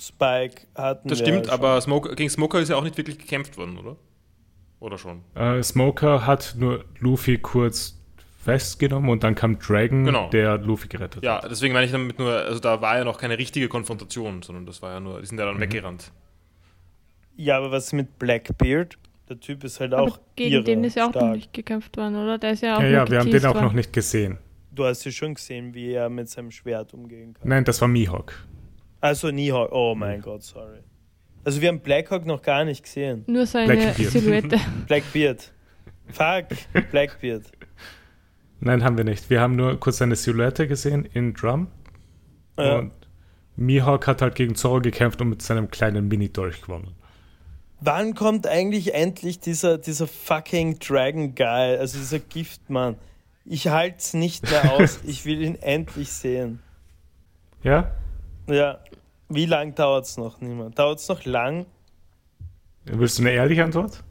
Spike hatten Das stimmt, ja aber Smoker, gegen Smoker ist ja auch nicht wirklich gekämpft worden, oder? Oder schon? Äh, Smoker hat nur Luffy kurz festgenommen und dann kam Dragon, Genau. der Luffy gerettet Ja, hat. deswegen meine ich damit nur, also da war ja noch keine richtige Konfrontation, sondern das war ja nur, die sind ja dann weggerannt. Ja, aber was mit Blackbeard? Der Typ ist halt auch Aber gegen irre den ist ja auch noch stark. nicht gekämpft worden, oder? Der ist ja auch Ja, ja, wir haben den auch worden. noch nicht gesehen. Du hast ja schon gesehen, wie er mit seinem Schwert umgehen kann. Nein, das war Mihawk. Also Nihawk, oh mein Gott, sorry. Also wir haben Blackhawk noch gar nicht gesehen. Nur seine Blackbeard. Silhouette. Blackbeard. Fuck, Blackbeard. Nein, haben wir nicht. Wir haben nur kurz seine Silhouette gesehen in Drum. Ja. Und Mihawk hat halt gegen Zoro gekämpft und mit seinem kleinen Mini-Dolch gewonnen. Wann kommt eigentlich endlich dieser, dieser fucking Dragon Guy, also dieser Giftmann? Ich halte es nicht mehr aus. Ich will ihn endlich sehen. Ja? Ja. Wie lang dauert es noch? Niemand. Dauert es noch lang? Willst du eine ehrliche Antwort?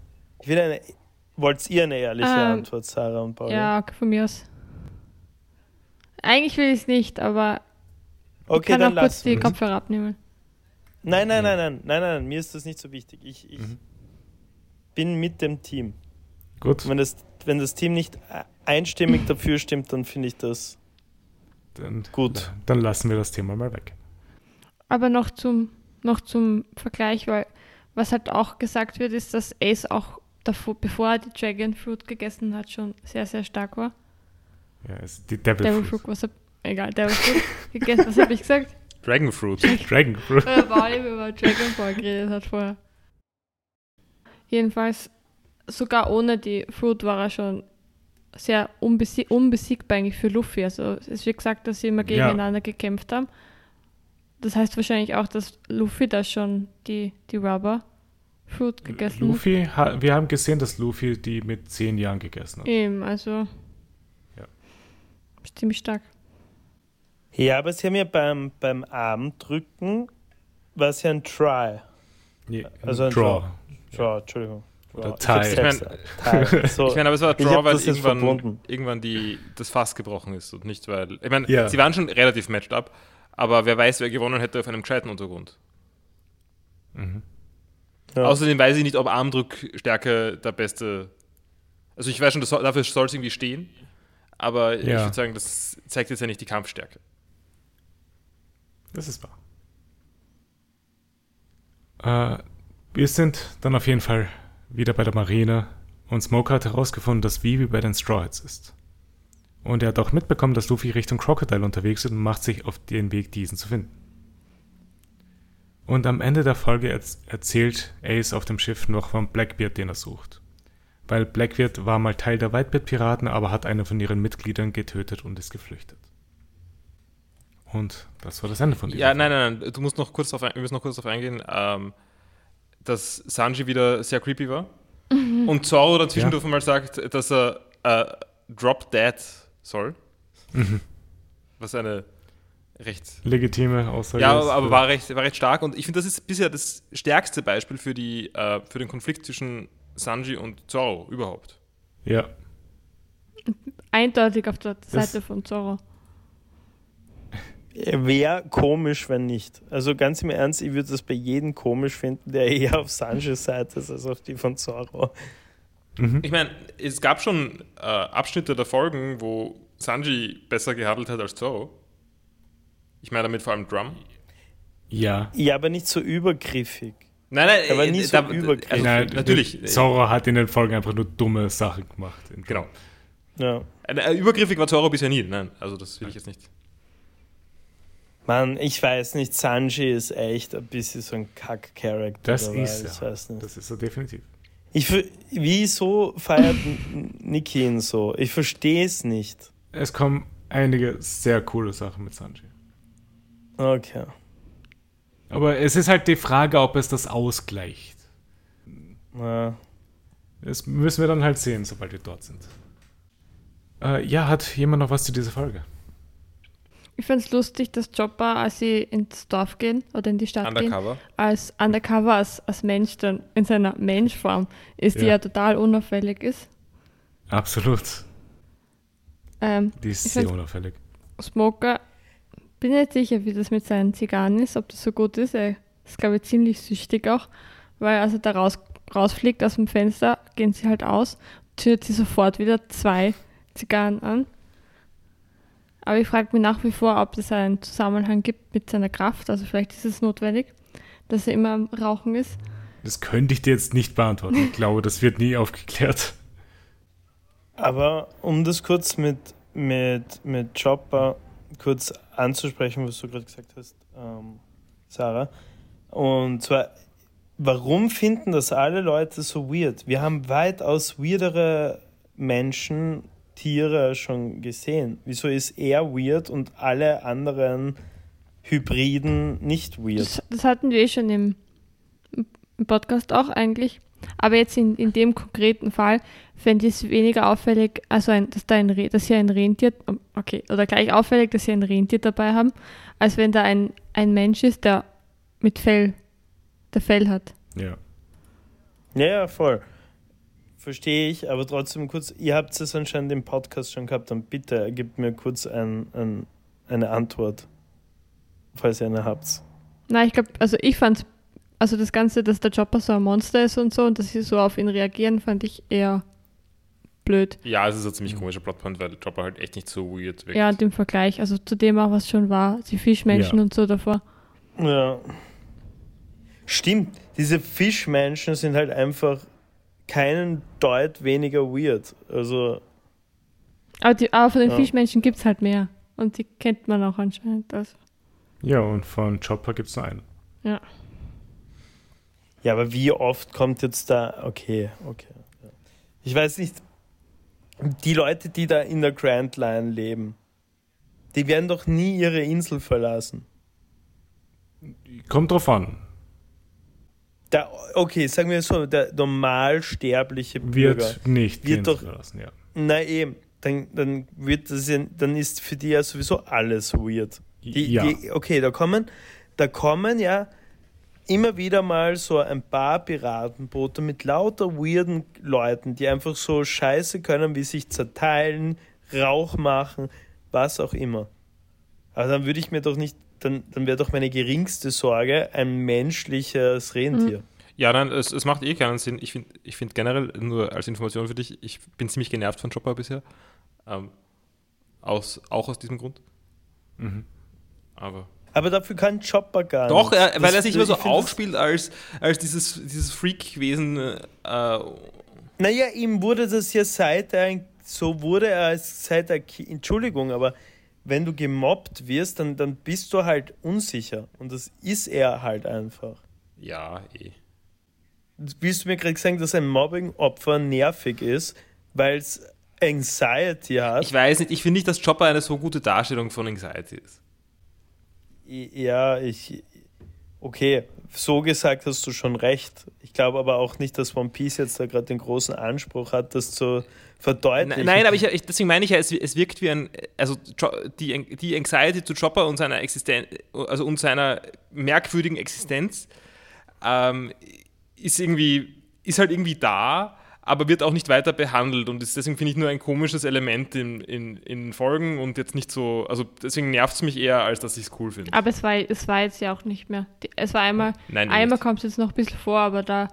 Ich will eine. Wollt ihr eine ehrliche Ähm, Antwort, Sarah und Paul? ja, von mir aus. Eigentlich will ich es nicht, aber ich Okay, kann dann auch kurz die Kopfhörer abnehmen. Nein, nein, nein, nein, nein, nein, mir ist das nicht so wichtig. Ich, ich Mhm. bin mit dem Team. Gut, Wenn das, wenn das Team nicht einstimmig dafür stimmt, dann finde ich das dann, gut. dann lassen wir das Thema mal weg. Aber noch zum, noch zum Vergleich, weil was halt auch gesagt wird, ist, dass Ace auch davor, bevor er die Dragon Fruit gegessen hat, schon sehr, sehr stark war. Ja, es ist die Devil, Devil Fruit. Fruit, was hab, egal, Devil Fruit gegessen, was habe ich gesagt? Dragon Fruit. Dragon Fruit. Weil Pauli über Dragon Ball geredet hat vorher. Jedenfalls, sogar ohne die Fruit war er schon sehr unbesie unbesiegbar eigentlich für Luffy. Also es ist wie gesagt, dass sie immer Ja. gegeneinander gekämpft haben. Das heißt wahrscheinlich auch, dass Luffy da schon die, die Rubber Fruit gegessen Luffy, ha, wir haben gesehen, dass Luffy die mit zehn Jahren gegessen hat. hat. Eben, also Ja. ziemlich stark. Ja, aber sie haben ja beim, beim Armdrücken, war es ja ein Try. Nee, Also ein Draw. Draw, Entschuldigung. Oder Draw. Ich hab's Tie. selbst- Tie. So, Ich meine, aber es war Ich Draw, weil irgendwann, verbunden. irgendwann die, das Fass gebrochen ist und nicht, weil. Ich meine, Ja. sie waren schon relativ matched up, aber wer weiß, wer gewonnen hätte auf einem gescheiten Untergrund. Mhm. Ja. Außerdem weiß ich nicht, ob Armdrückstärke der beste. Also ich weiß schon, das soll, dafür soll es irgendwie stehen, aber ich Ja. würde sagen, das zeigt jetzt ja nicht die Kampfstärke. Das ist wahr. Äh, wir sind dann auf jeden Fall wieder bei der Marine und Smoker hat herausgefunden, dass Vivi bei den Straw Hats ist. Und er hat auch mitbekommen, dass Luffy Richtung Crocodile unterwegs ist und macht sich auf den Weg, diesen zu finden. Und am Ende der Folge erz erzählt Ace auf dem Schiff noch von Blackbeard, den er sucht. Weil Blackbeard war mal Teil der Whitebeard-Piraten, aber hat einen von ihren Mitgliedern getötet und ist geflüchtet. Und das war das Ende von dieser Ja, nein, nein, nein, du musst noch kurz darauf, wir müssen noch kurz darauf eingehen, ähm, dass Sanji wieder sehr creepy war. Und Zoro dann zwischendurch mal sagt, dass er äh, Drop Dead soll. Mhm. Was eine recht legitime Aussage Ja, ist. aber, aber war, recht, war recht stark und ich finde, das ist bisher das stärkste Beispiel für, die, äh, für den Konflikt zwischen Sanji und Zoro überhaupt. Ja, Eindeutig auf der Das- Seite von Zorro. Wäre komisch, wenn nicht. Also ganz im Ernst, ich würde das bei jedem komisch finden, der eher auf Sanjis Seite ist als auf die von Zorro. mhm. Ich meine, es gab schon äh, Abschnitte der Folgen, wo Sanji besser gehandelt hat als Zoro. Ich meine damit vor allem Drum. ja. Ja, aber nicht so übergriffig. Nein, nein, Er war äh, nie so übergriffig. also, Nein, natürlich. äh, Zoro hat in den Folgen einfach nur dumme Sachen gemacht. Genau. Ja. Äh, übergriffig war Zoro bisher nie. Nein, also das will ich jetzt nicht. Mann, ich weiß nicht, Sanji ist echt ein bisschen so ein Kack-Charakter. Das dabei, ist Ich er. weiß nicht. Das ist er definitiv. Ich, wieso feiert Niki ihn so? Ich verstehe es nicht. Es kommen einige sehr coole Sachen mit Sanji. Okay. Aber es ist halt die Frage, ob es das ausgleicht. Ja. Das müssen wir dann halt sehen, sobald wir dort sind. Äh, ja, hat jemand noch was zu dieser Folge? Ich finde es lustig, dass Chopper, als sie ins Dorf gehen oder in die Stadt gehen, Undercover. als Undercover, als, als Mensch dann in seiner Menschform ist, die Ja. ja total unauffällig ist. Absolut. Ähm, Die ist sehr unauffällig. Smoker, bin nicht sicher, wie das mit seinen Zigarren ist, ob das so gut ist. Er ist, glaube ich, ziemlich süchtig auch, weil als er da raus, rausfliegt aus dem Fenster, gehen sie halt aus, zündet sie sofort wieder zwei Zigarren an. Aber ich frage mich nach wie vor, ob es einen Zusammenhang gibt mit seiner Kraft. Also vielleicht ist es notwendig, dass er immer am Rauchen ist. Das könnte ich dir jetzt nicht beantworten. Ich glaube, das wird nie aufgeklärt. Aber um das kurz mit, mit, mit Chopper kurz anzusprechen, was du gerade gesagt hast, ähm, Sarah. Und zwar, warum finden das alle Leute so weird? Wir haben weitaus weirdere Menschen, Tiere schon gesehen. Wieso ist er weird und alle anderen Hybriden nicht weird? Das, das hatten wir eh schon im, im Podcast auch eigentlich. Aber jetzt in, in dem konkreten Fall fände ich es weniger auffällig, also ein, dass, da ein, Re- dass sie ein Rentier, okay, oder gleich auffällig, dass sie ein Rentier dabei haben, als wenn da ein, ein Mensch ist, der mit Fell, der Fell hat. Ja. Ja, ja, voll. Verstehe ich, aber trotzdem kurz, ihr habt es anscheinend im Podcast schon gehabt, dann bitte gebt mir kurz ein, ein, eine Antwort, falls ihr eine habt. Nein, ich glaube, also ich fand also das Ganze, dass der Chopper so ein Monster ist und so und dass sie so auf ihn reagieren, fand ich eher blöd. Ja, es ist ein ziemlich komischer Plotpoint, weil der Chopper halt echt nicht so weird wirkt. Ja, und im Vergleich, also zu dem auch, was schon war, die Fischmenschen Ja. und so davor. Ja. Stimmt, diese Fischmenschen sind halt einfach keinen Deut weniger weird. Also, Aber, die, aber von den Ja. Fischmenschen gibt es halt mehr. Und die kennt man auch anscheinend. Also. Ja, und von Chopper gibt es nur einen. Ja. ja, aber wie oft kommt jetzt da. Okay, okay. Ich weiß nicht, die Leute, die da in der Grand Line leben, die werden doch nie ihre Insel verlassen. Kommt drauf an. Der, okay, sagen wir so, der normalsterbliche Bürger. Wird nicht Wird doch- lassen, ja. Na eben, dann, dann wird das ja, dann ist für die ja sowieso alles weird. Die, ja. die, okay, da kommen, da kommen ja immer wieder mal so ein paar Piratenboote mit lauter weirden Leuten, die einfach so scheiße können, wie sich zerteilen, Rauch machen, was auch immer. Aber dann würde ich mir doch nicht, dann, dann wäre doch meine geringste Sorge ein menschliches Rentier. Ja, dann, es, es macht eh keinen Sinn. Ich finde ich find generell, nur als Information für dich, ich bin ziemlich genervt von Chopper bisher. Ähm, aus, auch aus diesem Grund. Mhm. Aber. Aber dafür kann Chopper gar Doch, nicht. er, weil Das- er sich immer so aufspielt als, als dieses, dieses Freak-Wesen. Äh, Naja, ihm wurde das ja seit er, ein- so wurde er als seit er, Entschuldigung, aber wenn du gemobbt wirst, dann, dann bist du halt unsicher. Und das ist er halt einfach. ja, eh. Willst du mir gerade sagen, dass ein Mobbing-Opfer nervig ist, weil es Anxiety hat? Ich weiß nicht, ich finde nicht, dass Chopper eine so gute Darstellung von Anxiety ist. ja, ich. Okay, so gesagt hast du schon recht. Ich glaube aber auch nicht, dass One Piece jetzt da gerade den großen Anspruch hat, das zu verdeutlichen. Nein, aber ich, ich, deswegen meine ich ja, es, es wirkt wie ein, also die, die Anxiety zu Chopper und seiner Existenz, also und seiner merkwürdigen Existenz ähm, ist irgendwie, ist halt irgendwie da, aber wird auch nicht weiter behandelt und ist deswegen finde ich nur ein komisches Element in, in, in Folgen und jetzt nicht so, also deswegen nervt es mich eher, als dass ich es cool finde. Aber es war, es war jetzt ja auch nicht mehr. Es war einmal, Nein, einmal nicht. kommt es jetzt noch ein bisschen vor, aber da.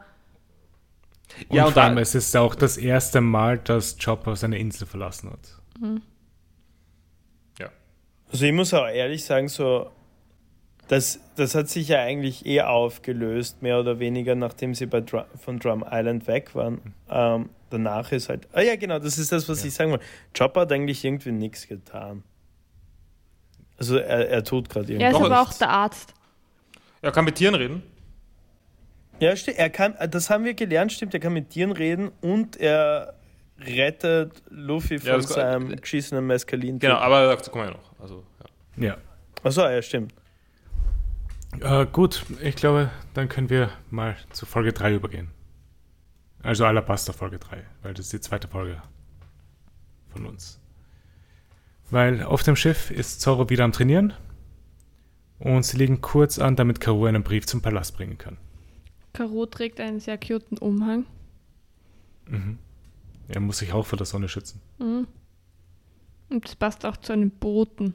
Und Ja, und vor allem, da- es ist auch das erste Mal, dass Chopper seine Insel verlassen hat. Ja. Also ich muss auch ehrlich sagen, so, das, das hat sich ja eigentlich eh aufgelöst, mehr oder weniger, nachdem sie bei Drum, von Drum Island weg waren. Ähm, danach ist halt. Ah ja, genau, das ist das, was Ja. ich sagen wollte. Chopper hat eigentlich irgendwie nichts getan. Also er, er tut gerade Er ist irgendwas. Aber auch der Arzt. Er kann mit Tieren reden. Ja, stimmt. Er kann, das haben wir gelernt, stimmt. Er kann mit Tieren reden und er rettet Luffy von Ja, seinem geschissenen Mescalin. Genau, aber dazu kommen wir noch. Also, ja. Ja. Achso, ja, stimmt. Äh, gut, ich glaube, dann können wir mal zu Folge 3 übergehen. Also Alabasta Folge 3, weil das ist die zweite Folge von uns. Weil auf dem Schiff ist Zorro wieder am Trainieren und sie liegen kurz an, damit Karu einen Brief zum Palast bringen kann. Karo trägt einen sehr cuten Umhang. Mhm. Er muss sich auch vor der Sonne schützen. Mhm. Und es passt auch zu einem Boten,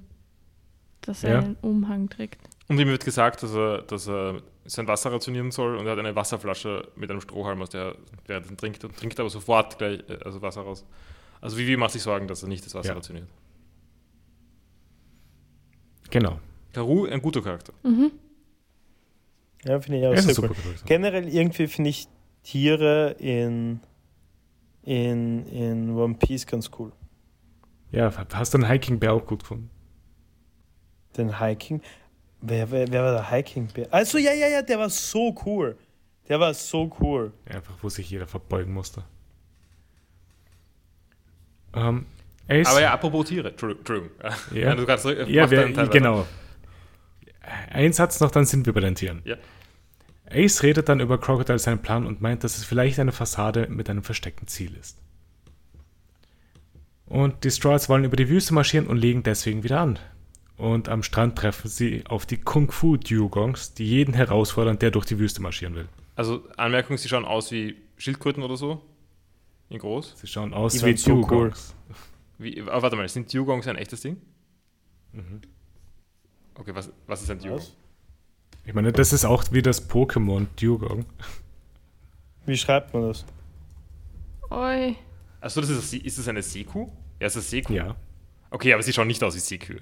dass er Ja. einen Umhang trägt. Und ihm wird gesagt, dass er, dass er sein Wasser rationieren soll und er hat eine Wasserflasche mit einem Strohhalm, aus der er währenddessen trinkt und trinkt aber sofort gleich äh, also Wasser raus. Also Vivi macht sich Sorgen, dass er nicht das Wasser Ja. rationiert. Genau. Karu, ein guter Charakter. Mhm. Ja, finde ich auch Er super cool. Charakter. Generell irgendwie finde ich Tiere in, in, in One Piece ganz cool. Ja, hast du den Hiking-Bär auch gut gefunden? Den Hiking. Wer, wer, wer war der Hiking-Bär? Also, ja, ja, ja, der war so cool. Der war so cool. Einfach, wo sich jeder verbeugen musste. Ähm, Ace, Aber ja, apropos Tiere. True. true. Ja. du kannst, Ja, weiter. genau. Ein Satz noch, dann sind wir bei den Tieren. Ja. Ace redet dann über Crocodile seinen Plan und meint, dass es vielleicht eine Fassade mit einem versteckten Ziel ist. Und die Straws wollen über die Wüste marschieren und legen deswegen wieder an. Und am Strand treffen sie auf die Kung Fu Dugongs, die jeden herausfordern, der durch die Wüste marschieren will. Also Anmerkung, sie schauen aus wie Schildkröten oder so. In groß. Sie schauen aus Die wie waren so cool. Dugongs. Wie, aber warte mal, sind Dugongs ein echtes Ding? Mhm. Okay, was, was ist ein Dugong? Ich meine, das ist auch wie das Pokémon Dugong. Wie schreibt man das? Oi. Achso, das ist, ist das eine Seekuh? Ja, ist das Seekuh? Ja. Okay, aber sie schauen nicht aus wie Seekühe.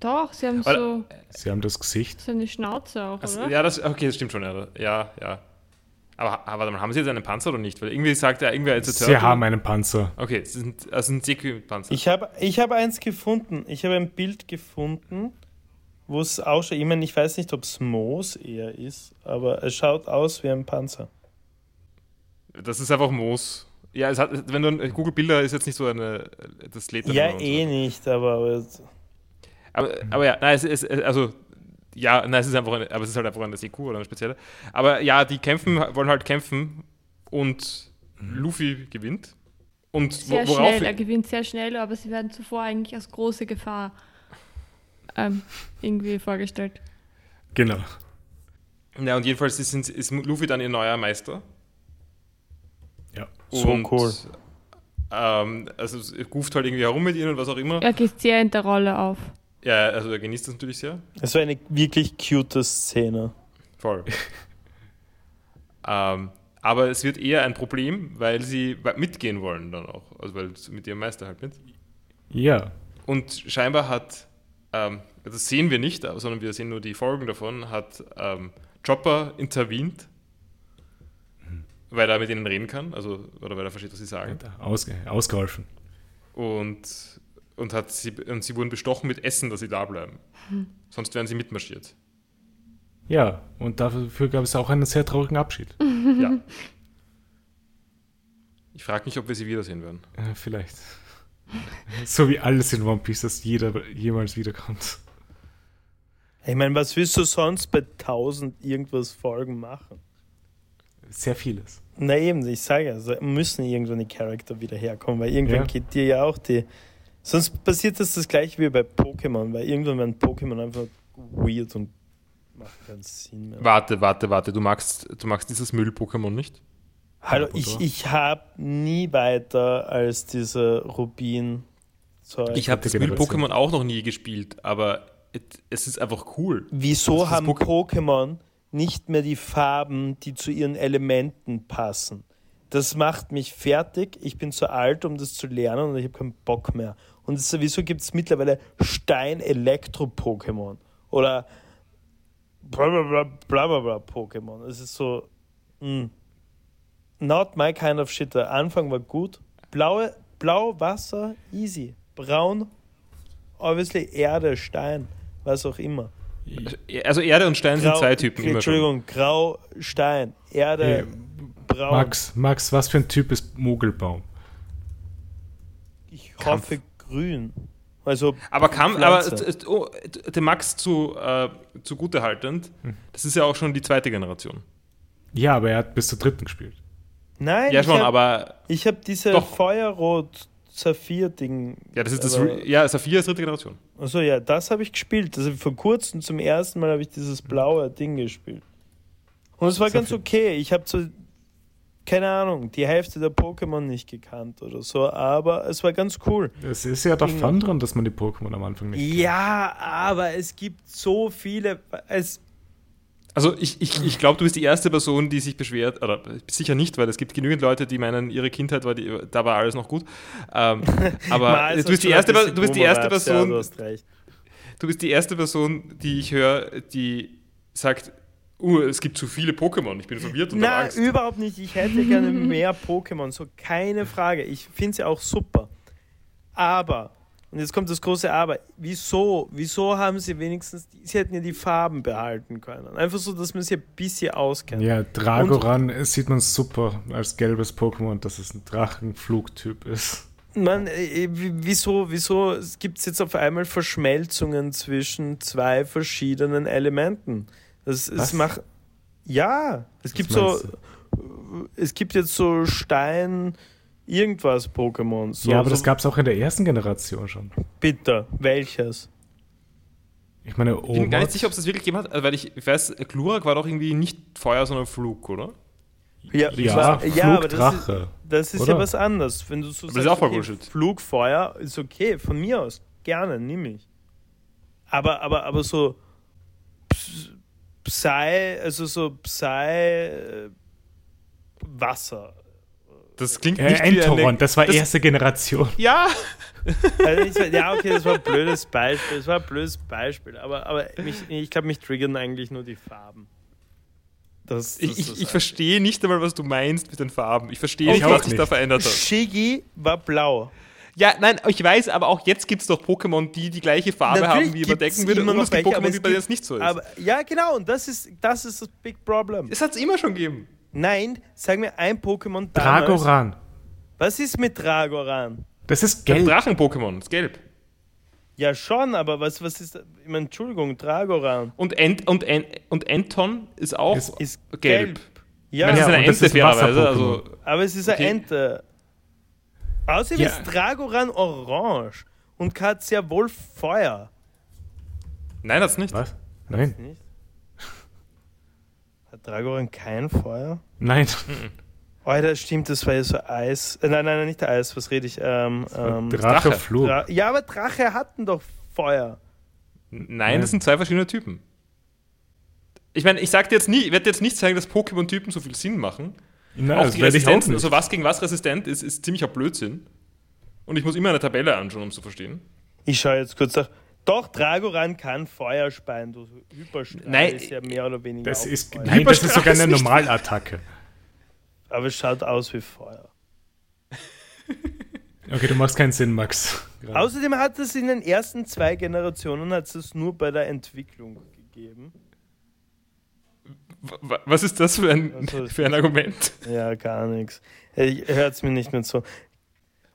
Doch, sie haben Weil- so, Sie haben das Gesicht. so eine Schnauze auch, Also, oder? ja, das, okay, das stimmt schon, ja. Ja, ja. Aber, aber dann haben sie jetzt einen Panzer oder nicht? Weil irgendwie sagt er, irgendwer als Sie haben einen Panzer. Okay, es sind, also ein Seku-Panzer. Ich habe ich hab eins gefunden. Ich habe ein Bild gefunden, wo es ausschaut. Ich meine, ich weiß nicht, ob es Moos eher ist, aber es schaut aus wie ein Panzer. Das ist einfach Moos. Ja, es hat, wenn du ein Google Bilder ist jetzt nicht so eine, das lädt Ja, so. eh nicht, aber, aber Aber, aber ja, nein, es ist, also, ja, nein, es ist einfach eine, aber es ist halt einfach eine CQ oder eine spezielle. Aber ja, die kämpfen, wollen halt kämpfen und Luffy gewinnt. Und wo, Sehr worauf. schnell, er gewinnt sehr schnell, aber sie werden zuvor eigentlich als große Gefahr ähm, irgendwie vorgestellt. Genau. Ja, und jedenfalls ist, ist, Luffy dann ihr neuer Meister. Ja. So und, cool. Ähm, also, es ruft halt irgendwie herum mit ihnen und was auch immer. Er geht sehr in der Rolle auf. Ja, also, er genießt das natürlich sehr. es war eine wirklich cute Szene. Voll. ähm, aber es wird eher ein Problem, weil sie mitgehen wollen dann auch. Also weil sie mit ihrem Meister halt mit. Ja. Und scheinbar hat, ähm, das sehen wir nicht, sondern wir sehen nur die Folgen davon, hat ähm, Chopper intervient, weil er mit ihnen reden kann, also oder weil er versteht, was sie sagen. Ausge ausgeholfen. Und, und, hat sie, und sie wurden bestochen mit Essen, dass sie da bleiben. Sonst wären sie mitmarschiert. Ja, und dafür gab es auch einen sehr traurigen Abschied. Ja. Ich frage mich, ob wir sie wiedersehen werden. Äh, vielleicht. so wie alles in One Piece, dass jeder jemals wiederkommt. Ich meine, was willst du sonst bei 1000 irgendwas Folgen machen? Sehr vieles. Na eben, ich sage ja, so müssen irgendwann die Charakter wieder herkommen, weil irgendwann Ja. geht dir ja auch die. Sonst passiert das das gleiche wie bei Pokémon, weil irgendwann werden Pokémon einfach weird und macht keinen Sinn mehr. Warte, warte, warte. Du magst, du magst dieses Müll-Pokémon nicht? Hallo, ich, ich habe nie weiter als diese Rubin. Zeug. Ich habe das Generation. Müll-Pokémon auch noch nie gespielt, aber es ist einfach cool. Wieso haben Poké- Pokémon nicht mehr die Farben, die zu ihren Elementen passen? Das macht mich fertig. Ich bin zu alt, um das zu lernen und ich habe keinen Bock mehr. Und sowieso gibt es mittlerweile Stein-Elektro-Pokémon oder bla bla bla bla bla bla Pokémon. Es ist so, mm, not my kind of shit. Der Anfang war gut. Blaue, blau Wasser, easy. Braun, obviously Erde, Stein, was auch immer. Also Erde und Stein sind Grau- zwei Typen schon. Entschuldigung, Grau, Stein, Erde, Hey, Braun. Max, Max, was für ein Typ ist Mogelbaum? ich Kampf. hoffe grün. Also Aber kam, aber oh, dem Max zu, äh, zugute haltend, das ist ja auch schon die zweite Generation. Ja, aber er hat bis zur dritten gespielt. Nein, Ja ich schon, hab, aber ich habe diese Doch. Feuerrot Saphir Ding. ja, das ist das aber- ja, Saphir ist dritte Generation. Also ja, das habe ich gespielt. Also vor kurzem zum ersten Mal habe ich dieses blaue Ding gespielt. Und es war ganz Saphir. okay. Ich habe so keine Ahnung, die Hälfte der Pokémon nicht gekannt oder so, aber es war ganz cool. Es ist ja der Dinge. Fun dran, dass man die Pokémon am Anfang nicht Ja, aber es gibt so viele. Es, Also ich, ich, ich glaube, du bist die erste Person, die sich beschwert, oder sicher nicht, weil es gibt genügend Leute, die meinen, ihre Kindheit war, die, da war alles noch gut. Ähm, aber du bist, die erste, du bist die erste Boomer-Vibes, Ja, Person, du du bist die erste Person, die ich höre, die sagt, uh, es gibt zu viele Pokémon, ich bin verwirrt und Nein, Angst. überhaupt nicht. Ich hätte gerne mehr Pokémon, so keine Frage. Ich finde sie auch super. Aber, und jetzt kommt das große Aber, wieso, wieso haben sie wenigstens, sie hätten ja die Farben behalten können. Einfach so, dass man sie ein bisschen auskennt. Ja, Dragoran sieht man super als gelbes Pokémon, dass es ein Drachenflugtyp ist. Man, äh, w- wieso, wieso gibt es jetzt auf einmal Verschmelzungen zwischen zwei verschiedenen Elementen? Das, es macht, ja, es gibt Was so, meinst du? es gibt jetzt so Stein, irgendwas Pokémon. So, ja, aber so, das gab es auch in der ersten Generation schon. Bitte, welches? Ich meine, Ich bin gar nicht sicher, ob es das wirklich gegeben hat, weil ich, ich weiß, Glurak war doch irgendwie nicht Feuer, sondern Flug, oder? Ja, ja, klar, ja aber das ist, Flugdrache. das ist ja was anderes. Wenn du so Aber das ist auch voll Bullshit. Flugfeuer ist okay, von mir aus. Gerne, nimm ich. Aber, aber, aber so Ps- Psy, also so Psy äh, Wasser. Das klingt Äh, nicht wie Entoron, eine... das war das- erste Generation. Ja, Also ich, ja, okay, das war ein blödes Beispiel. Das war ein blödes Beispiel. Aber, aber mich, ich glaube, mich triggern eigentlich nur die Farben. Das, das ich, ich, ich verstehe nicht einmal, was du meinst mit den Farben. Ich verstehe Ich nicht, was sich da verändert hat. Shiggy war blau. Ja, nein, ich weiß, aber auch jetzt gibt es doch Pokémon, die die gleiche Farbe Natürlich haben, wie überdecken würde. Und noch es gibt Pokémon, die bei denen es nicht so ist. Aber, ja, genau, und das ist, das ist das Big Problem. es hat es immer schon gegeben. Nein, sag mir ein Pokémon damals. Dragoran. Was ist mit Dragoran? Das ist Ein gelb. Drachen-Pokémon, ist gelb. Ja, schon, aber was, was ist. Ich meine, Entschuldigung, Dragoran Und, Ent, und, En, und Enton ist auch Ist- ist gelb. gelb. Ja, das ist Ja, eine das Ente, ist ein fairerweise. Wasser-Pokémon. Also, aber es ist Okay. eine Ente. Außerdem Ja. ist Dragoran orange und hat sehr wohl Feuer. nein, hat's nicht. Was? Nein. Nicht? Hat Dragoran kein Feuer? Nein. Oh, das stimmt, das war ja so Eis. Äh, nein, nein, nein, nicht Eis, was rede ich? Ähm, ähm, Drache. Flug. Dra ja, aber Drache hatten doch Feuer. Nein, Ja. das sind zwei verschiedene Typen. Ich meine, ich sag dir jetzt nie, ich werde jetzt nicht sagen, dass Pokémon-Typen so viel Sinn machen. Nein, auch das die werde ich auch Resistenzen, nicht. also was gegen was resistent ist, ist ziemlicher Blödsinn. Und ich muss immer eine Tabelle anschauen, um es zu verstehen. Ich schaue jetzt kurz nach. Doch, Dragoran kann Feuer speien. Du Hyperstrahl Nein, ist ja mehr oder weniger Das ist, Feuer. nein, das ist sogar eine Normalattacke. Aber es schaut aus wie Feuer. Okay, du machst keinen Sinn, Max. Gerade. Außerdem hat es in den ersten zwei Generationen hat es nur bei der Entwicklung gegeben. Was ist das für ein, Also, für ein Argument? Ja, gar nichts. Hört es mir nicht mehr so.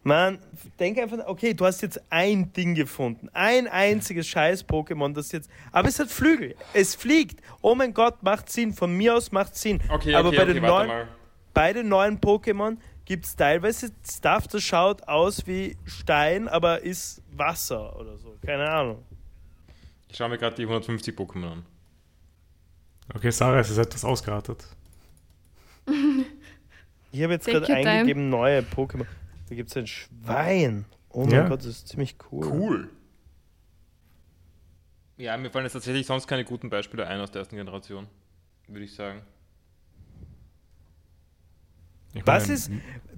Mann, denk einfach, okay, du hast jetzt ein Ding gefunden. Ein einziges scheiß Pokémon, das jetzt. Aber es hat Flügel. Es fliegt. Oh mein Gott, macht Sinn. Von mir aus macht Sinn. Okay, aber okay, bei, okay, den warte neuen, mal. bei den neuen Pokémon gibt es teilweise Stuff, das schaut aus wie Stein, aber ist Wasser oder so. Keine Ahnung. Ich schaue mir gerade die 150 Pokémon an. Okay, Sarah, es ist etwas ausgeartet. Ich habe jetzt gerade eingegeben neue Pokémon. Da gibt es ein Schwein. Oh mein Ja. Gott, das ist ziemlich cool. Cool. Ja, mir fallen jetzt tatsächlich sonst keine guten Beispiele ein aus der ersten Generation, würde ich sagen. Ich Was meine, ist-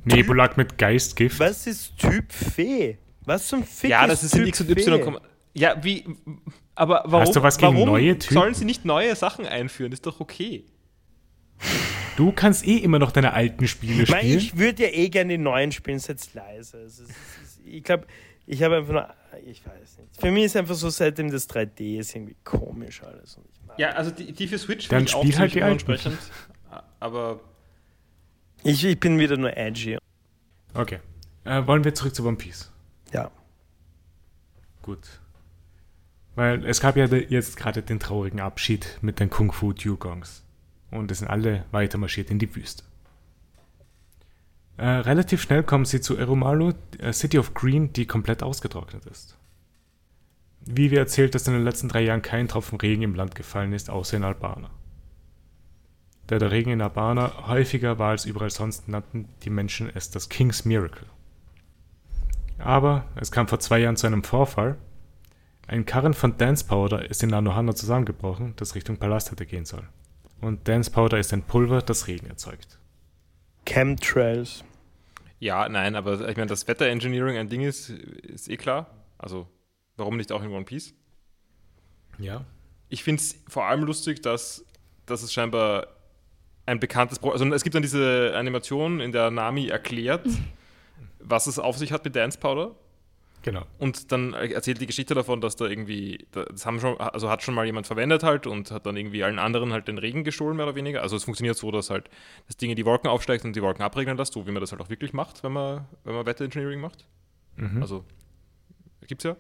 Nebulak mit Geistgift. Was ist Typ Fee? Was zum Fick ja, ist das ist in Typ X und? Y. Ja, wie. Aber warum, Hast du was gegen warum neue Typen? sollen sie nicht neue Sachen einführen? Ist doch okay. Du kannst eh immer noch deine alten Spiele spielen. ich würde ja eh gerne die neuen spielen, setzt leise. Ist, ich glaube, ich habe einfach nur. Ich weiß nicht. Für mich ist einfach so, seitdem das 3D ist, irgendwie komisch alles. Und ich, mag- Ja, also die, die für Switch Dann finde ich auch spiel halt ziemlich die alten. unentsprechend. Aber ich, ich bin wieder nur edgy. Okay. Äh, wollen wir zurück zu One Piece? Ja. Gut. Weil es gab ja jetzt gerade den traurigen Abschied mit den Kung Fu Dugongs. Und es sind alle weiter marschiert in die Wüste. Äh, relativ schnell kommen sie zu Erumalu, äh, City of Green, die komplett ausgetrocknet ist. Vivi erzählt, dass in den letzten drei Jahren kein Tropfen Regen im Land gefallen ist, außer in Albana. Da der Regen in Albana häufiger war als überall sonst, nannten die Menschen es das King's Miracle. Aber es kam vor zwei Jahren zu einem Vorfall. Ein Karren von Dance Powder ist in Nanohana zusammengebrochen, das Richtung Palast hätte gehen sollen. Und Dance Powder ist ein Pulver, das Regen erzeugt. Chemtrails. ja, nein, aber ich meine, dass Wetter-Engineering ein Ding ist, ist eh klar. Also, warum nicht auch in One Piece? Ja. Ich finde es vor allem lustig, dass, dass es scheinbar ein bekanntes Pro Also es gibt dann diese Animation, in der Nami erklärt, was es auf sich hat mit Dance Powder. Genau. Und dann erzählt die Geschichte davon, dass da irgendwie, das haben schon, also hat schon mal jemand verwendet halt und hat dann irgendwie allen anderen halt den Regen gestohlen, mehr oder weniger. Also es funktioniert so, dass halt das Ding in die Wolken aufsteigt und die Wolken abregnen lässt, so wie man das halt auch wirklich macht, wenn man, wenn man Wetterengineering macht. Mhm. Also gibt's ja.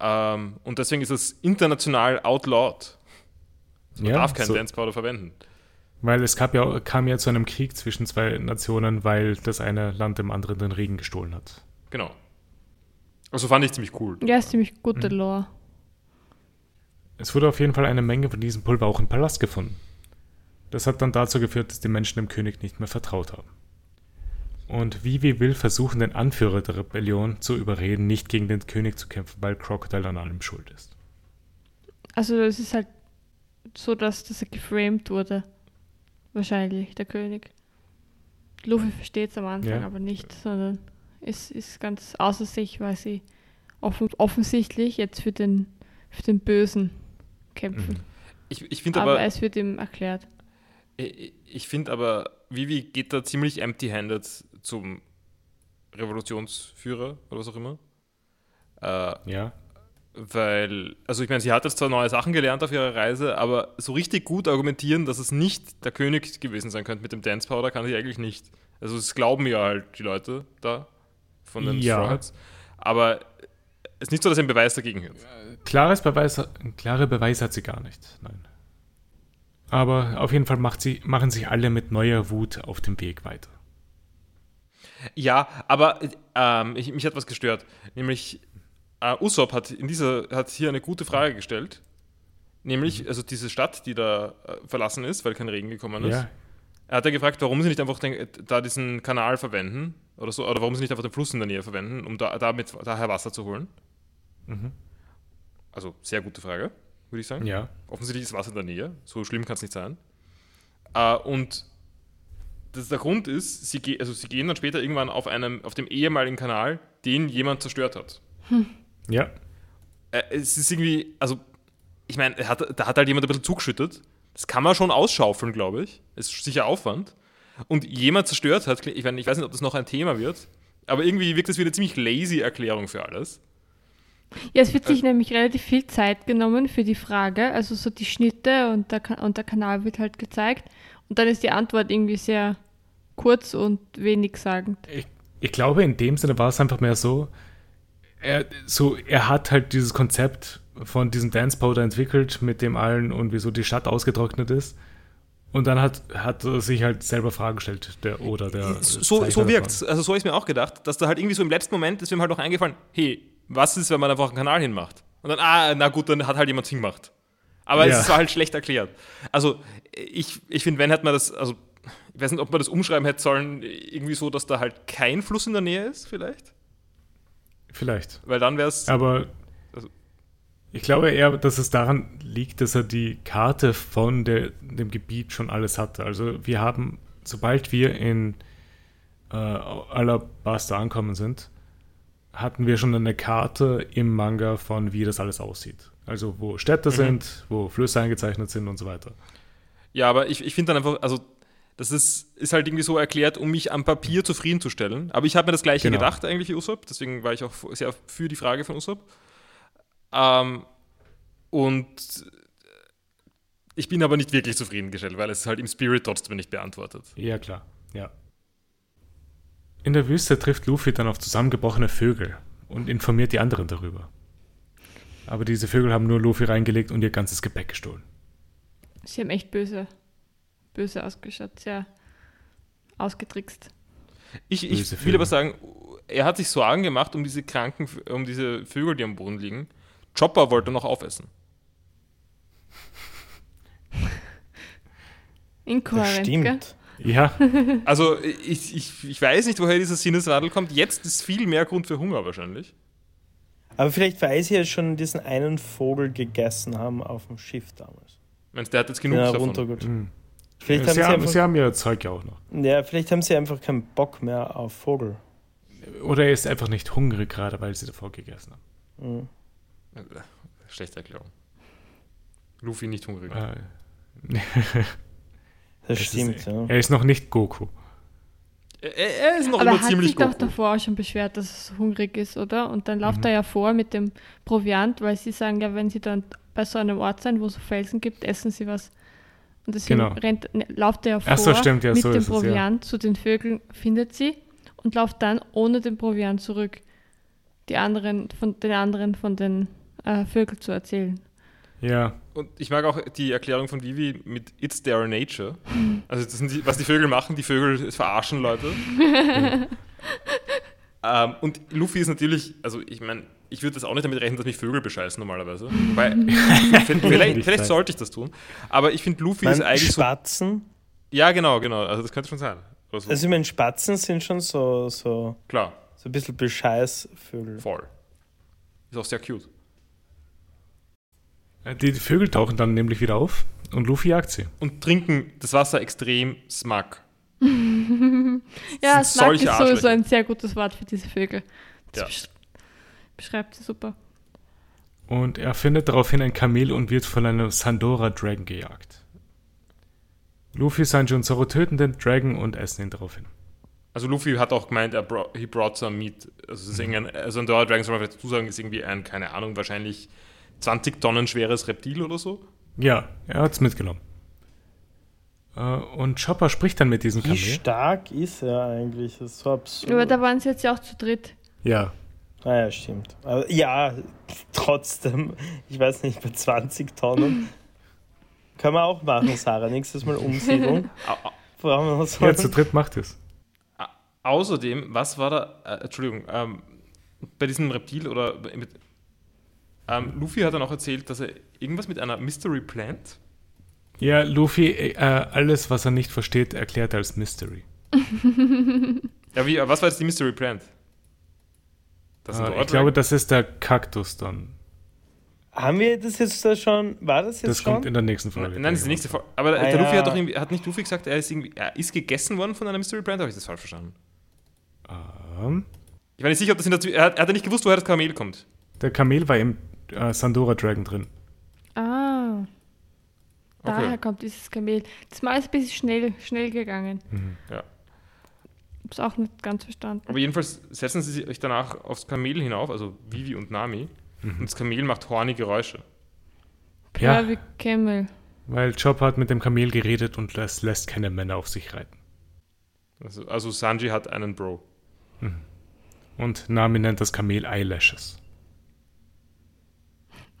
Ähm, und deswegen ist es international outlawed. Also man Ja, darf kein so- Dance Powder verwenden. Weil es gab ja, kam ja zu einem Krieg zwischen zwei Nationen, weil das eine Land dem anderen den Regen gestohlen hat. Genau. Also fand ich ziemlich cool. Ja, ist ziemlich gute Lore. Es wurde auf jeden Fall eine Menge von diesem Pulver auch im Palast gefunden. Das hat dann dazu geführt, dass die Menschen dem König nicht mehr vertraut haben. Und Vivi will versuchen, den Anführer der Rebellion zu überreden, nicht gegen den König zu kämpfen, weil Crocodile an allem schuld ist. Also es ist halt so, dass das geframed wurde. Wahrscheinlich, der König. Luffy versteht es am Anfang Ja. aber nicht, sondern es ist ganz außer sich, weil sie offen, offensichtlich jetzt für den, für den Bösen kämpfen. Mhm. Ich, ich finde Aber, aber, es wird ihm erklärt. ich, ich finde aber, Vivi geht da ziemlich empty-handed zum Revolutionsführer oder was auch immer. Äh, Ja. weil, also ich meine, sie hat jetzt zwar neue Sachen gelernt auf ihrer Reise, aber so richtig gut argumentieren, dass es nicht der König gewesen sein könnte mit dem Dance Powder, kann sie eigentlich nicht. Also das glauben ja halt die Leute da von den Ja. Straw Hats. Aber es ist nicht so, dass er einen Beweis dagegen hat. Klares Beweis, klare Beweise hat sie gar nicht. Nein. Aber auf jeden Fall macht sie, machen sich alle mit neuer Wut auf dem Weg weiter. Ja, aber ähm, ich, mich hat was gestört. Nämlich, äh, Usopp hat, in dieser, hat hier eine gute Frage gestellt. Nämlich, also diese Stadt, die da äh, verlassen ist, weil kein Regen gekommen ist. Ja, Er hat ja gefragt, warum sie nicht einfach den, da diesen Kanal verwenden oder so, oder warum sie nicht einfach den Fluss in der Nähe verwenden, um da, damit daher Wasser zu holen. Mhm. Also sehr gute Frage, würde ich sagen. ja. Offensichtlich ist Wasser in der Nähe, so schlimm kann es nicht sein. Äh, und das, der Grund ist, sie, ge also sie gehen dann später irgendwann auf, einem, auf dem ehemaligen Kanal, den jemand zerstört hat. Ja, Äh, es ist irgendwie, also ich meine, hat- da hat halt jemand ein bisschen zugeschüttet. Das kann man schon ausschaufeln, glaube ich. Ist sicher Aufwand. Und jemand zerstört hat, ich, meine, ich weiß nicht, ob das noch ein Thema wird, aber irgendwie wirkt das wie eine ziemlich lazy Erklärung für alles. Ja, es wird sich nämlich relativ viel Zeit genommen für die Frage, also so die Schnitte und der, und der Kanal wird halt gezeigt. Und dann ist die Antwort irgendwie sehr kurz und wenig sagend. ich, ich glaube, in dem Sinne war es einfach mehr so, er, so, er hat halt dieses Konzept von diesem Dance Powder entwickelt, mit dem allen und wieso die Stadt ausgetrocknet ist. Und dann hat, hat er sich halt selber Fragen gestellt, der oder der. so so Zeichner wirkt es. Also so ist mir auch gedacht, dass da halt irgendwie so im letzten Moment ist mir halt auch eingefallen, hey, was ist, wenn man einfach einen Kanal hinmacht? Und dann, ah, na gut, dann hat halt jemand hingemacht. Aber Ja. es war halt schlecht erklärt. Also ich, ich finde, wenn hätte man das, also ich weiß nicht, ob man das umschreiben hätte sollen, irgendwie so, dass da halt kein Fluss in der Nähe ist, vielleicht. Vielleicht. Weil dann wäre es. Aber ich glaube eher, dass es daran liegt, dass er die Karte von der, dem Gebiet schon alles hatte. Also wir haben, sobald wir in äh, Alabasta ankommen sind, hatten wir schon eine Karte im Manga von, wie das alles aussieht. Also wo Städte Mhm. sind, wo Flüsse eingezeichnet sind und so weiter. Ja, aber ich, ich finde dann einfach, also das ist, ist halt irgendwie so erklärt, um mich am Papier zufriedenzustellen. Aber ich habe mir das gleiche Genau. gedacht eigentlich, Usopp, deswegen war ich auch sehr für die Frage von Usopp. Ähm, und ich bin aber nicht wirklich zufriedengestellt, weil es halt im Spirit trotzdem nicht beantwortet. Ja, klar. Ja. In der Wüste trifft Luffy dann auf zusammengebrochene Vögel und informiert die anderen darüber. Aber diese Vögel haben nur Luffy reingelegt und ihr ganzes Gepäck gestohlen. Sie haben echt böse, böse ausgeschaut, sehr ausgetrickst. Ich, ich will aber sagen, er hat sich Sorgen gemacht um diese kranken, um diese Vögel, die am Boden liegen. Chopper wollte noch aufessen. Inkohärent, gell? Stimmt. Ja, Also ich, ich, ich weiß nicht, woher dieser Sinneswadel kommt. Jetzt ist viel mehr Grund für Hunger wahrscheinlich. Aber vielleicht, weil sie ja schon diesen einen Vogel gegessen haben auf dem Schiff damals. Meinst du, der hat jetzt genug Ja, davon? runtergeholt. Hm. Vielleicht, sie, haben sie, haben, einfach, sie haben ihr Zeug ja auch noch. ja, vielleicht haben sie einfach keinen Bock mehr auf Vogel. Oder er ist einfach nicht hungrig gerade, weil sie davor gegessen haben. Mhm. Schlechte Erklärung. Luffy nicht hungrig. Äh, Das es stimmt, ist, ja. Er ist noch nicht Goku. Er, er ist noch Aber er immer hat ziemlich sich doch Goku. davor auch schon beschwert, dass er hungrig ist, oder? Und dann läuft Mhm. er ja vor mit dem Proviant, weil sie sagen ja, wenn sie dann bei so einem Ort sind, wo es so Felsen gibt, essen sie was. Und deswegen Genau. rennt, ne, läuft er ja vor so, stimmt, ja, mit so dem ist es, ja. Proviant zu den Vögeln, findet sie und läuft dann ohne den Proviant zurück, die anderen von den anderen von den äh, Vögeln zu erzählen. Ja, Und ich mag auch die Erklärung von Vivi mit It's their nature. Also das sind die, was die Vögel machen, die Vögel verarschen Leute. ähm, und Luffy ist natürlich, also ich meine, ich würde das auch nicht damit rechnen, dass mich Vögel bescheißen normalerweise. Weil, vielleicht, vielleicht sollte ich das tun. Aber ich finde, Luffy Ich ist eigentlich so. Spatzen, Ja, genau, genau. Also das könnte schon sein. So. also ich meine, Spatzen sind schon so, so, Klar, so ein bisschen Bescheißvögel. voll. Ist auch sehr cute. Die Vögel tauchen dann nämlich wieder auf und Luffy jagt sie. Und trinken das Wasser extrem smug. ja, solche ist sowieso ein sehr gutes Wort für diese Vögel. Das Ja. besch- beschreibt sie super. Und er findet daraufhin ein Kamel und wird von einem Sandora Dragon gejagt. Luffy, Sanji und Zoro töten den Dragon und essen ihn daraufhin. Also Luffy hat auch gemeint, er brought, he brought some meat. Also, es ist Mhm. also ein Dora Dragon, soll man vielleicht dazu sagen, ist irgendwie ein, keine Ahnung, wahrscheinlich 20 Tonnen schweres Reptil oder so. Ja, er hat's mitgenommen. Äh, Und Chopper spricht dann mit diesem Wie Kamel. stark ist er eigentlich? Das ist so absurd. Aber da waren sie jetzt ja auch zu dritt. Ja, Ah ja, stimmt. Aber ja, trotzdem, ich weiß nicht, bei 20 Tonnen. Können wir auch machen, Sarah. Nächstes Mal Umsiedlung. Brauchen wir noch so ja zu dritt macht es. au- Außerdem, was war da, äh, Entschuldigung, ähm, bei diesem Reptil oder mit, ähm, Luffy hat dann auch erzählt, dass er irgendwas mit einer Mystery Plant Ja, Luffy, äh, alles, was er nicht versteht, erklärt er als Mystery. Ja, wie, was war jetzt die Mystery Plant? Das Äh, ich glaube, das ist der Kaktus dann. Haben wir das jetzt da schon? War das jetzt Das schon? kommt in der nächsten Folge. Nein, das ist die nächste Folge. Aber Ah, der Luffy ja. hat doch irgendwie, hat nicht Luffy gesagt, er ist irgendwie, er ist gegessen worden von einer Mystery Plant? Habe ich das falsch verstanden? Ähm, Ich war nicht sicher, ob das in der, er hat, er hat nicht gewusst, woher das Kamel kommt. der Kamel war im äh, Sandora Dragon drin. Ah, daher Okay. kommt dieses Kamel. Das Mal ist ein bisschen schnell, schnell gegangen. Ja. Hab's auch nicht ganz verstanden. Aber jedenfalls setzen sie sich danach aufs Kamel hinauf, also Vivi und Nami. Mhm. Und das Kamel macht horny Geräusche. Ja. Wie Camel. Weil Chopper hat mit dem Kamel geredet und das lässt keine Männer auf sich reiten. Also, also Sanji hat einen Bro. Und Nami nennt das Kamel Eyelashes.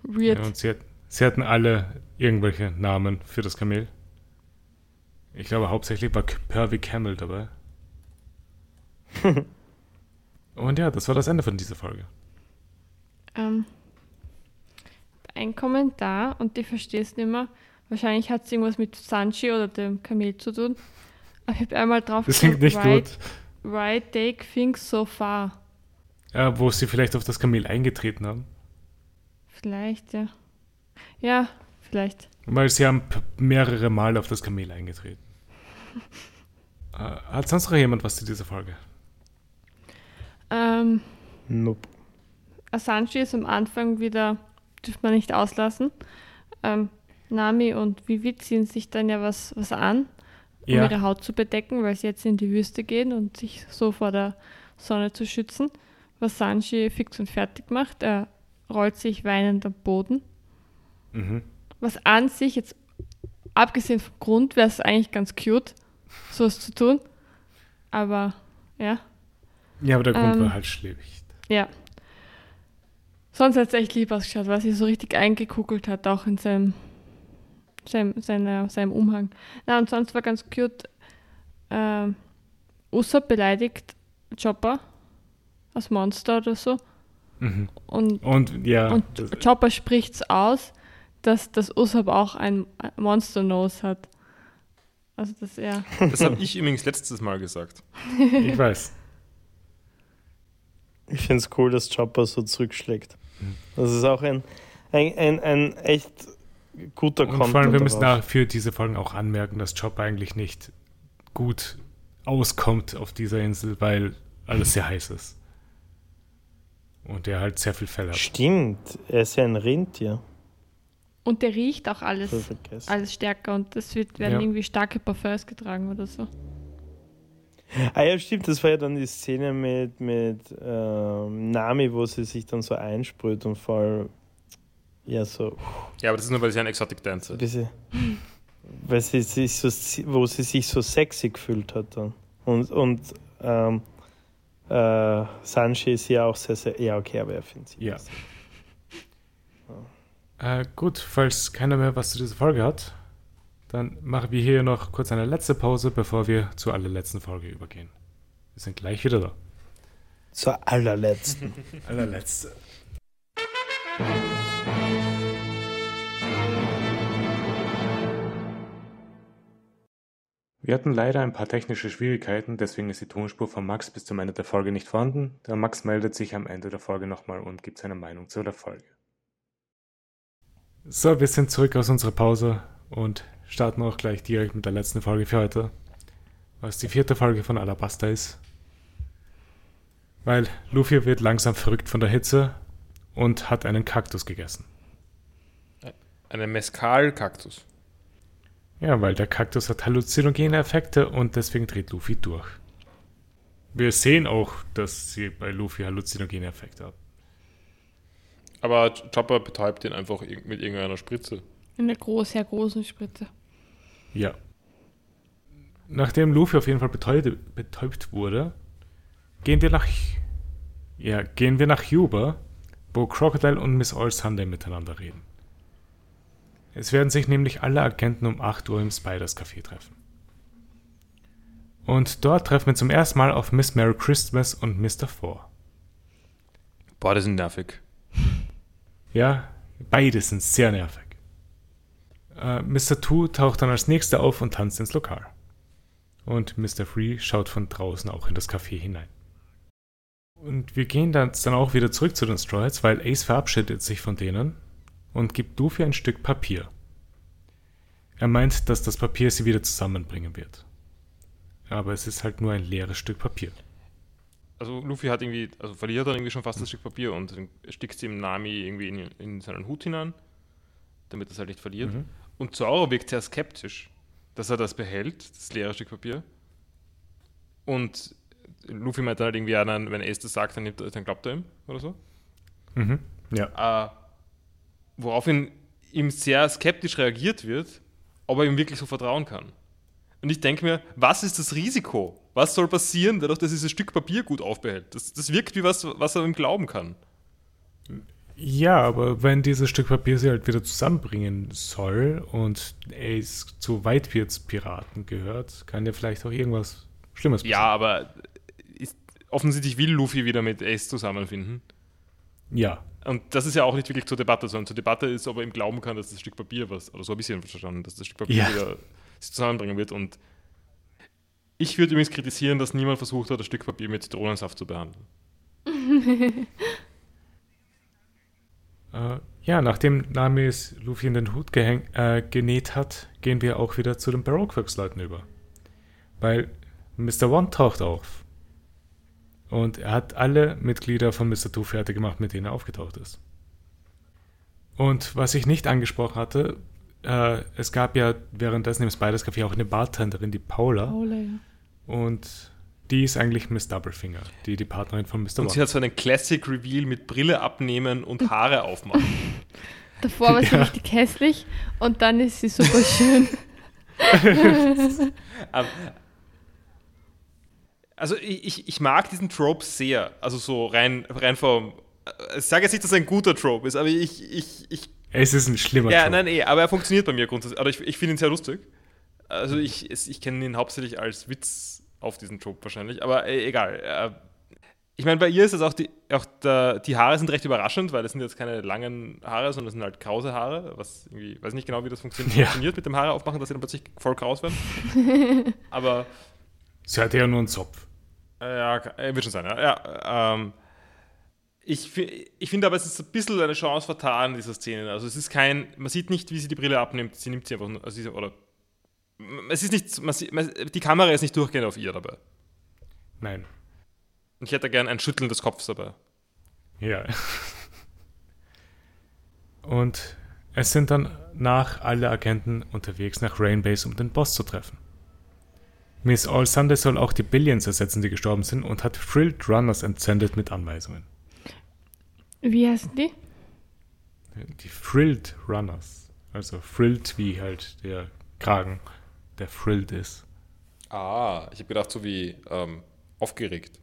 Weird. Ja, und sie, hat, sie hatten alle irgendwelche Namen für das Kamel. Ich glaube, hauptsächlich war Pervy Camel dabei. und ja, das war das Ende von dieser Folge. Ähm, ein Kommentar und ich verstehe es nicht mehr. Wahrscheinlich hat es irgendwas mit Sanji oder dem Kamel zu tun. Aber ich habe einmal drauf Das klingt nicht why, gut. why take things so far? Ja, wo sie vielleicht auf das Kamel eingetreten haben. Vielleicht, ja. Ja, vielleicht. Weil sie haben mehrere Mal auf das Kamel eingetreten. äh, hat sonst noch jemand was zu dieser Folge? Ähm, Nope. Sanji ist am Anfang wieder, dürfte man nicht auslassen. Ähm, Nami und Vivi ziehen sich dann ja was, was an, um Ja. ihre Haut zu bedecken, weil sie jetzt in die Wüste gehen und sich so vor der Sonne zu schützen. Was Sanji fix und fertig macht. Er rollt sich weinend am Boden. Mhm. Was an sich jetzt, abgesehen vom Grund, wäre es eigentlich ganz cute, sowas zu tun. Aber ja, Ja, aber der Grund Ähm. war halt schlecht. ja. Sonst hat es echt lieb ausgeschaut, weil sie so richtig eingekugelt hat, auch in seinem, seinem, seiner, seinem Umhang. Na, und sonst war ganz cute, ähm, Usopp beleidigt Chopper als Monster oder so. Mhm. Und, Und ja, und das, Chopper spricht es aus, dass das Usopp auch ein Monster-Nose hat. Also, dass er. Das habe ich übrigens letztes Mal gesagt. ich weiß. Ich finde es cool, dass Chopper so zurückschlägt. Das ist auch ein, ein, ein, ein echt guter Und Content. vor allem, wir müssen für diese Folgen auch anmerken, dass Chopper eigentlich nicht gut auskommt auf dieser Insel, weil alles sehr heiß ist. Und er halt sehr viel Fell hat. Stimmt, er ist ja ein Rentier. Und der riecht auch alles, alles stärker und es wird, werden Ja. irgendwie starke Parfums getragen oder so. Ah ja, stimmt, das war ja dann die Szene mit, mit ähm, Nami, wo sie sich dann so einsprüht und voll, ja, so Ja, aber das ist nur, weil sie ein Exotic Dancer ist. weil sie sich so, wo sie sich so sexy gefühlt hat dann. Und, und ähm, äh, Sanji ist ja auch sehr, sehr, ja, okay, aber er findet sie. Ja. Äh, gut, falls keiner mehr was zu dieser Folge hat, dann machen wir hier noch kurz eine letzte Pause, bevor wir zur allerletzten Folge übergehen. Wir sind gleich wieder da. Zur allerletzten. Allerletzte. Wir hatten leider ein paar technische Schwierigkeiten, deswegen ist die Tonspur von Max bis zum Ende der Folge nicht vorhanden. Der Max meldet sich am Ende der Folge nochmal und gibt seine Meinung zu der Folge. So, wir sind zurück aus unserer Pause und starten auch gleich direkt mit der letzten Folge für heute. was die vierte Folge von Alabasta ist. Weil Luffy wird langsam verrückt von der Hitze und hat einen Kaktus gegessen. Einen Mescal-Kaktus. Ja, weil der Kaktus hat halluzinogene Effekte und deswegen dreht Luffy durch. Wir sehen auch, dass sie bei Luffy halluzinogene Effekte hat. Aber Chopper betäubt ihn einfach mit irgendeiner Spritze. Eine groß, sehr großen Spritze. Ja. Nachdem Luffy auf jeden Fall betäubt, betäubt wurde, gehen wir nach ja, gehen wir nach Yuba, wo Crocodile und Miss All Sunday miteinander reden. Es werden sich nämlich alle Agenten um 8 Uhr im Spiders Café treffen. Und dort treffen wir zum ersten Mal auf Miss Merry Christmas und Mr. Four. Das ist nervig. Ja, beide sind sehr nervig. Äh, Mr. Two taucht dann als nächster auf und tanzt ins Lokal. Und Mr. Free schaut von draußen auch in das Café hinein. Und wir gehen dann, dann auch wieder zurück zu den Stroids, weil Ace verabschiedet sich von denen und gibt Luffy ein Stück Papier. Er meint, dass das Papier sie wieder zusammenbringen wird. Aber es ist halt nur ein leeres Stück Papier. Also Luffy hat irgendwie, also verliert dann irgendwie schon fast das Stück Papier und stickt sie ihm Nami irgendwie in, in seinen Hut hinein, damit er es halt nicht verliert. Mhm. Und Zoro wirkt sehr skeptisch, dass er das behält, das leere Stück Papier. Und Luffy meint dann halt irgendwie, ja, dann, wenn Ace das sagt, dann, nimmt, dann glaubt er ihm oder so. Mhm. Ja. Äh, woraufhin ihm sehr skeptisch reagiert wird, ob er ihm wirklich so vertrauen kann. Und ich denke mir, was ist das Risiko? Was soll passieren, dadurch, dass er dieses Stück Papier gut aufbehält? Das, das wirkt wie was, was er ihm glauben kann. Ja, aber wenn dieses Stück Papier sie halt wieder zusammenbringen soll und Ace zu Whitebeards Piraten gehört, kann ja vielleicht auch irgendwas Schlimmes Ja, aber ist, offensichtlich will Luffy wieder mit Ace zusammenfinden. Ja, Und das ist ja auch nicht wirklich zur Debatte, sondern zur Debatte ist, ob er ihm glauben kann, dass das Stück Papier was, oder so ein bisschen verstanden, dass das Stück Papier Ja. wieder sich zusammenbringen wird. Und ich würde übrigens kritisieren, dass niemand versucht hat, das Stück Papier mit Zitronensaft zu behandeln. Äh, ja, nachdem Nami es Luffy in den Hut äh, genäht hat, gehen wir auch wieder zu den Baroqueworks-Leuten über. Weil Mr. One taucht auf. Und er hat alle Mitglieder von Mr. Two fertig gemacht, mit denen er aufgetaucht ist. Und was ich nicht angesprochen hatte, äh, es gab ja währenddessen im Spiders Café auch eine Bartenderin, die Paula. Paula, ja. Und die ist eigentlich Miss Doublefinger, die die Partnerin von Mr. Und sie hat so einen Classic Reveal mit Brille abnehmen und Haare aufmachen. Davor war sie Ja. richtig hässlich und dann ist sie super schön. Ähm, also ich, ich, mag diesen Trope sehr. Also so rein, rein vom. äh, Ich sage jetzt nicht, dass er ein guter Trope ist, aber ich, ich, ich Es ist ein schlimmer Ja, Trope. nein, eh, aber er funktioniert bei mir grundsätzlich. Aber ich, ich finde ihn sehr lustig. Also ich, ich kenne ihn hauptsächlich als Witz auf diesen Trope wahrscheinlich, aber äh, egal. Äh, ich meine, bei ihr ist es auch, die, auch der, die Haare sind recht überraschend, weil das sind jetzt keine langen Haare, sondern das sind halt krause Haare, was irgendwie, weiß nicht genau, wie das funktio Ja. funktioniert mit dem Haare aufmachen, dass sie dann plötzlich voll kraus werden. aber Sie hatte ja nur einen Zopf. ja, wird schon sein, ja. ja ähm, ich, ich finde aber, es ist ein bisschen eine Chance vertan, dieser Szene. Also es ist kein, man sieht nicht, wie sie die Brille abnimmt, sie nimmt sie einfach nur, also sie, oder, es ist nicht, man man, die Kamera ist nicht durchgehend auf ihr dabei. Nein. Ich hätte gern ein Schütteln des Kopfs dabei. Ja. Und es sind dann nach alle Agenten unterwegs nach Rainbase, um den Boss zu treffen. Miss All Sunday soll auch die Billions ersetzen, die gestorben sind, und hat Frilled Runners entsendet mit Anweisungen. Wie heißen die? Die Frilled Runners. Also frilled wie halt der Kragen, der frilled ist. Ah, ich habe gedacht, so wie ähm, aufgeregt.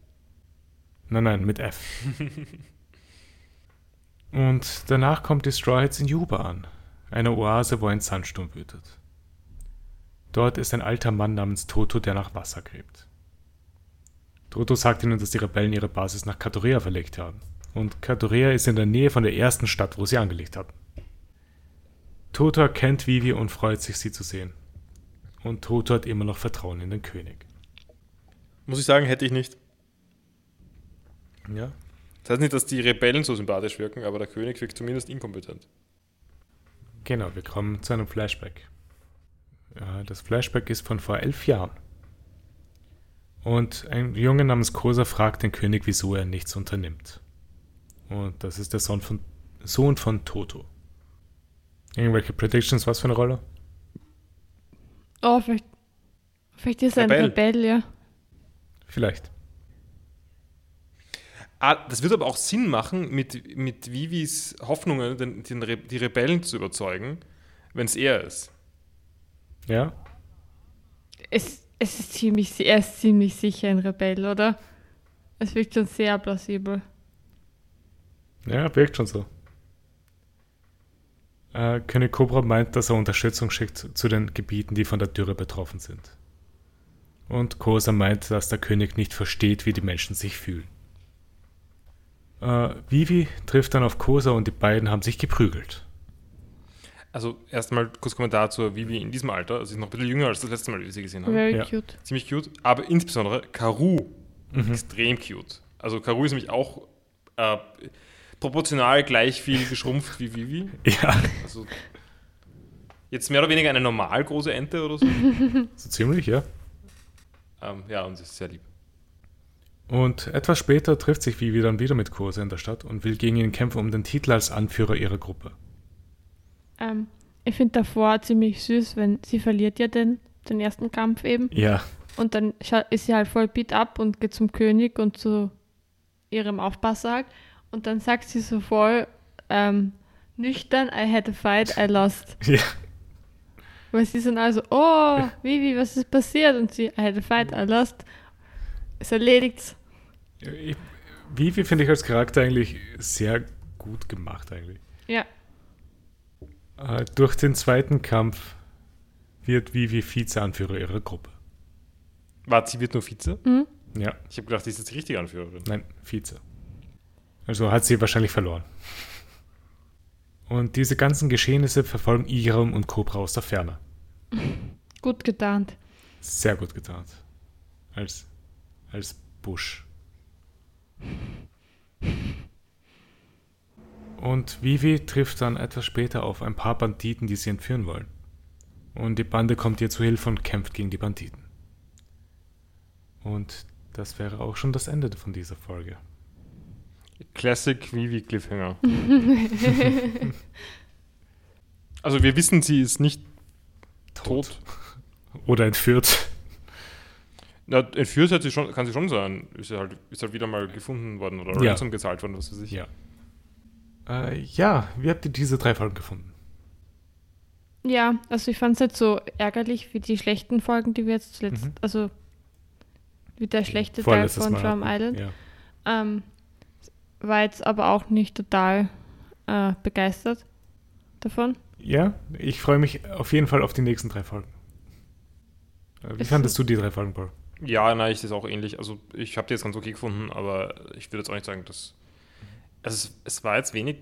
Nein, nein, mit F. Und danach kommt die Straw Hats in Juba an, eine Oase, wo ein Sandsturm wütet. Dort ist ein alter Mann namens Toto, der nach Wasser gräbt. Toto sagt ihnen, dass die Rebellen ihre Basis nach Katorea verlegt haben. Und Katorea ist in der Nähe von der ersten Stadt, wo sie angelegt hatten. Toto erkennt Vivi und freut sich, sie zu sehen. Und Toto hat immer noch Vertrauen in den König. Muss ich sagen, hätte ich nicht. Ja, Das heißt nicht, dass die Rebellen so sympathisch wirken, aber der König wirkt zumindest inkompetent. Genau, wir kommen zu einem Flashback. Ja, das Flashback ist von vor elf Jahren. Und ein Junge namens Kosa fragt den König, wieso er nichts unternimmt. Und das ist der Sohn von, Sohn von Toto. Irgendwelche Predictions, was für eine Rolle? Oh, vielleicht, vielleicht ist er ein Rebell. Rebell, ja. Vielleicht. Ah, das wird aber auch Sinn machen, mit, mit Vivis Hoffnungen den, den Re die Rebellen zu überzeugen, wenn es er ist. Ja? Es, es ist ziemlich, er ist ziemlich sicher ein Rebell, oder? Es wirkt schon sehr plausibel. Ja, wirkt schon so. Äh, König Cobra meint, dass er Unterstützung schickt zu den Gebieten, die von der Dürre betroffen sind. Und Kosa meint, dass der König nicht versteht, wie die Menschen sich fühlen. Äh, Vivi trifft dann auf Kosa und die beiden haben sich geprügelt. Also erstmal kurz Kommentar zur Vivi in diesem Alter. Also sie ist noch ein bisschen jünger als das letzte Mal, wie wir sie gesehen haben. Very Ja. cute. Ziemlich cute. Aber insbesondere Karu Mhm. extrem cute. Also Karu ist nämlich auch äh, proportional gleich viel geschrumpft wie Vivi. Ja, Also jetzt mehr oder weniger eine normal große Ente oder so. so ziemlich, ja. ähm, ja, und sie ist sehr lieb. Und etwas später trifft sich Vivi dann wieder mit Kosa in der Stadt und will gegen ihn kämpfen um den Titel als Anführer ihrer Gruppe. Ähm, ich finde davor ziemlich süß, wenn sie verliert ja den, den ersten Kampf eben. Ja, Und dann ist sie halt voll beat up und geht zum König und zu ihrem Aufpasser halt. Und dann sagt sie so voll ähm, nüchtern, I had a fight, I lost. ja. Weil sie sind also, oh, Vivi, was ist passiert? Und sie, I had a fight, I lost. Es erledigt. Vivi finde ich als Charakter eigentlich sehr gut gemacht eigentlich. Ja, Äh, durch den zweiten Kampf wird Vivi Vizeanführer ihrer Gruppe. Warte, sie wird nur Vize? mhm. Ja, Ich habe gedacht, sie ist jetzt die richtige Anführerin. nein, Vize. Also hat sie wahrscheinlich verloren. Und diese ganzen Geschehnisse verfolgen Iram und Cobra aus der Ferne. gut getarnt. Sehr gut getan. Als, als Busch. Und Vivi trifft dann etwas später auf ein paar Banditen, die sie entführen wollen. Und die Bande kommt ihr zu Hilfe und kämpft gegen die Banditen. Und das wäre auch schon das Ende von dieser Folge. Classic Vivi Cliffhanger. also wir wissen, sie ist nicht tot. Oder entführt. Na, entführt hat sie schon, kann sie schon sein. Ist halt, ist halt wieder mal gefunden worden oder Ja. Ransom gezahlt worden, was weiß ich. Ja. Äh, ja, wie habt ihr diese drei Folgen gefunden? Ja, also ich fand es nicht so ärgerlich wie die schlechten Folgen, die wir jetzt zuletzt, Mhm. also wie der schlechte Teil von Mal Drum. Island. Ja. Ähm, war jetzt aber auch nicht total äh, begeistert davon. Ja, ich freue mich auf jeden Fall auf die nächsten drei Folgen. Äh, Wie Ist fandest du die drei Folgen, Paul? Ja, nein, ich das auch ähnlich. Also ich habe die jetzt ganz okay gefunden, aber ich würde jetzt auch nicht sagen, dass. Also es, es war jetzt wenig.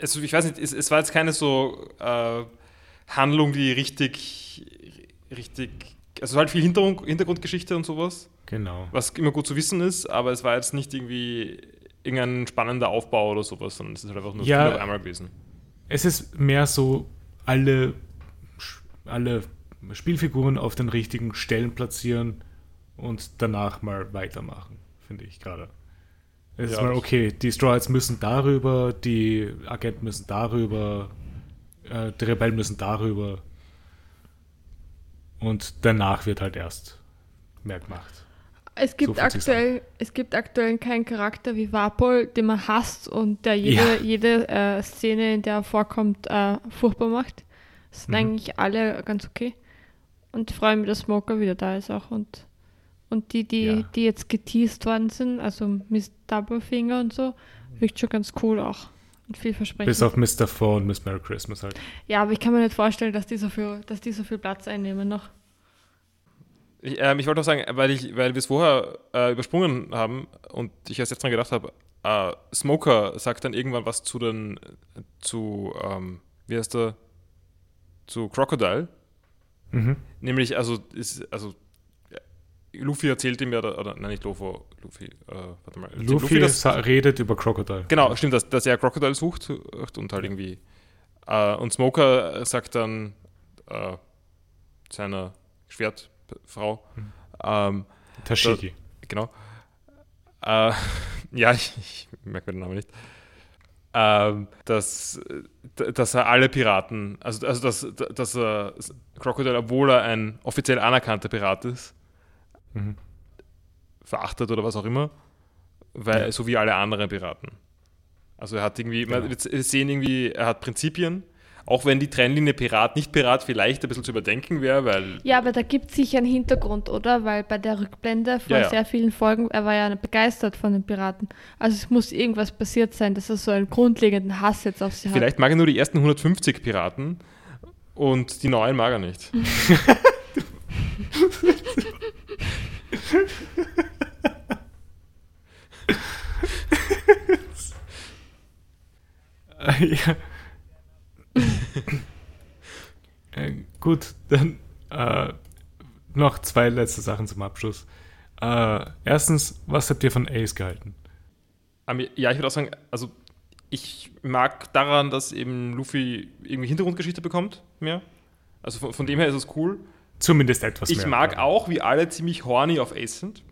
Also ich weiß nicht, es, es war jetzt keine so äh, Handlung, die richtig, richtig. Also es war halt viel Hintergrund, Hintergrundgeschichte und sowas, Genau. was immer gut zu wissen ist, aber es war jetzt nicht irgendwie irgendein spannender Aufbau oder sowas, sondern es ist halt einfach nur Ja. viel auf einmal gewesen. Es ist mehr so, alle, alle Spielfiguren auf den richtigen Stellen platzieren und danach mal weitermachen, finde ich gerade. Es ist Ja, mal, das- okay, die Stroids müssen darüber, die Agenten müssen darüber, äh, die Rebellen müssen darüber. Und danach wird halt erst mehr gemacht. Es gibt, sich's aktuell, es gibt aktuell keinen Charakter wie Vapol, den man hasst und der jede, Ja. jede äh, Szene, in der er vorkommt, äh, furchtbar macht. Das sind Mhm. eigentlich alle ganz okay. Und ich freue mich, dass Smoker wieder da ist auch. Und, und die, die, Ja. die jetzt geteased worden sind, also Miss Doublefinger und so, wirkt schon ganz cool auch. Und vielversprechend. Bis auf Mr. Four und Miss Merry Christmas halt. ja, aber ich kann mir nicht vorstellen, dass die so viel, dass die so viel Platz einnehmen noch. Ich, ähm, ich wollte auch sagen, weil, ich, weil wir es vorher äh, übersprungen haben und ich erst jetzt dran gedacht habe, äh, Smoker sagt dann irgendwann was zu den, zu, ähm, wie heißt der, zu Crocodile. Mhm. Nämlich, also, ist, also, Luffy erzählt ihm ja, oder, nein, nicht Luffy, Luffy, äh, warte mal. erzählt Luffy, das, redet über Crocodile. Genau, stimmt, dass, dass er Crocodile sucht und halt irgendwie. Äh, und Smoker sagt dann äh, seiner Schwertperson Frau. Ähm, Tashigi. da, genau. Äh, ja, ich, ich merke mir den Namen nicht. Ähm, dass, dass er alle Piraten, also, also dass, dass er Crocodile, obwohl er ein offiziell anerkannter Pirat ist, Mhm. verachtet oder was auch immer, weil Ja. so wie alle anderen Piraten. Also er hat irgendwie, Genau. man, wir sehen irgendwie, er hat Prinzipien, auch wenn die Trennlinie Pirat, nicht Pirat vielleicht ein bisschen zu überdenken wäre, weil Ja, aber da gibt es sicher einen Hintergrund, oder? Weil bei der Rückblende vor Ja, ja. sehr vielen Folgen, er war ja begeistert von den Piraten. Also es muss irgendwas passiert sein, dass er so einen grundlegenden Hass jetzt auf sie hat. vielleicht mag er nur die ersten 150 Piraten und die neuen mag er nicht. Äh, ja. gut, dann äh, noch zwei letzte Sachen zum Abschluss. Äh, erstens, was habt ihr von Ace gehalten? Aber ja, ich würde auch sagen, also ich mag daran, dass eben Luffy irgendwie Hintergrundgeschichte bekommt, mehr. Also von, von dem her ist es cool. Zumindest etwas Ich mehr. mag auch, wie alle ziemlich horny auf Ace sind.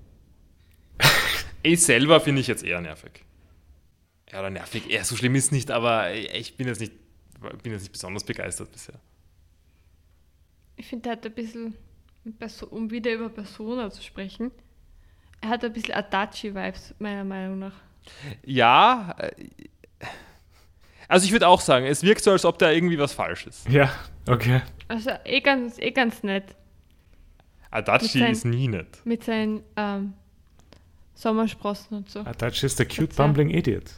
Ace selber finde ich jetzt eher nervig. Ja, oder nervig, eher so schlimm ist nicht, aber ich bin jetzt nicht, bin jetzt nicht besonders begeistert bisher. Ich finde, er hat ein bisschen, um wieder über Persona zu sprechen, er hat ein bisschen Adachi-Vibes, meiner Meinung nach. Ja, äh, also ich würde auch sagen, es wirkt so, als ob da irgendwie was falsch ist. Ja, okay. Also eh ganz, eh ganz nett. Adachi sein- ist nie nett. Mit seinen ähm, Sommersprossen und so. Adachi ist der cute bumbling Idiot.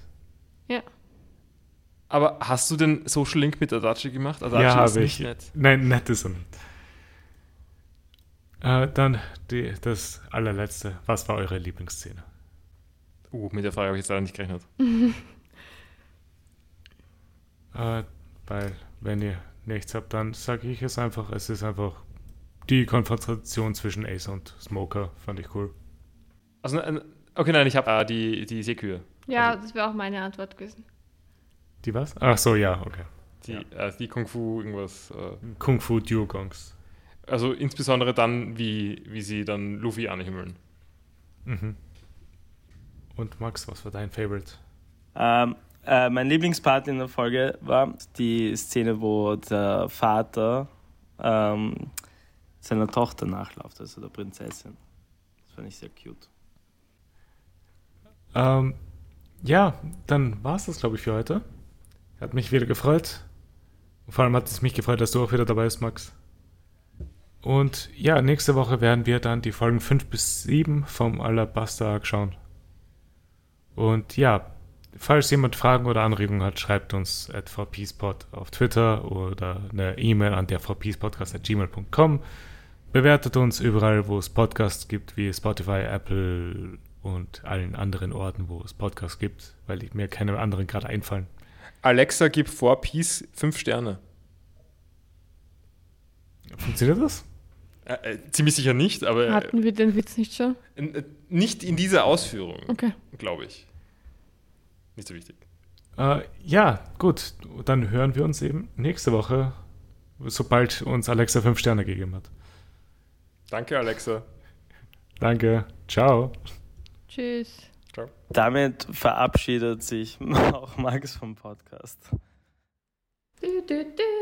Ja. Aber hast du den Social Link mit Adachi gemacht? Adachi ja, ist habe nicht ich. nett. Nein, nett ist er nicht. Äh, dann die, das allerletzte. Was war eure Lieblingsszene? Uh, mit der Frage habe ich jetzt leider nicht gerechnet. Äh, weil, wenn ihr nichts habt, dann sage ich es einfach. Es ist einfach die Konfrontation zwischen Ace und Smoker. Fand ich cool. Also, äh, okay, nein, ich habe äh, die, die Seekühe. Ja, Also- das wäre auch meine Antwort gewesen. Die was? Ach so, ja, okay. Die, Ja. äh, die Kung Fu irgendwas. Äh, Kung Fu Duogongs. also insbesondere dann, wie, wie sie dann Luffy anhimmeln. Mhm. Und Max, was war dein Favorite? Ähm, äh, mein Lieblingspart in der Folge war die Szene, wo der Vater ähm, seiner Tochter nachläuft, also der Prinzessin. Das fand ich sehr cute. Ähm, ja, dann war es das, glaube ich, für heute. Hat mich wieder gefreut. Vor allem hat es mich gefreut, dass du auch wieder dabei bist, Max. Und ja, nächste Woche werden wir dann die Folgen 5 bis 7 vom Alabaster schauen. Und ja, falls jemand Fragen oder Anregungen hat, schreibt uns at vpspot auf Twitter oder eine E-Mail an der vpspodcast.gmail.com. Bewertet uns überall, wo es Podcasts gibt, wie Spotify, Apple und allen anderen Orten, wo es Podcasts gibt, weil ich- mir keine anderen gerade einfallen. Alexa gibt vor Peace 5 Sterne. Funktioniert das? Äh, äh, ziemlich sicher nicht, aber äh, Hatten wir den Witz nicht schon? äh, nicht in dieser Ausführung, Okay. glaube ich. Nicht so wichtig. Äh, ja, gut. Dann hören wir uns eben nächste Woche, sobald uns Alexa 5 Sterne gegeben hat. Danke, Alexa. Danke. Ciao. Tschüss. Ciao. Damit verabschiedet sich auch Max vom Podcast. Du, du, du,